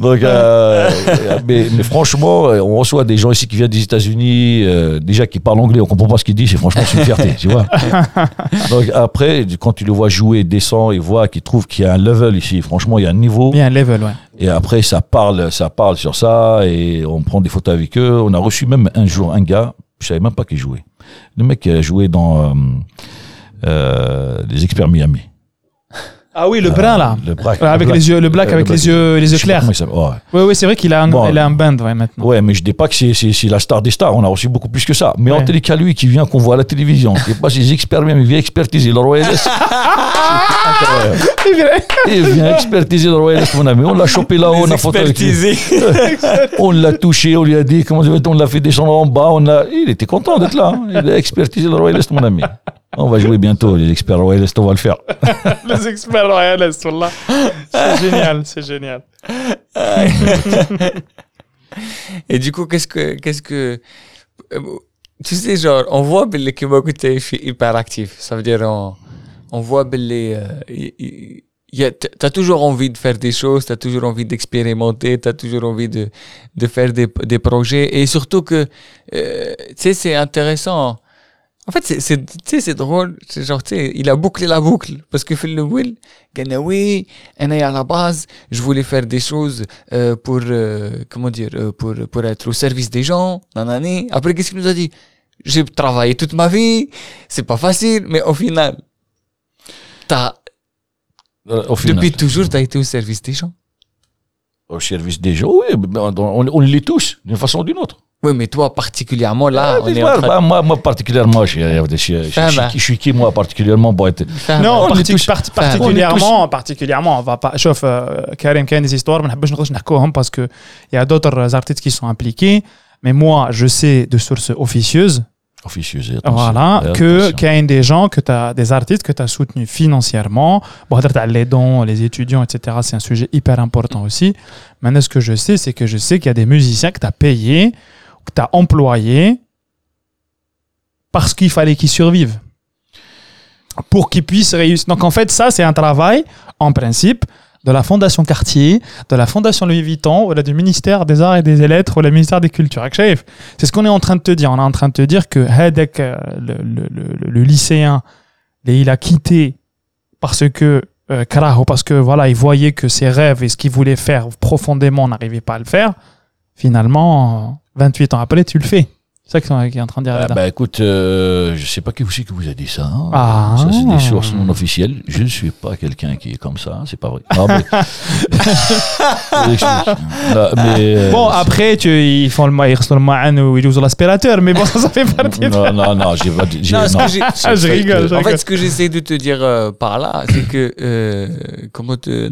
donc euh, mais, mais franchement euh, on reçoit des gens ici qui viennent des États-Unis euh, déjà qui parlent anglais on comprend pas ce qu'ils disent et franchement c'est une fierté tu vois donc après quand tu le vois jouer descend et voit qu'il trouve qu'il y a un level ici franchement il y a un niveau Il y a un level, ouais. et après, ça parle, ça parle sur ça, et on prend des photos avec eux. On a reçu même un jour un gars, je savais même pas qu'il jouait. Le mec qui a joué dans euh, euh, Les Experts Miami. Ah oui, le brun là. Le black, Avec le les yeux, le black euh, avec le les yeux, les yeux clairs. Ouais. Oui, oui, c'est vrai qu'il a un, Bon. il a un band ouais, maintenant. Ouais, mais je dis pas que c'est, la star des stars. On a reçu beaucoup plus que ça. Mais en Ouais. télé qu'à lui qui vient, qu'on voit à la télévision, qui passe les experts Miami, il vient expertiser le Royal. Il vient expertiser le Royal Est, mon ami. On l'a chopé là-haut, on a photo avec lui. On l'a touché, on lui a dit, comment on l'a fait descendre en bas, on a, il était content d'être là. hein. Il a expertisé le Royal Est, mon ami. On va jouer bientôt, les experts Royal Est, on va le faire. Les experts royalistes, wallah. C'est génial, c'est génial. Et du coup, qu'est-ce que, qu'est-ce que, euh, tu sais, genre, on voit Billy que moi, je suis hyper actif. Ça veut dire, on, on voit Billy, euh, a- t'as toujours envie de faire des choses, t'as toujours envie d'expérimenter, t'as toujours envie de, de faire des, des projets. Et surtout que, euh, tu sais, c'est intéressant. En fait, c'est, c'est, c'est drôle. C'est genre, tu sais, il a bouclé la boucle. Parce que Phil Will, Ganawi, Anaï à la base, je voulais faire des choses euh, pour, euh, comment dire, euh, pour, pour être au service des gens, nanani. Après, qu'est-ce qu'il nous a dit? J'ai travaillé toute ma vie, c'est pas facile, mais au final, t'as. Euh, depuis toujours, t'as été au service des gens au service des gens. Oui, on, les touche d'une façon ou d'une autre. Oui, mais toi particulièrement là. Ah, on est train... bah, moi, moi, particulièrement, je, suis bah. qui moi particulièrement bah, Non, on touche, part, bah. particulièrement, particulièrement, on va pas. Sauf euh, Karim, il y a des histoires, mais je ne sais pas parce que il y a d'autres artistes qui sont impliqués. Mais moi, je sais de sources officieuses Officieuse, attention. voilà, que qu'il y a des gens, que as des artistes que tu as soutenus financièrement. Bon, tu as les dons, les étudiants, etc. C'est un sujet hyper important aussi. Maintenant, ce que je sais, c'est que je sais qu'il y a des musiciens que tu as payés, que tu as employés parce qu'il fallait qu'ils survivent. Pour qu'ils puissent réussir. Donc, en fait, ça, c'est un travail, en principe, de la Fondation Cartier, de la Fondation Louis Vuitton, ou du ministère des Arts et des Lettres, ou du ministère des Cultures. C'est ce qu'on est en train de te dire. On est en train de te dire que Hedek, euh, le, le, le, le lycéen, il a quitté parce que euh, parce que voilà, il voyait que ses rêves et ce qu'il voulait faire profondément, n'arrivait pas à le faire. Finalement, 28 ans après, tu le fais. C'est ça qui est en train de dire. Ah, bah écoute, euh, je sais pas qui aussi que vous a dit ça. Hein. Ah. Ça c'est des sources non officielles. Je ne suis pas quelqu'un qui est comme ça, hein, c'est pas vrai. Ah, mais... Là, mais, euh, bon après tu, ils font le ils le man ou ils usent l'aspirateur, mais bon ça, ça fait partie. non non non, j'ai pas. dit. non, non. Ah, je rigole. En fait, ce que j'essaie de te dire euh, par là, c'est que euh, comment te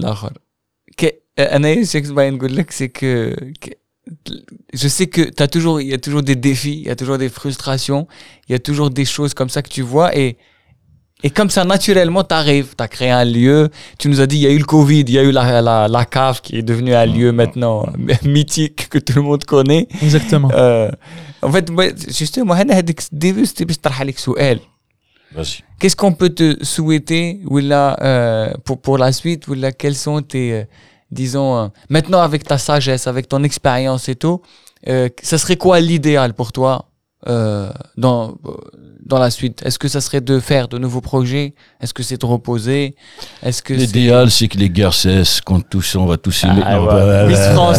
que أنا شكل باين نقول لك c'est que je sais que tu as toujours, il y a toujours des défis, il y a toujours des frustrations, il y a toujours des choses comme ça que tu vois et, et comme ça, naturellement, tu arrives, tu as créé un lieu. Tu nous as dit, il y a eu le Covid, il y a eu la, la, la cave qui est devenue un lieu maintenant mythique que tout le monde connaît. Exactement. Euh, en fait, justement, Qu'est-ce qu'on peut te souhaiter ou là, euh, pour, pour la suite ou là, quels sont tes, euh, disons, euh, maintenant avec ta sagesse, avec ton expérience et tout, euh, ça serait quoi l'idéal pour toi euh, dans, dans la suite? Est-ce que ça serait de faire de nouveaux projets? Est-ce que c'est de reposer? Est-ce que l'idéal c'est que les guerres cessent, qu'on tous on va tous aimer. Ah, ouais. Miss France,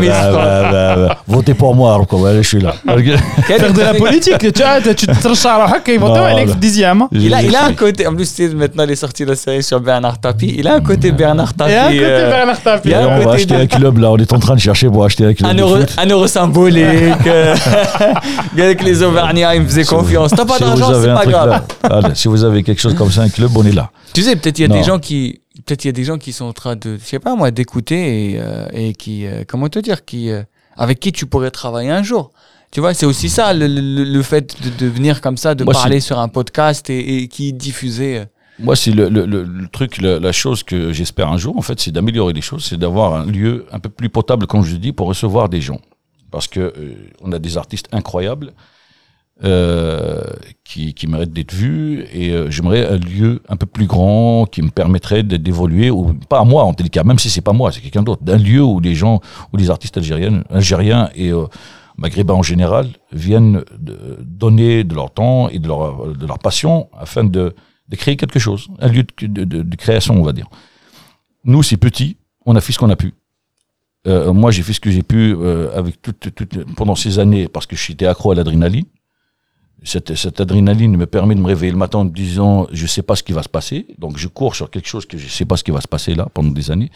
Miss France. Votez pour moi, quoi. je suis là. Faire de la politique, tu tu te tranches ils vont avec dixième. Il a, il a un côté, en plus maintenant il est sorti la série sur Bernard Tapie, il a un côté Bernard Tapie. Il a un côté euh, Bernard Tapie. On va acheter un club là, on est en train de chercher pour acheter un club. Un euro, un euro symbolique. Avec les Auvergnats, ils me faisaient confiance. T'as pas d'argent, c'est pas grave. si vous avez quelque chose comme ça, un club, on est là. Tu sais, peut-être il y a des gens qui, peut-être il y a des gens qui sont en train de, je sais pas moi, d'écouter et, euh, et qui, euh, comment te dire, qui, euh, avec qui tu pourrais travailler un jour. Tu vois, c'est aussi ça, le, le, fait de, de, venir comme ça, de parler sur un podcast et, et qui diffuser. Moi, c'est le, le, le, truc, la, chose que j'espère un jour, en fait, c'est d'améliorer les choses, c'est d'avoir un lieu un peu plus potable, comme je dis, pour recevoir des gens. Parce que on a des artistes incroyables euh, qui, qui mérite d'être vu. Et euh, j'aimerais un lieu un peu plus grand qui me permettrait d'évoluer ou pas à moi en tel cas même si c'est pas moi c'est quelqu'un d'autre. D'un lieu où les gens où les artistes algériens algériens et euh, maghrébins en général viennent de donner de leur temps et de leur de leur passion afin de, de créer quelque chose. Un lieu de, de, de création on va dire. Nous c'est petit. On a fait ce qu'on a pu. Euh, moi, j'ai fait ce que j'ai pu euh, avec toute, toute, pendant ces années parce que j'étais accro à l'adrénaline cette, cette, adrénaline me permet de me réveiller le matin en disant je sais pas ce qui va se passer. Donc je cours sur quelque chose que je sais pas ce qui va se passer là pendant des années.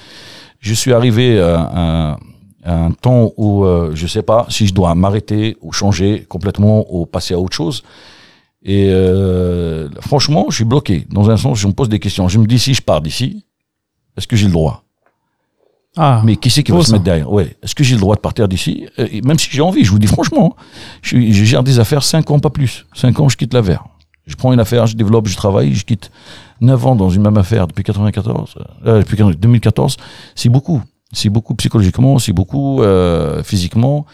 Je suis arrivé à, un temps où euh, je sais pas si je dois m'arrêter ou changer complètement ou passer à autre chose. Et euh, franchement je suis bloqué. Dans un sens je me pose des questions. Je me dis si je pars d'ici est-ce que j'ai le droit? Ah, mais qui c'est qui va se mettre derrière? Ouais. Est-ce que j'ai le droit de partir d'ici? Euh, Même si j'ai envie, je vous dis franchement, je, je, gère des affaires 5 ans, pas plus. 5 ans, je quitte l'affaire. Je prends une affaire, je développe, je travaille, je quitte 9 ans dans une même affaire depuis 94, euh, depuis 2014. C'est beaucoup. C'est beaucoup psychologiquement, c'est beaucoup euh, physiquement.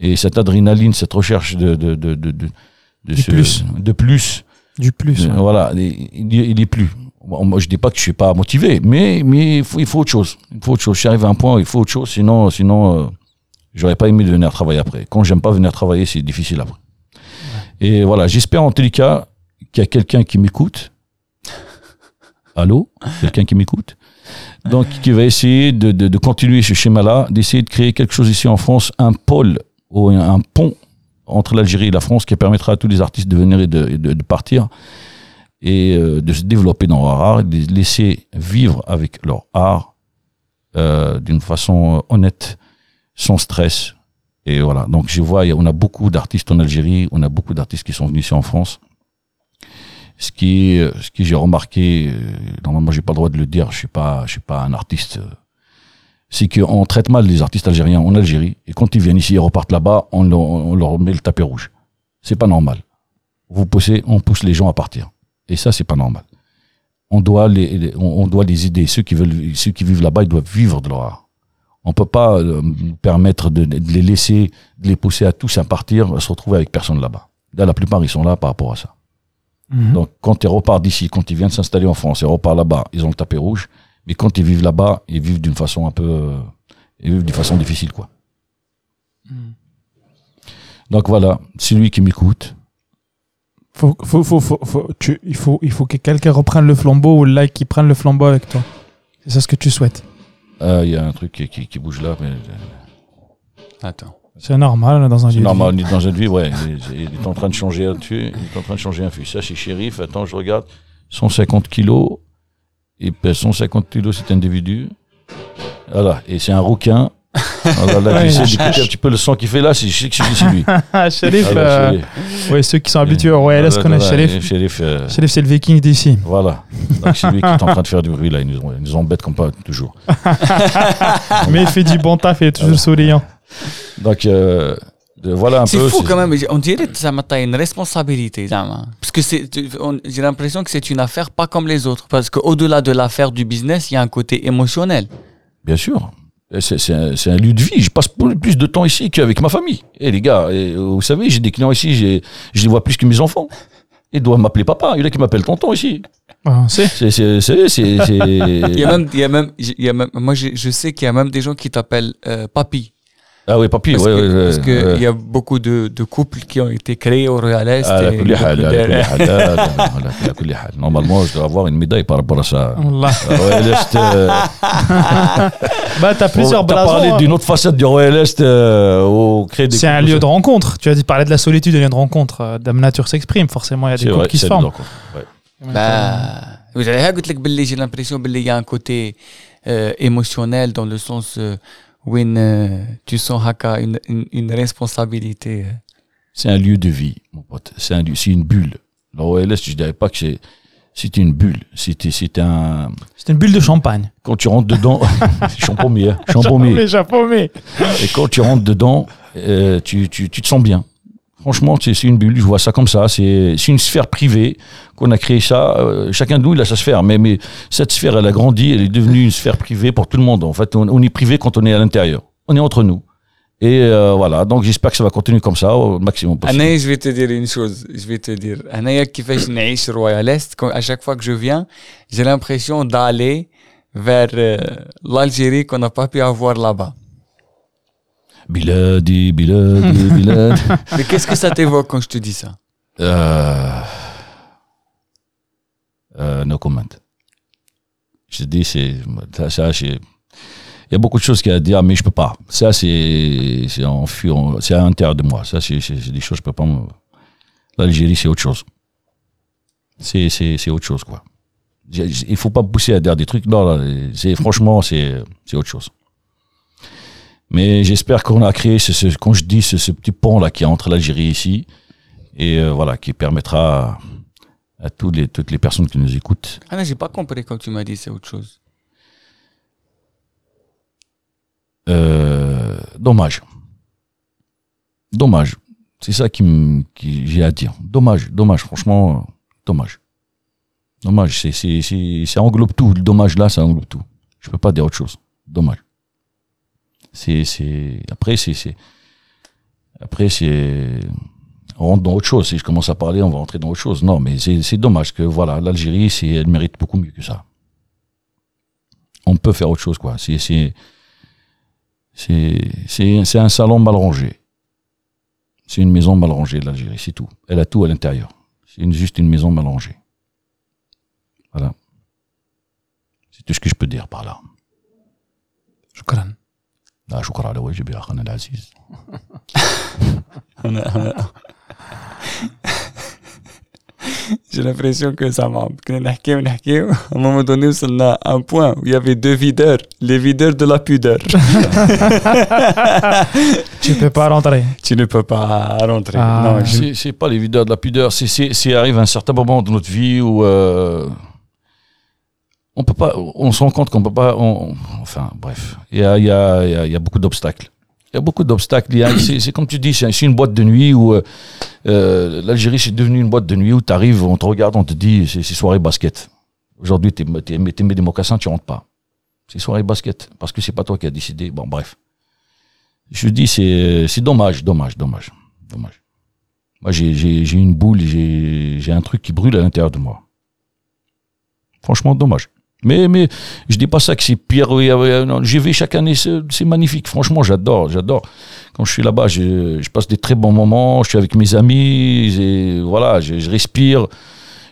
Et cette adrénaline, cette recherche de, de, de, de, de, plus. De plus. Du plus. Voilà, il, il est plus. Moi, je dis pas que je suis pas motivé, mais mais il faut, il faut autre chose. Il faut autre chose. Arrivé à un point, il faut autre chose. Sinon, sinon, euh, j'aurais pas aimé venir travailler après. Quand j'aime pas venir travailler, c'est difficile après. Et voilà, j'espère en tous les cas qu'il y a quelqu'un qui m'écoute. Allô, quelqu'un qui m'écoute? Donc, qui va essayer de, de, de continuer ce schéma-là, d'essayer de créer quelque chose ici en France, un pôle ou un, pont entre l'Algérie et la France qui permettra à tous les artistes de venir et de, de, de partir et euh, de se développer dans leur art, de les laisser vivre avec leur art euh, d'une façon euh, honnête, sans stress. Et voilà. Donc je vois, on a beaucoup d'artistes en Algérie, on a beaucoup d'artistes qui sont venus ici en France. Ce qui, ce qui j'ai remarqué, normalement j'ai pas le droit de le dire, je suis pas, je suis pas un artiste. C'est qu'on traite mal les artistes algériens en Algérie, et quand ils viennent ici et repartent là-bas, on, on, leur met le tapis rouge. C'est pas normal. Vous poussez, on pousse les gens à partir. Et ça, c'est pas normal. On doit les, on, doit les aider. Ceux qui veulent, ceux qui vivent là-bas, ils doivent vivre de leur art. On peut pas euh, permettre de, de, les laisser, de les pousser à tous à partir, à se retrouver avec personne là-bas. Là, la plupart, ils sont là par rapport à ça. Mhm. Donc, quand ils repartent d'ici, quand ils viennent s'installer en France, ils repartent là-bas, ils ont le tapis rouge, Mais quand ils vivent là-bas, ils vivent d'une façon un peu, euh, ils vivent d'une façon difficile, quoi. Donc voilà, c'est lui qui m'écoute. Faut, faut, faut, faut, faut- tu- il faut, il faut que quelqu'un reprenne le flambeau ou là qui prenne le flambeau avec toi. C'est ça ce que tu souhaites. Ah, il y a un truc qui, qui- qui bouge là, mais euh, Attends. C'est normal on est dans un c'est lieu de normal, vie. on est dans une vie, ouais. Il, il est en train de changer un dessus, il est en train de changer un fût. Ça, c'est shérif. Attends, je regarde. 150 kilos. Il pèse 150 kilos, cet individu. Voilà. Et c'est un rouquin. Voilà, là, Ouais. j'essaie d'écouter un petit peu le son qu'il fait là, c'est, je sais que c'est lui. Ah, Shérif, Ah, euh, ouais, ceux qui sont habitués au Royal Voilà, connaissent voilà, Shérif. Shérif, euh, Shérif, c'est le viking d'ici. Voilà. Donc c'est lui qui est en train de faire du bruit là. Il nous, il nous embête comme pas toujours. Mais il fait du bon taf, il est toujours souriant. Donc euh, voilà un C'est peu. fou c'est- quand même. On dirait que ça m'a une responsabilité. Parce que tu- j'ai l'impression que c'est une affaire pas comme les autres. Parce qu'au-delà de l'affaire du business, il y a un côté émotionnel. Bien sûr. Et C'est c'est un, un lieu de vie. Je passe plus de temps ici qu'avec ma famille. Et les gars, et, euh, vous savez, j'ai des clients ici, je les vois plus que mes enfants. Ils doivent m'appeler papa. Il y en a qui m'appellent tonton ici. Ah, c'est. C'est, c'est, c'est, c'est, c'est- Il y a même, il y a même, il y a même moi, je, je sais qu'il y a même des gens qui t'appellent euh, papy. Ah oui, papier, parce ouais, que, Parce qu'il ouais, ouais. y a beaucoup de, de, couples qui ont été créés au Real Est. Ah, la de... Ah, Normalement, je dois avoir une médaille par rapport à ça. Ah, Royal Est. Euh, bah, t'as plusieurs blasons. parlé hein. d'une autre facette du Royal Est euh, au créer des C'est un lieu de rencontre. Tu as dit parler de la solitude, un lieu de rencontre. Euh, Dame Nature s'exprime, forcément, il y a des couples qui se forment. Bah, vous avez dit que j'ai l'impression qu'il y a un côté euh, émotionnel dans le sens où une, euh, tu sens haka une, une, une responsabilité. euh. C'est un lieu de vie, mon pote. C'est un c'est une bulle. Le Royal Est, je dirais pas que c'est, c'est une bulle. C'était, c'est un, C'est une bulle de champagne. quand tu rentres dedans, champomier, hein. Champagne. Et quand tu rentres dedans, euh, tu, tu, tu te sens bien. Franchement, c'est une bulle, je vois ça comme ça. C'est une sphère privée qu'on a créé ça. Euh, chacun de nous, il a sa sphère. Mais, cette sphère, elle a grandi, elle est devenue une sphère privée pour tout le monde. En fait, on, est privé quand on est à l'intérieur. On est entre nous. Et euh, voilà, donc j'espère que ça va continuer comme ça au maximum possible. Anaya, je vais te dire une chose, je vais te dire. Anaya, qui fait une royaliste, à chaque fois que je viens, j'ai l'impression d'aller vers euh, l'Algérie qu'on n'a pas pu avoir là-bas. Biladi, biladi, biladi. Mais qu'est-ce que ça t'évoque quand je te dis ça Euh, euh, no comment. Je te dis, c'est, ça, il y a beaucoup de choses qu'il y a à dire, mais je peux pas. Ça, c'est, c'est en c'est à l'intérieur de moi. Ça, c'est, des choses, je peux pas L'Algérie, c'est autre chose. C'est, c'est, c'est autre chose, quoi. Il faut pas pousser à dire des trucs. Non, non, c'est, franchement, c'est, c'est autre chose. Mais j'espère qu'on a créé ce, ce- quand je dis ce, ce petit pont là qui est entre l'Algérie ici, et euh, voilà, qui permettra à, à tous les, toutes les personnes qui nous écoutent. Anna, j'ai pas compris quand tu m'as dit c'est autre chose. Euh, dommage. Dommage. C'est ça qui, me- qui j'ai à dire. Dommage, dommage, franchement, dommage. Dommage, c'est, c'est, c'est, ça englobe tout. Le dommage là, ça englobe tout. Je peux pas dire autre chose. Dommage. C'est, après, c'est, c'est, après, c'est, on rentre dans autre chose. Si je commence à parler, on va rentrer dans autre chose. Non, mais c'est, c'est dommage que, voilà, l'Algérie, c'est, elle mérite beaucoup mieux que ça. On peut faire autre chose, quoi. C'est, c'est, c'est, c'est, un salon mal rangé. C'est une maison mal rangée, l'Algérie, c'est tout. Elle a tout à l'intérieur. C'est juste une maison mal rangée. Voilà. C'est tout ce que je peux dire par là. لا شكرا على واجب يا اخانا العزيز J'ai l'impression que ça m'a. كنا نحكي ونحكي à un moment donné وصلنا à un point où il y avait deux videurs, les videurs de la pudeur. Tu peux pas rentrer. tu ne peux pas rentrer. Ah. Non, je- c'est, c'est pas les videurs de la pudeur c'est, c'est, c'est arrive un certain moment de notre vie où euh, on peut pas on se rend compte qu'on peut pas on- enfin bref. Il y a, il y, a, il y, a, il y a beaucoup d'obstacles. Il y a beaucoup d'obstacles. C'est, comme tu dis c'est, une boîte de nuit où euh, euh, l'Algérie c'est devenu une boîte de nuit où tu arrives on te regarde on te dit c'est, soirée basket. Aujourd'hui t'es mis des mocassins tu rentres pas. C'est soirée basket parce que c'est pas toi qui as décidé. Bon bref. Je dis c'est, c'est dommage dommage dommage dommage. Moi, j'ai, une boule, j'ai, j'ai un truc qui brûle à l'intérieur de moi. Franchement, dommage. Mais, mais je dis pas ça que c'est pire. J'y vais chaque année, c'est magnifique. Franchement, j'adore, j'adore. Quand je suis là-bas, je, je passe des très bons moments. Je suis avec mes amis. et voilà, je, je respire,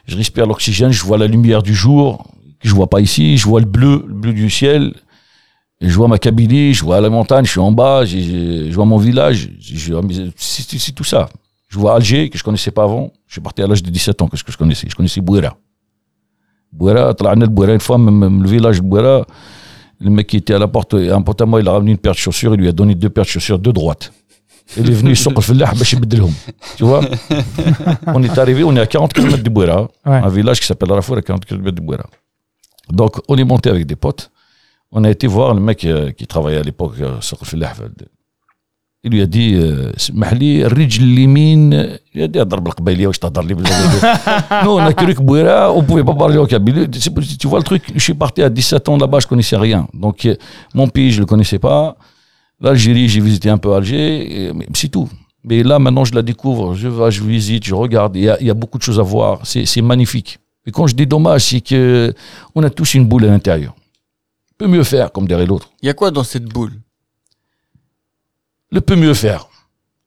je respire l'oxygène. Je vois la lumière du jour que je vois pas ici. Je vois le bleu, le bleu du ciel. Je vois ma Kabylie, je vois la montagne, je suis en bas, j'ai- je vois mon village, je- je- c'est tout ça. Je vois Alger, que je connaissais pas avant. Je suis parti à l'âge de 17 ans, qu'est-ce que je connaissais Je connaissais Bouira. Bouera, une fois, le village de Bouera, le mec qui était à la porte, euh, un pote il a ramené une paire de chaussures, il lui a donné deux paires de chaussures, deux droites. Il est venu, On est arrivé, on est à 40 km de Bouera, un village qui s'appelle Rafour, à 40 km de Bouera. Donc, on est monté avec des potes. On a été voir le mec euh, qui travaillait à l'époque euh, sur le Il lui a dit euh, اسمح لي الرجل اليمين il a dit اضرب القبيليه واش تهضر لي بالقبيلية Non, on a cru que Bouira, on pouvait pas parler au Kabylie. C'est- Tu vois le truc, je suis parti à 17 ans là-bas, je connaissais rien. Donc, euh, mon pays, je le connaissais pas. L'Algérie, j'ai visité un peu Alger, et- mais c'est tout. Mais là, maintenant, je la découvre, je vais, je visite, je regarde, il y a, il y a beaucoup de choses à voir, c'est c'est magnifique. Et quand je dis dommage, c'est que on a tous une boule à l'intérieur. On peut mieux faire, comme dirait l'autre. Il y a quoi dans cette boule Le peut mieux faire.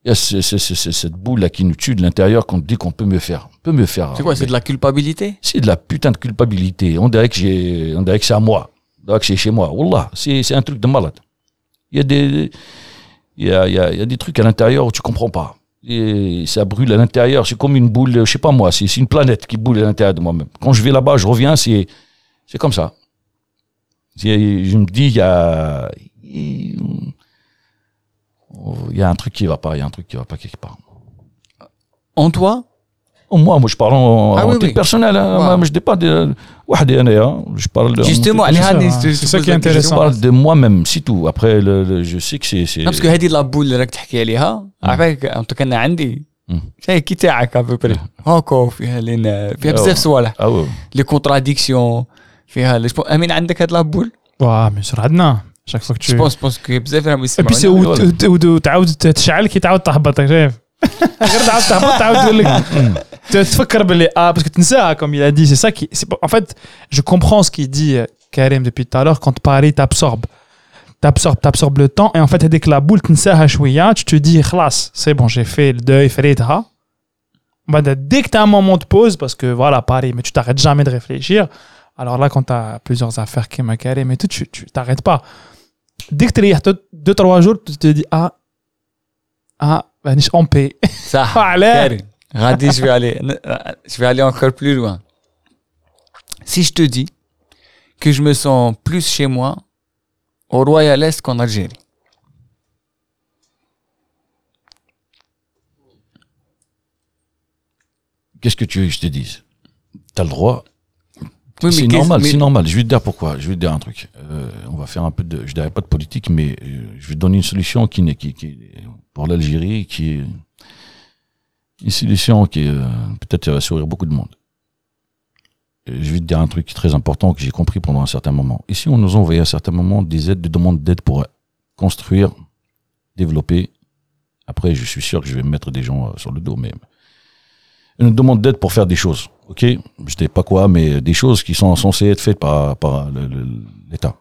Il y a ce- ce- ce- ce- cette boule-là qui nous tue de l'intérieur qu'on dit qu'on peut mieux faire. On peut mieux faire. C'est quoi C'est de la culpabilité? C'est de la putain de culpabilité. On dirait que j'ai, on dirait que c'est à moi. On dirait que c'est chez moi. Wallah, c'est, c'est un truc de malade. Il y a des, il y a, il y a, il y a des trucs à l'intérieur où tu comprends pas. Et ça brûle à l'intérieur. C'est comme une boule, je sais pas moi, c'est, c'est une planète qui boule à l'intérieur de moi-même. Quand je vais là-bas, je reviens, c'est, c'est comme ça. Je me dis, il y a, il il y a un truc qui va pas, il y a un truc qui va pas quelque part. En toi Oh, Moi, moi, je parle en, Ah en oui, titre oui. personnel. Hein. Ouais. Moi, je dis pas de. وحدي أنايا. Je parle de. Justement, Bien allez, sûr, Hannes, hein. je C'est te ça pose qui est la question. Je intéressant. parle de moi-même, c'est tout. Après, le, le- je sais que c'est. c'est- Non, parce que هذه لا بول اللي راك تحكي عليها عافاك انت كان عندي مم. شاي كي تاعك ابوبري هاكا فيها لين فيها آه. بزاف صوالح Ah ouais. لي كونتراديكسيون فيها لي سبون- امين عندك هاد لا بول واه بيان سور عندنا chaque fois que tu جو بونس بونس كو بزاف راهم et puis c'est يسمعونا où t- où- où تعاود تشعل كي تعاود تهبط شايف غير تعاود تهبط تعاود تقول لك ت- تفكر باللي اه باسكو تنساها comme il a dit c'est ça qui c'est pas- en fait je comprends ce qu'il dit euh, Karim depuis tout à l'heure quand Paris t'absorbe t'absorbe t'absorbe le temps et en fait dès que la boule تنساها شويه tu te dis خلاص c'est bon j'ai fait le deuil فريتها بعد dès que tu as un moment de pause parce que voilà Paris mais tu t'arrêtes jamais de réfléchir alors là quand tu as plusieurs affaires qui Karim et tout tu tu t'arrêtes pas dès que tu es 2-3 jours, tu te dis Ah, ben, je suis en paix. Ça, Radi, je vais aller, je vais aller encore plus loin. Si je te dis que je me sens plus chez moi au Royal Est qu'en Algérie. Qu'est-ce que tu veux que je te dise? T'as le droit oui, c'est normal, mais- c'est normal. Je vais te dire pourquoi. Je vais te dire un truc. Euh, on va faire un peu de, je dirais pas de politique, mais euh, je vais te donner une solution qui n'est, qui, qui, pour l'Algérie, qui est une solution qui euh, peut-être va sourire beaucoup de monde. Euh, Je vais te dire un truc très important que j'ai compris pendant un certain moment. Ici, on nous envoyait à un certain moment des aides, des demandes d'aide pour construire, développer. Après, je suis sûr que je vais mettre des gens euh, sur le dos, mais une demande d'aide pour faire des choses. Ok, je sais pas quoi, mais des choses qui sont censées être faites par, par l'État.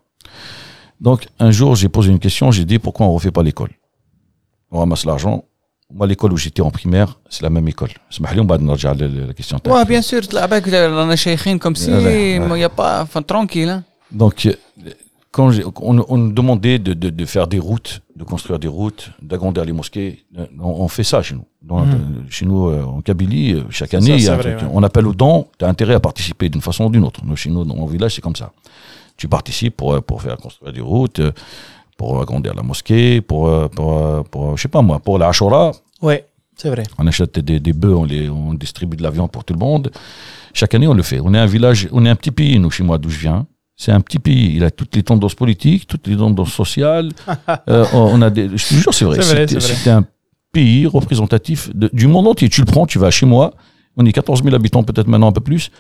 Donc un jour, j'ai posé une question. J'ai dit pourquoi on refait pas l'école? On ramasse l'argent. Moi, l'école où j'étais en primaire, c'est la même école. Bah, on va la question. Oui, bien sûr. Là, Avec les comme si, il n'y a pas, enfin, tranquille. Hein. Donc quand on, on nous demandait de, de, de faire des routes, de construire des routes, d'agrandir les mosquées, euh, on, on fait ça chez nous. Dans- Mhm. euh, Chez nous, euh, en Kabylie, euh, chaque année, vrai, truc. ouais. On appelle au don, tu as intérêt à participer d'une façon ou d'une autre. Nous, chez nous, dans mon village, c'est comme ça. Tu participes pour, euh, pour faire construire des routes, pour agrandir la mosquée, pour, pour, pour, je sais pas moi, pour la Ashura, ouais c'est vrai on achète des, des bœufs, on, les, on distribue de la viande pour tout le monde. Chaque année, on le fait. On est un village, on est un petit pays, nous, chez moi, d'où je viens. C'est un petit pays. Il a toutes les tendances politiques, toutes les tendances sociales. Euh, on a des, je te jure, c'est vrai. C'est C'était- un pays représentatif de- du monde entier. Tu le prends, tu vas chez moi. On est 14 000 habitants, peut-être maintenant un peu plus.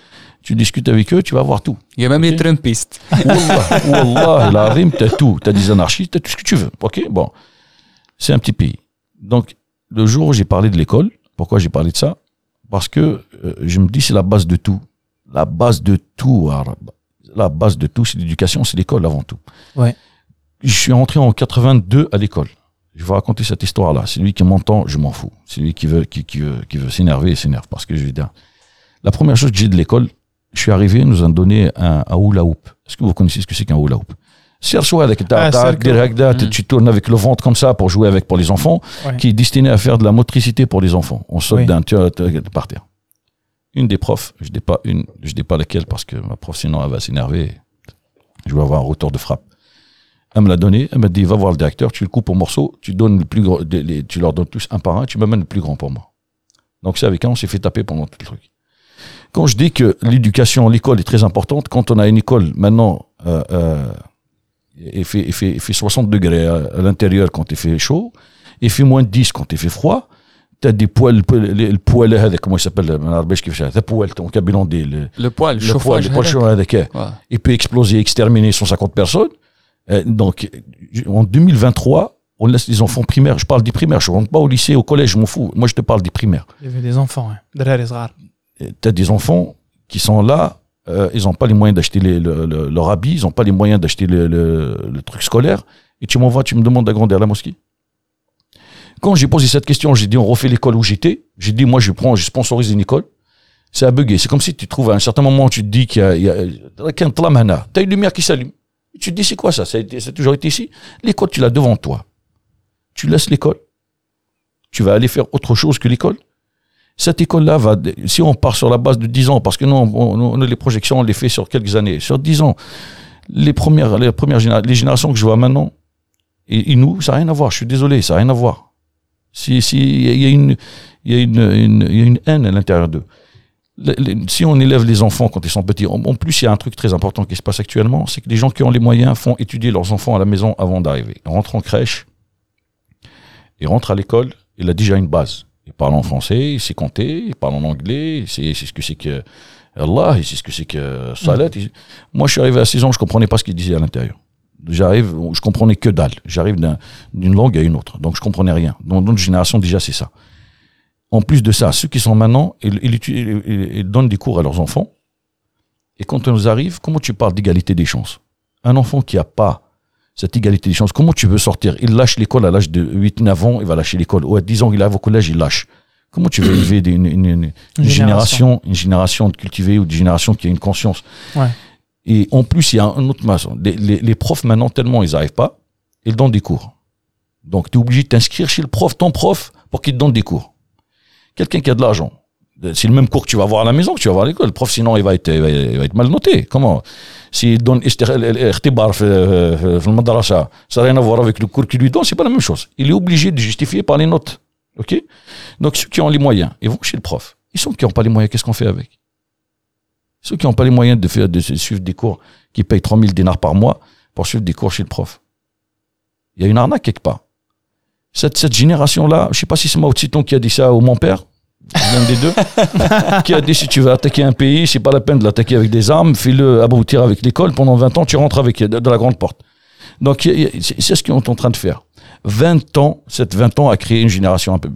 Tu discutes avec eux, tu vas voir tout. Il y a même les. Trumpistes. Wallah, Wallah, la rime, t'as tout. T'as des anarchistes, t'as tout ce que tu veux. Ok, bon. C'est un petit pays. Donc, le jour où j'ai parlé de l'école, pourquoi j'ai parlé de ça? Parce que euh, je me dis c'est la base de tout. La base de tout, arabe. La base de tout, c'est l'éducation, c'est l'école avant tout. Ouais. Je suis entré en 82 à l'école. Je vais raconter cette histoire-là. C'est lui qui m'entend, je m'en fous. C'est lui qui veut, qui, qui veut, qui veut s'énerver, il s'énerve. Parce que je vais dire, la première chose que j'ai de l'école, je suis arrivé, ils nous ont donné un, un hula hoop. Est-ce que vous connaissez ce que c'est qu'un hula hoop? C'est avec Ah, cercle. tu tournes avec le ventre comme ça pour jouer avec pour les enfants, Ouais. qui est destiné à faire de la motricité pour les enfants. On saute Oui. d'un tu- par terre. Une des profs, je dis pas une, je dis pas laquelle parce que ma prof sinon elle va s'énerver. Je vais avoir un retour de frappe. Elle me l'a donné, elle m'a dit va voir le directeur, tu le coupes en morceaux, tu donnes le plus gros, tu leur donnes tous un par un, tu m'amènes le plus grand pour moi. Donc c'est avec un, on s'est fait taper pendant tout le truc. Quand je dis que l'éducation, l'école est très importante, quand on a une école maintenant, euh, euh, il fait, il fait, il fait 60 degrés à, l'intérieur quand il fait chaud, il fait moins de 10 quand il fait froid, des poils, le le poil, هذا, comment il s'appelle, ما نعرفش كيفاش هذا poil, ton cabinet dit, le, Le poil, le le poil, chauffage. le poil chaud هذاك, Ouais. il peut exploser, exterminer 150 personnes. Euh, donc, en 2023, on laisse les enfants primaires. Je parle des primaires, je ne rentre pas au lycée, au collège, je m'en fous. Moi, je te parle des primaires. Il y avait des enfants, ouais. دراري صغار. Tu as des enfants qui sont là, euh, ils n'ont pas les moyens d'acheter les- le- le- leur habit, ils n'ont pas les moyens d'acheter le, le- le truc scolaire. Et tu m'envoies, tu me demandes d'agrandir la mosquée. Quand j'ai posé cette question, j'ai dit on refait l'école où j'étais. J'ai dit moi je prends, je sponsorise une école. Ça a bugué. C'est comme si tu trouves à un certain moment, tu te dis qu'il y a, qu'un tlamana. Tu as une lumière qui s'allume. Tu te dis c'est quoi ça? Ça a, toujours été ici? L'école, tu l'as devant toi. Tu laisses l'école. Tu vas aller faire autre chose que l'école. Cette école-là va, si on part sur la base de 10 ans, parce que non, on, on les projections, on les fait sur quelques années. Sur 10 ans, les premières, les premières les générations que je vois maintenant, et, et nous, ça n'a rien à voir. Je suis désolé, ça n'a rien à voir. Si, si, il y a une, il y a une, une- il y a une haine à l'intérieur d'eux. Si on élève les enfants quand ils sont petits, en, en plus, il y a un truc très important qui se passe actuellement, c'est que les gens qui ont les moyens font étudier leurs enfants à la maison avant d'arriver. Ils rentrent en crèche, ils rentrent à l'école, il a déjà une base. Il parle en français, il sait compter, il parle en anglais, il sait, il sait ce que c'est que Allah, il sait ce que c'est que Salat. Il- Moi, je suis arrivé à 6 ans, je comprenais pas ce qu'il disait à l'intérieur. J'arrive, je comprenais que dalle. J'arrive d'un- d'une langue à une autre. Donc, je comprenais rien. Dans notre génération, déjà, c'est ça. En plus de ça, ceux qui sont maintenant, ils, ils étu- ils- ils- ils donnent des cours à leurs enfants. Et quand on nous arrive, comment tu parles d'égalité des chances? Un enfant qui a pas cette égalité des chances, comment tu veux sortir? Il lâche l'école à l'âge de 8-9 ans, il va lâcher l'école. Ou à 10 ans, il arrive au collège, il lâche. Comment tu veux élever une, une- une- une génération, une génération de cultivés ou une génération qui a une conscience? Ouais. Et en plus, il y a un autre maçon. Les, profs, maintenant, tellement ils n'arrivent pas, ils donnent des cours. Donc, tu es obligé de t'inscrire chez le prof, ton prof, pour qu'il te donne des cours. Quelqu'un qui a de l'argent, c'est le même cours que tu vas avoir à la maison que tu vas avoir à l'école. Le prof, sinon, il va être, il mal noté. Comment? S'il donne euh, euh, Ikhtibar euh, ça n'a rien à voir avec le cours qu'il lui donne, c'est pas la même chose. Il est obligé de justifier par les notes. ok? Donc, ceux qui ont les moyens, ils vont chez le prof. Ils sont qui n'ont pas les moyens, qu'est-ce qu'on fait avec? Ceux qui n'ont pas les moyens de, faire, de suivre des cours, qui payent 3000 dinars par mois pour suivre des cours chez le prof. Il y a une arnaque quelque part. Cette, cette génération-là, je sais pas si c'est Mao Tse-tung qui a dit ça ou mon père, l'un des deux, qui a dit si tu veux attaquer un pays, c'est pas la peine de l'attaquer avec des armes, fais-le aboutir avec l'école, pendant 20 ans, tu rentres avec de, la grande porte. Donc, c'est ce qu'ils sont en train de faire. 20 ans, cette 20 ans a créé une génération un peu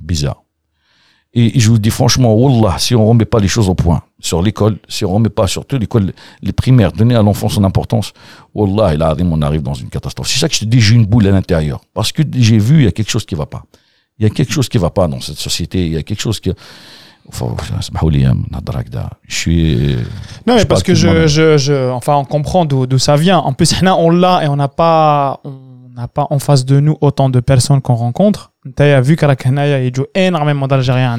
bizarre. Et je vous dis franchement, Wallah, si on remet pas les choses au point sur l'école, si on ne met pas surtout l'école, les primaires, donner à l'enfant son importance, Wallah, il arrive, on arrive dans une catastrophe. C'est ça que je te dis, j'ai une boule à l'intérieur. Parce que j'ai vu, il y a quelque chose qui ne va pas. Il y a quelque chose qui ne va pas dans cette société, il y a quelque chose qui... Hein, je suis. Euh, non, mais parce que je, je, je, Enfin, on comprend d'où ça vient. En plus, on l'a et on n'a pas n'a pas en face de nous autant de personnes qu'on rencontre. Tu as vu qu'Arakanaya et Joe énormément d'Algériens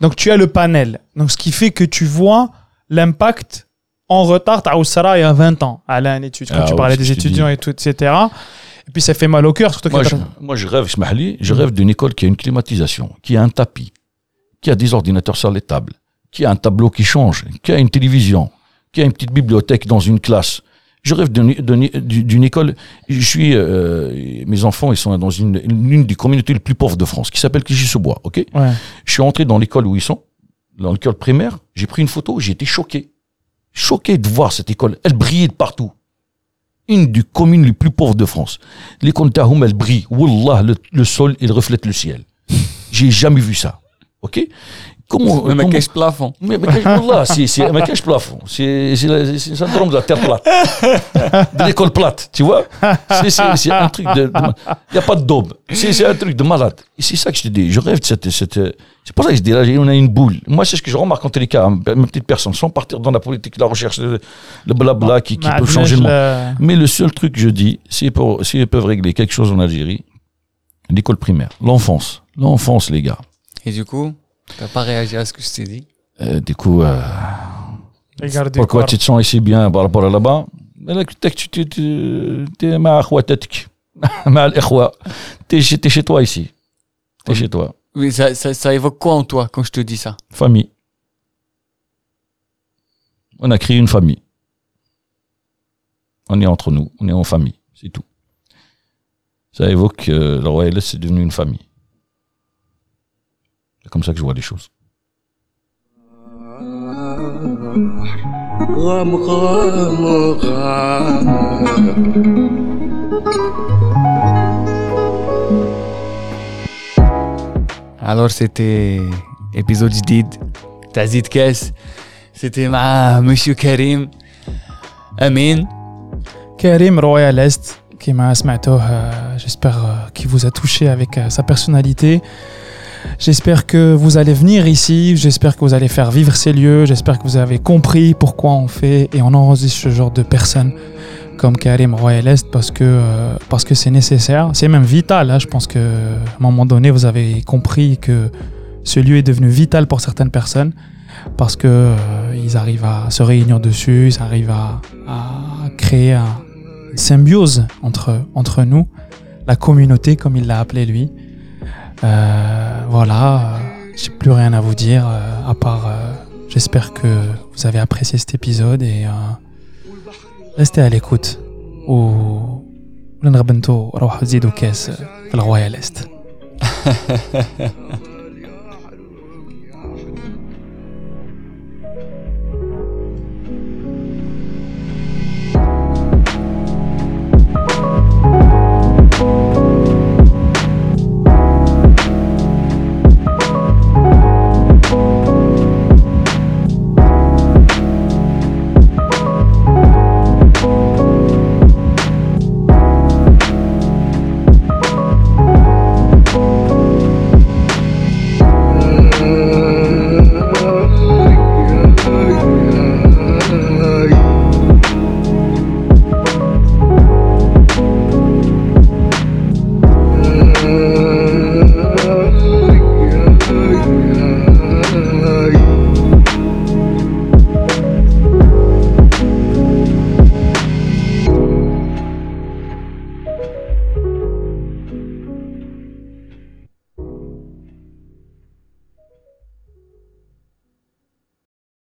Donc tu as le panel. Donc ce qui fait que tu vois l'impact en retard à Oussara il y a 20 ans, à l'étude, quand ah tu parlais des étudiants et tout, etc. Et puis ça fait mal au cœur, moi, je, moi je mm. rêve d'une école qui a une climatisation, qui a un tapis, qui a des ordinateurs sur les tables, qui a un tableau qui change, qui a une télévision, qui a une petite bibliothèque dans une classe. Je rêve d'une- école. Je suis, euh, mes enfants, ils sont dans une, l'une des communautés les plus pauvres de France, qui s'appelle Clichy-sous-Bois, ok? Ouais. Je suis entré dans l'école où ils sont, dans l'école primaire, j'ai pris une photo, j'ai été choqué. Choqué de voir cette école. Elle brillait de partout. Une des communes les plus pauvres de France. L'école Tahoum, elle brille. Wallah, le, le sol, il reflète le ciel. J'ai jamais vu ça. OK? Mais Como, Mesmo aqueles plafon. Mesmo lá, sim, sim. Mesmo aqueles plafon. C'est le syndrome de la terre plate. De l'école plate, tu vois? C'est un um truc de. Il n'y a pas de dôme. C'est un truc de malade. Et c'est ça que je te dis. Je rêve de cette. cette c'est pour ça que je dis, là, on a une boule. Moi, c'est ce que je remarque en tous les cas, mes petites personnes, sans partir dans la politique, la recherche, le, le blabla qui, qui peut changer le monde. Mais le seul truc que je dis, si si ils peuvent régler quelque chose en Algérie, l'école primaire, l'enfance. L'enfance, les gars. Et du coup T'as pas réagi à ce que je t'ai dit euh, Du coup, euh, pourquoi tu te sens ici bien par rapport à là-bas T'es ma T'es chez, chez toi ici. T'es oui. chez toi. Oui, ça, ça, évoque quoi en toi quand je te dis ça Famille. On a créé une famille. On est entre nous, on est en famille, c'est tout. Ça évoque euh, la c'est devenu une famille. c'est comme ça que je vois les choses غام غام غام Alors c'était épisode جديد تاع زيد كاس c'était مع monsieur Karim Amin Karim Royal Est, qui m'a smatouh, euh, j'espère euh, qu'il vous a touché avec euh, sa personnalité. J'espère que vous allez venir ici, j'espère que vous allez faire vivre ces lieux, j'espère que vous avez compris pourquoi on fait et on enregistre ce genre de personnes comme Karim Royal Est parce que euh, parce que c'est nécessaire, c'est même vital. hein. Je pense que à un moment donné vous avez compris que ce lieu est devenu vital pour certaines personnes parce que euh, ils arrivent à se réunir dessus, ils arrivent à, créer un- une symbiose entre, entre nous, la communauté comme il l'a appelé lui. Euh, voilà, euh, j'ai plus rien à vous dire euh, à part euh, j'espère que vous avez apprécié cet épisode et euh, restez à l'écoute و ونغبنتو روحوا تزيدوا كاس في الغوايه الاست